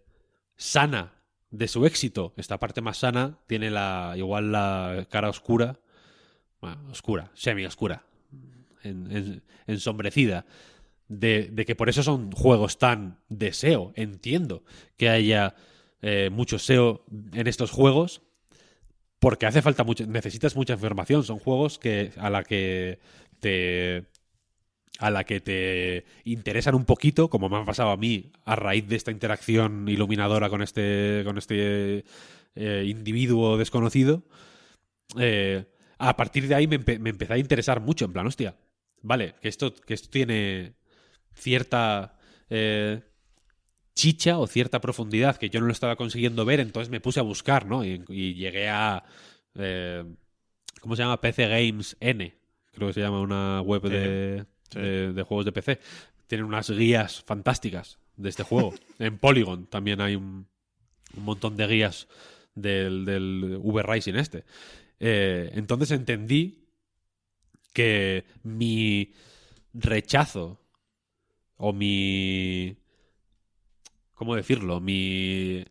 sana de su éxito? Esta parte más sana tiene la igual la cara oscura bueno, oscura, semi-oscura, en- en- ensombrecida, de, de que por eso son juegos tan de SEO. Entiendo que haya eh, mucho SEO en estos juegos, porque hace falta mucho, necesitas mucha información. Son juegos que a la que te a la que te interesan un poquito, como me ha pasado a mí a raíz de esta interacción iluminadora con este con este eh, individuo desconocido. Eh, a partir de ahí me, empe- me empecé a interesar mucho, en plan, hostia, vale, que esto, que esto tiene cierta eh, chicha o cierta profundidad que yo no lo estaba consiguiendo ver, entonces me puse a buscar, ¿no? Y, y llegué a ¿cómo se llama? PC Games N, creo que se llama una web de, sí. de- de juegos de PC. Tienen unas guías fantásticas de este juego. en Polygon también hay un, un montón de guías del, del V-Rising este. Eh, entonces entendí que mi rechazo o mi... ¿Cómo decirlo? Mi...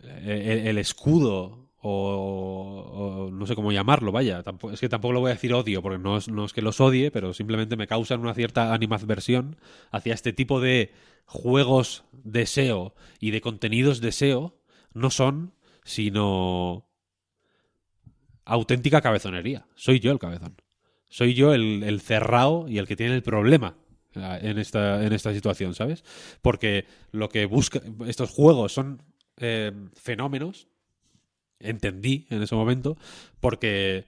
El, el escudo o, no sé cómo llamarlo, vaya. Es que tampoco lo voy a decir odio, porque no es, no es que los odie, pero simplemente me causan una cierta animadversión hacia este tipo de juegos de SEO y de contenidos de SEO. No son, sino auténtica cabezonería. Soy yo el cabezón. Soy yo el, el cerrado y el que tiene el problema eh, en esta, en esta situación, ¿sabes? Porque lo que busca estos juegos son eh, fenómenos, entendí en ese momento, porque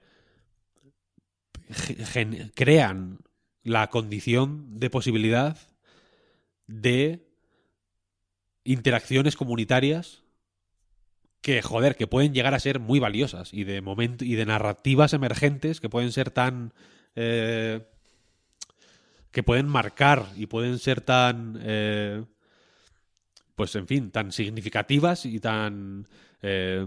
crean la condición de posibilidad de interacciones comunitarias que, joder, que pueden llegar a ser muy valiosas y de momento y de narrativas emergentes que pueden ser tan eh, que pueden marcar y pueden ser tan eh, pues en fin, tan significativas y tan eh,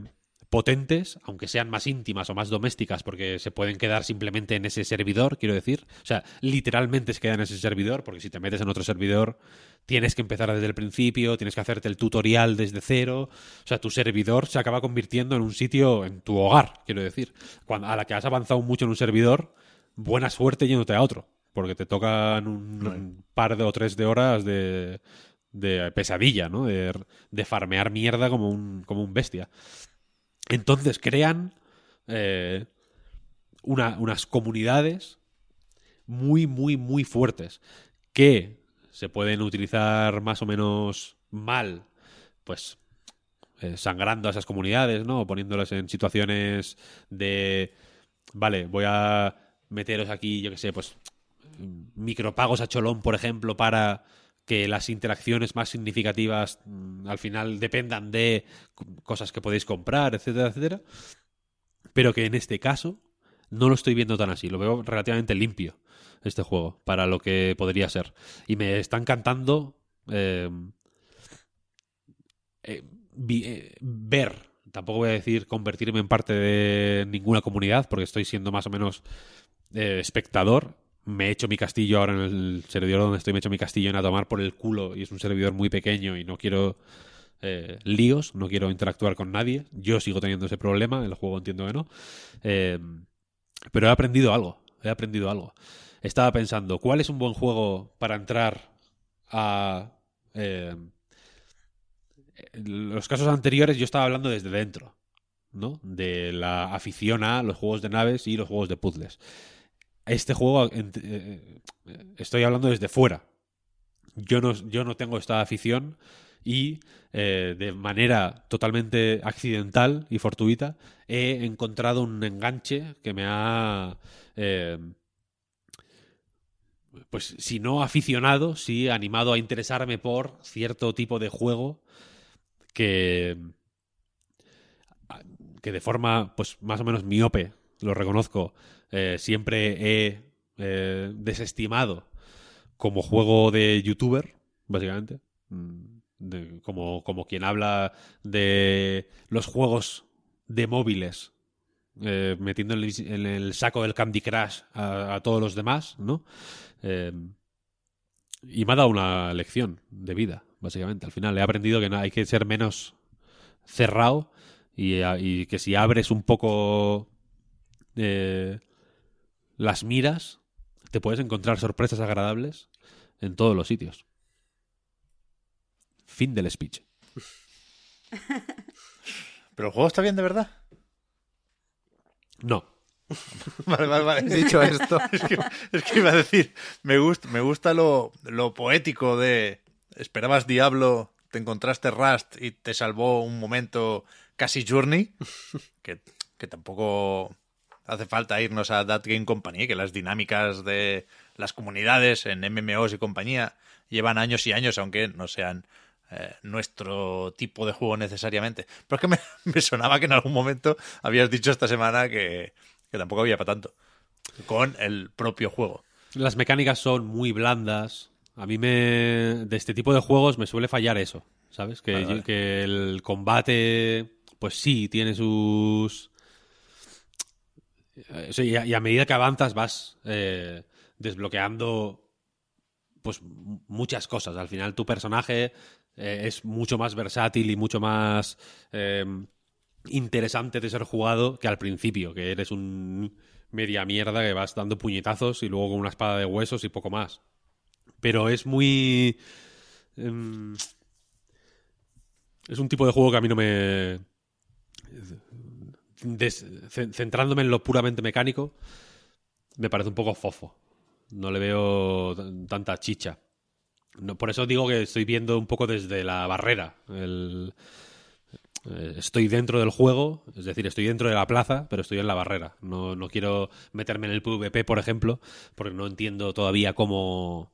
potentes, aunque sean más íntimas o más domésticas, porque se pueden quedar simplemente en ese servidor, quiero decir. O sea, literalmente se queda en ese servidor, porque si te metes en otro servidor, tienes que empezar desde el principio, tienes que hacerte el tutorial desde cero. O sea, tu servidor se acaba convirtiendo en un sitio, en tu hogar, quiero decir. Cuando, a la que has avanzado mucho en un servidor, buena suerte yéndote a otro, porque te tocan un, un par de o tres de horas de, de pesadilla, ¿no? De, de farmear mierda como un, como un bestia. Entonces crean eh, una- unas comunidades muy, muy, muy fuertes que se pueden utilizar más o menos mal, pues eh, sangrando a esas comunidades, ¿no? Poniéndolas en situaciones de, vale, voy a meteros aquí, yo qué sé, pues micropagos a cholón, por ejemplo, para que las interacciones más significativas mm, al final dependan de cosas que podéis comprar, etcétera, etcétera. Pero que en este caso no lo estoy viendo tan así, lo veo relativamente limpio este juego para lo que podría ser. Y me está encantando eh, eh, eh, ver, tampoco voy a decir convertirme en parte de ninguna comunidad, porque estoy siendo más o menos eh, espectador. Me he hecho mi castillo ahora en el servidor donde estoy, me he hecho mi castillo en a tomar por el culo y es un servidor muy pequeño y no quiero eh, líos, no quiero interactuar con nadie. Yo sigo teniendo ese problema, el juego entiendo que no. Eh, pero he aprendido algo, he aprendido algo. Estaba pensando, ¿cuál es un buen juego para entrar a... eh, los casos anteriores yo estaba hablando desde dentro, ¿no? De la afición a los juegos de naves y los juegos de puzzles. Este juego eh, estoy hablando desde fuera. Yo no, yo no tengo esta afición y eh, de manera totalmente accidental y fortuita he encontrado un enganche que me ha eh, pues si no aficionado, sí animado a interesarme por cierto tipo de juego que que de forma pues más o menos miope, lo reconozco, eh, siempre he eh, desestimado como juego de youtuber, básicamente. Mm, como, como quien habla de los juegos de móviles, eh, metiendo en el, saco del Candy Crush a, todos los demás, ¿no? Eh, y me ha dado una lección de vida, básicamente. Al final he aprendido que no, hay que ser menos cerrado y, que si abres un poco las miras, te puedes encontrar sorpresas agradables en todos los sitios. Fin del speech. ¿Pero el juego está bien de verdad? No. Vale, vale, vale. Dicho esto, Es que, es que iba a decir, me gusta, me gusta lo, lo poético de esperabas Diablo, te encontraste Rust y te salvó un momento casi Journey, que, que tampoco hace falta irnos a That Game Company, que las dinámicas de las comunidades en MMOs y compañía llevan años y años, aunque no sean eh, nuestro tipo de juego necesariamente. Pero es que me, me sonaba que en algún momento habías dicho esta semana que, que tampoco había para tanto con el propio juego. Las mecánicas son muy blandas. A mí me. De este tipo de juegos me suele fallar eso. ¿Sabes? Que, Vale, vale. que el combate. Pues sí, tiene sus. Eh, y, a, medida que avanzas vas eh, desbloqueando. Pues muchas cosas. Al final tu personaje eh, es mucho más versátil y mucho más. eh, interesante de ser jugado que al principio, que eres un media mierda que vas dando puñetazos y luego con una espada de huesos y poco más. Pero es muy... em, es un tipo de juego que a mí no me... centrándome en lo puramente mecánico, me parece un poco fofo. No le veo tanta chicha. No, por eso digo que estoy viendo un poco desde la barrera. Eh, estoy dentro del juego, es decir, estoy dentro de la plaza, pero estoy en la barrera. No, no quiero meterme en el PvP, por ejemplo, porque no entiendo todavía cómo,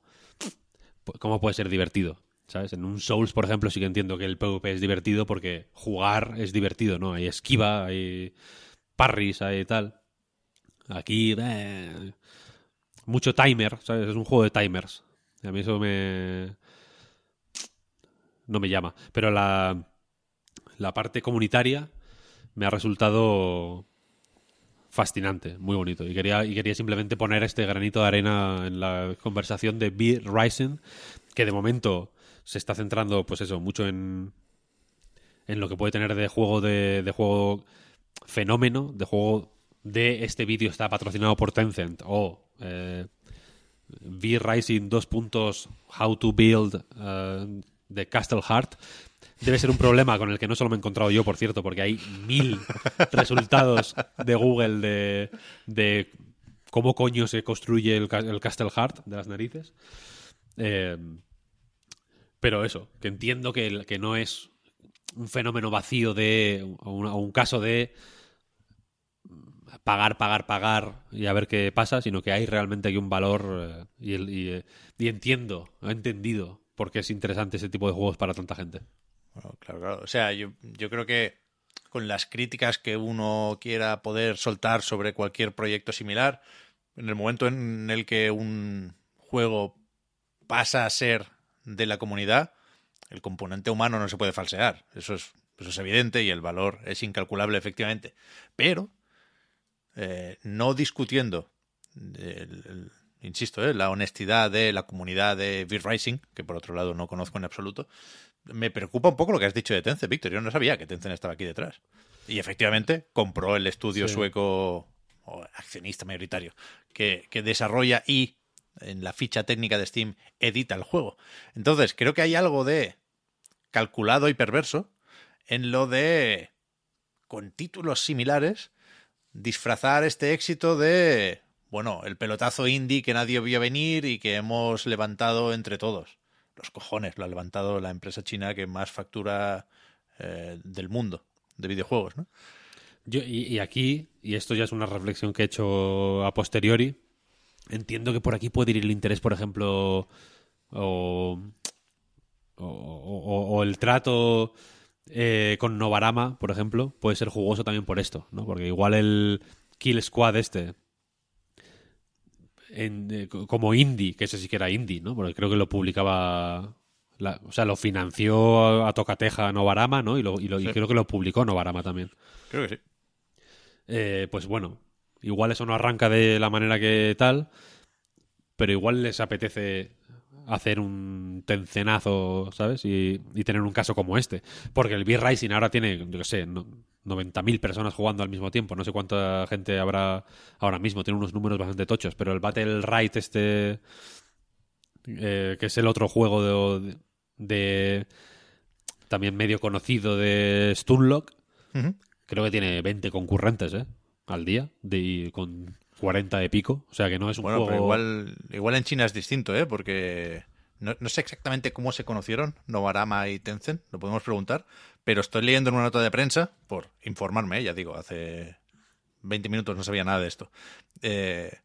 cómo puede ser divertido. ¿Sabes? En un Souls, por ejemplo, sí que entiendo que el PvP es divertido porque jugar es divertido, ¿no? Hay esquiva, hay parries, hay tal. Aquí, eh, mucho timer, ¿sabes? Es un juego de timers. Y a mí eso me. No me llama. Pero la, la parte comunitaria me ha resultado fascinante, muy bonito. Y quería, y quería simplemente poner este granito de arena en la conversación de Beer Rising, que de momento se está centrando, pues eso, mucho en, en lo que puede tener de juego de, de juego fenómeno, de juego de este vídeo está patrocinado por Tencent o eh, V-Rising dos puntos How to Build eh, de Castle Heart debe ser un problema con el que no solo me he encontrado yo, por cierto, porque hay mil resultados de Google de, de cómo coño se construye el, el Castle Heart de las narices. Eh, pero eso, que entiendo que, que no es un fenómeno vacío de o un, caso de pagar, pagar, pagar y a ver qué pasa, sino que hay realmente aquí un valor eh, eh, y entiendo, he entendido por qué es interesante ese tipo de juegos para tanta gente. Bueno, claro, claro. O sea, yo, yo creo que con las críticas que uno quiera poder soltar sobre cualquier proyecto similar, en el momento en el que un juego pasa a ser de la comunidad, el componente humano no se puede falsear. Eso es, eso es evidente y el valor es incalculable, efectivamente. Pero, eh, no discutiendo, el- el- insisto, eh, la honestidad de la comunidad de V-Rising, que por otro lado no conozco en absoluto, me preocupa un poco lo que has dicho de Tencent, Víctor. Yo no sabía que Tencent estaba aquí detrás. Y efectivamente compró el estudio Sí. sueco, o accionista mayoritario, que, que desarrolla y en la ficha técnica de Steam edita el juego. Entonces, creo que hay algo de calculado y perverso en lo de, con títulos similares, disfrazar este éxito de, bueno, el pelotazo indie que nadie vio venir y que hemos levantado entre todos. Los cojones, lo ha levantado la empresa china que más factura eh, del mundo de videojuegos, ¿no? Y, y aquí, y esto ya es una reflexión que he hecho a posteriori, entiendo que por aquí puede ir el interés, por ejemplo, o, o, o- o el trato eh, con Novarama, por ejemplo, puede ser jugoso también por esto, ¿no? Porque igual el Kill Squad este, en, eh, co- como indie, que ese sí que era indie, ¿no? Porque creo que lo publicaba... la- o sea, lo financió a, a tocateja Novarama, ¿no? Y, lo, y, lo- y creo que lo publicó Novarama también. Creo que sí. Eh, pues bueno, igual eso no arranca de la manera que tal, pero igual les apetece hacer un tencenazo, ¿sabes? Y, y tener un caso como este. Porque el B-Rising ahora tiene, yo qué sé, no- 90.000 personas jugando al mismo tiempo. No sé cuánta gente habrá ahora mismo. Tiene unos números bastante tochos. Pero el Battle Right este, eh, que es el otro juego de, de- también medio conocido de Stunlock, creo que tiene 20 concurrentes, ¿eh? Al día, de, con 40 de pico. O sea que no es un Bueno, juego... pero igual, igual en China es distinto, ¿eh? Porque no, no sé exactamente cómo se conocieron Novarama y Tencent, lo podemos preguntar, pero estoy leyendo en una nota de prensa, por informarme, ¿eh? ya digo, hace 20 minutos no sabía nada de esto. Eh,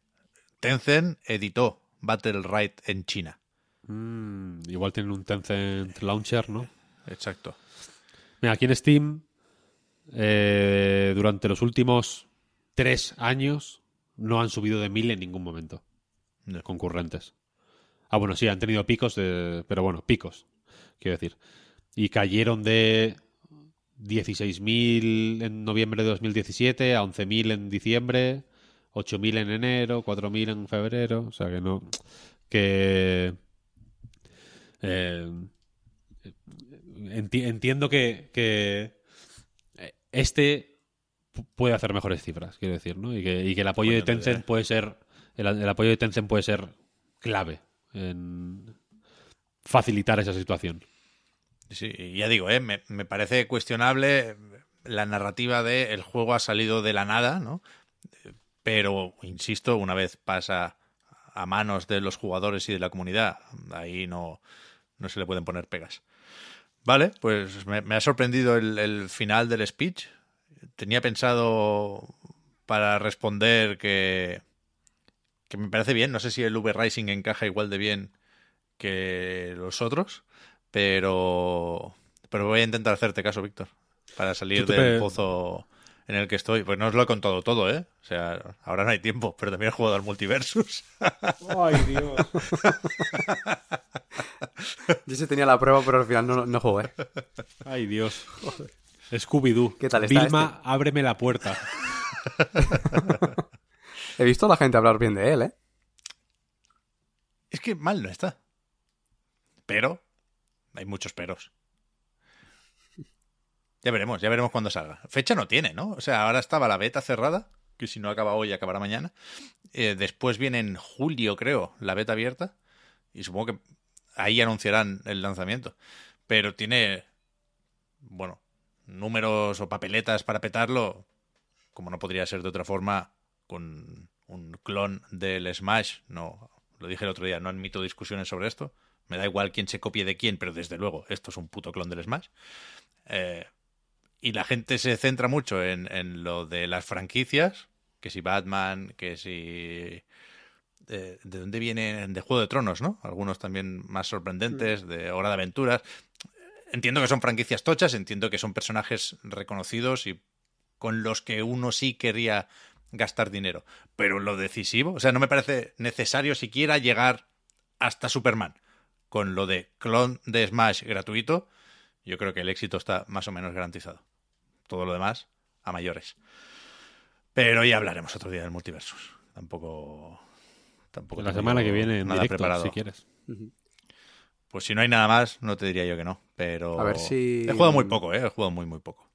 Tencent editó Battle Right en China. Mm, igual tienen un Tencent Launcher, ¿no? exacto. Mira, aquí en Steam, eh, durante los últimos tres años, no han subido de mil en ningún momento. No. Concurrentes. Ah, bueno, sí, han tenido picos, de, pero bueno, picos, quiero decir. Y cayeron de 16.000 en noviembre de 2017 a 11.000 en diciembre, 8.000 en enero, 4.000 en febrero. O sea que no. Que. eh, enti- entiendo que, que este puede hacer mejores cifras, quiero decir, ¿no? Y que, y que el apoyo de Tencent idea. puede ser. El, el apoyo de Tencent puede ser clave en facilitar esa situación. Sí, ya digo, ¿eh? me, me parece cuestionable la narrativa de el juego ha salido de la nada, ¿no? Pero, insisto, una vez pasa a manos de los jugadores y de la comunidad, ahí no, no se le pueden poner pegas. Vale, pues me, me ha sorprendido el, el final del speech. Tenía pensado para responder que, que me parece bien. No sé si el V Rising encaja igual de bien que los otros, pero, pero voy a intentar hacerte caso, Víctor, para salir del pe- pozo en el que estoy. Pues no os lo he contado todo, ¿eh? O sea, ahora no hay tiempo, pero también he jugado al Multiversus. Ay, Dios. Yo sí tenía la prueba, pero al final no, no jugué. Ay, Dios. Scooby-Doo. ¿Qué tal está Vilma, ábreme la puerta. He visto a la gente hablar bien de él, ¿eh? Es que mal no está. Pero hay muchos peros. Ya veremos, ya veremos cuándo salga. Fecha no tiene, ¿no? O sea, ahora estaba la beta cerrada, que si no acaba hoy, acabará mañana. Eh, después viene en julio, creo, la beta abierta. Y supongo que ahí anunciarán el lanzamiento. Pero tiene, bueno, números o papeletas para petarlo, como no podría ser de otra forma, con un clon del Smash. No, lo dije el otro día, no admito discusiones sobre esto. Me da igual quién se copie de quién, pero desde luego, esto es un puto clon del Smash. Eh, y la gente se centra mucho en, en lo de las franquicias, que si Batman, que si... eh, ¿De dónde vienen? De Juego de Tronos, ¿no? Algunos también más sorprendentes, de Hora de Aventuras. Entiendo que son franquicias tochas, entiendo que son personajes reconocidos y con los que uno sí querría gastar dinero. Pero lo decisivo, o sea, no me parece necesario siquiera llegar hasta Superman. Con lo de clon de Smash gratuito, yo creo que el éxito está más o menos garantizado. Todo lo demás, a mayores. Pero ya hablaremos otro día del multiversus. Tampoco. Tampoco La semana que viene en nada directo, preparado. si quieres. Pues si no hay nada más, no te diría yo que no. Pero. A ver si- He jugado muy poco, ¿eh? He jugado muy, muy poco.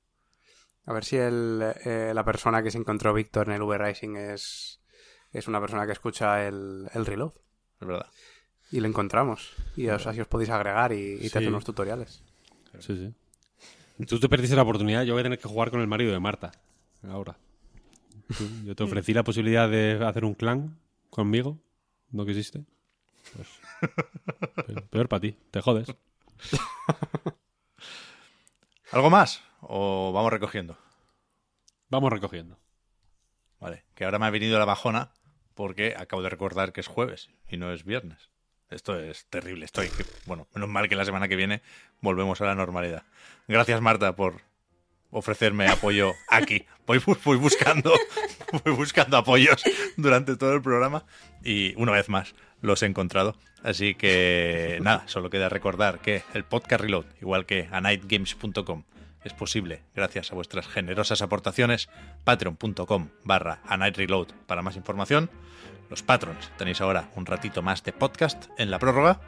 A ver si el, eh, la persona que se encontró Víctor en el V-Rising es, es una persona que escucha el, el reload. Es verdad. Y lo encontramos. Y os, así os podéis agregar y, y te Sí. hace unos tutoriales. Sí, sí. Tú te perdiste la oportunidad, yo voy a tener que jugar con el marido de Marta. Ahora. Yo te ofrecí la posibilidad de hacer un clan conmigo. No quisiste. Pe- peor para ti, te jodes. ¿Algo más? ¿O vamos recogiendo? Vamos recogiendo. Vale. Que ahora me ha venido la bajona porque acabo de recordar que es jueves y no es viernes. Esto es terrible. Estoy. que- Bueno, menos mal que la semana que viene volvemos a la normalidad. Gracias, Marta, por ofrecerme apoyo aquí. Voy, voy buscando, voy buscando apoyos durante todo el programa y una vez más los he encontrado. Así que nada, solo queda recordar que el podcast Reload, igual que a nightgames.com, es posible gracias a vuestras generosas aportaciones. Patreon.com barra a night reload para más información. Los patrons tenéis ahora un ratito más de podcast en la prórroga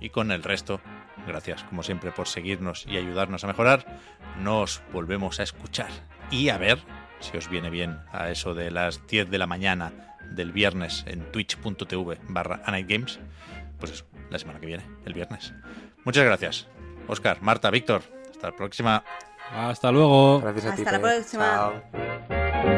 y con el resto, gracias como siempre por seguirnos y ayudarnos a mejorar, nos volvemos a escuchar y a ver si os viene bien a eso de las 10 de la mañana del viernes en twitch.tv barra anightgames. Pues eso, la semana que viene, el viernes. Muchas gracias. Oscar, Marta, Víctor, hasta la próxima. Hasta luego. Gracias a ti. Hasta la próxima. Chao.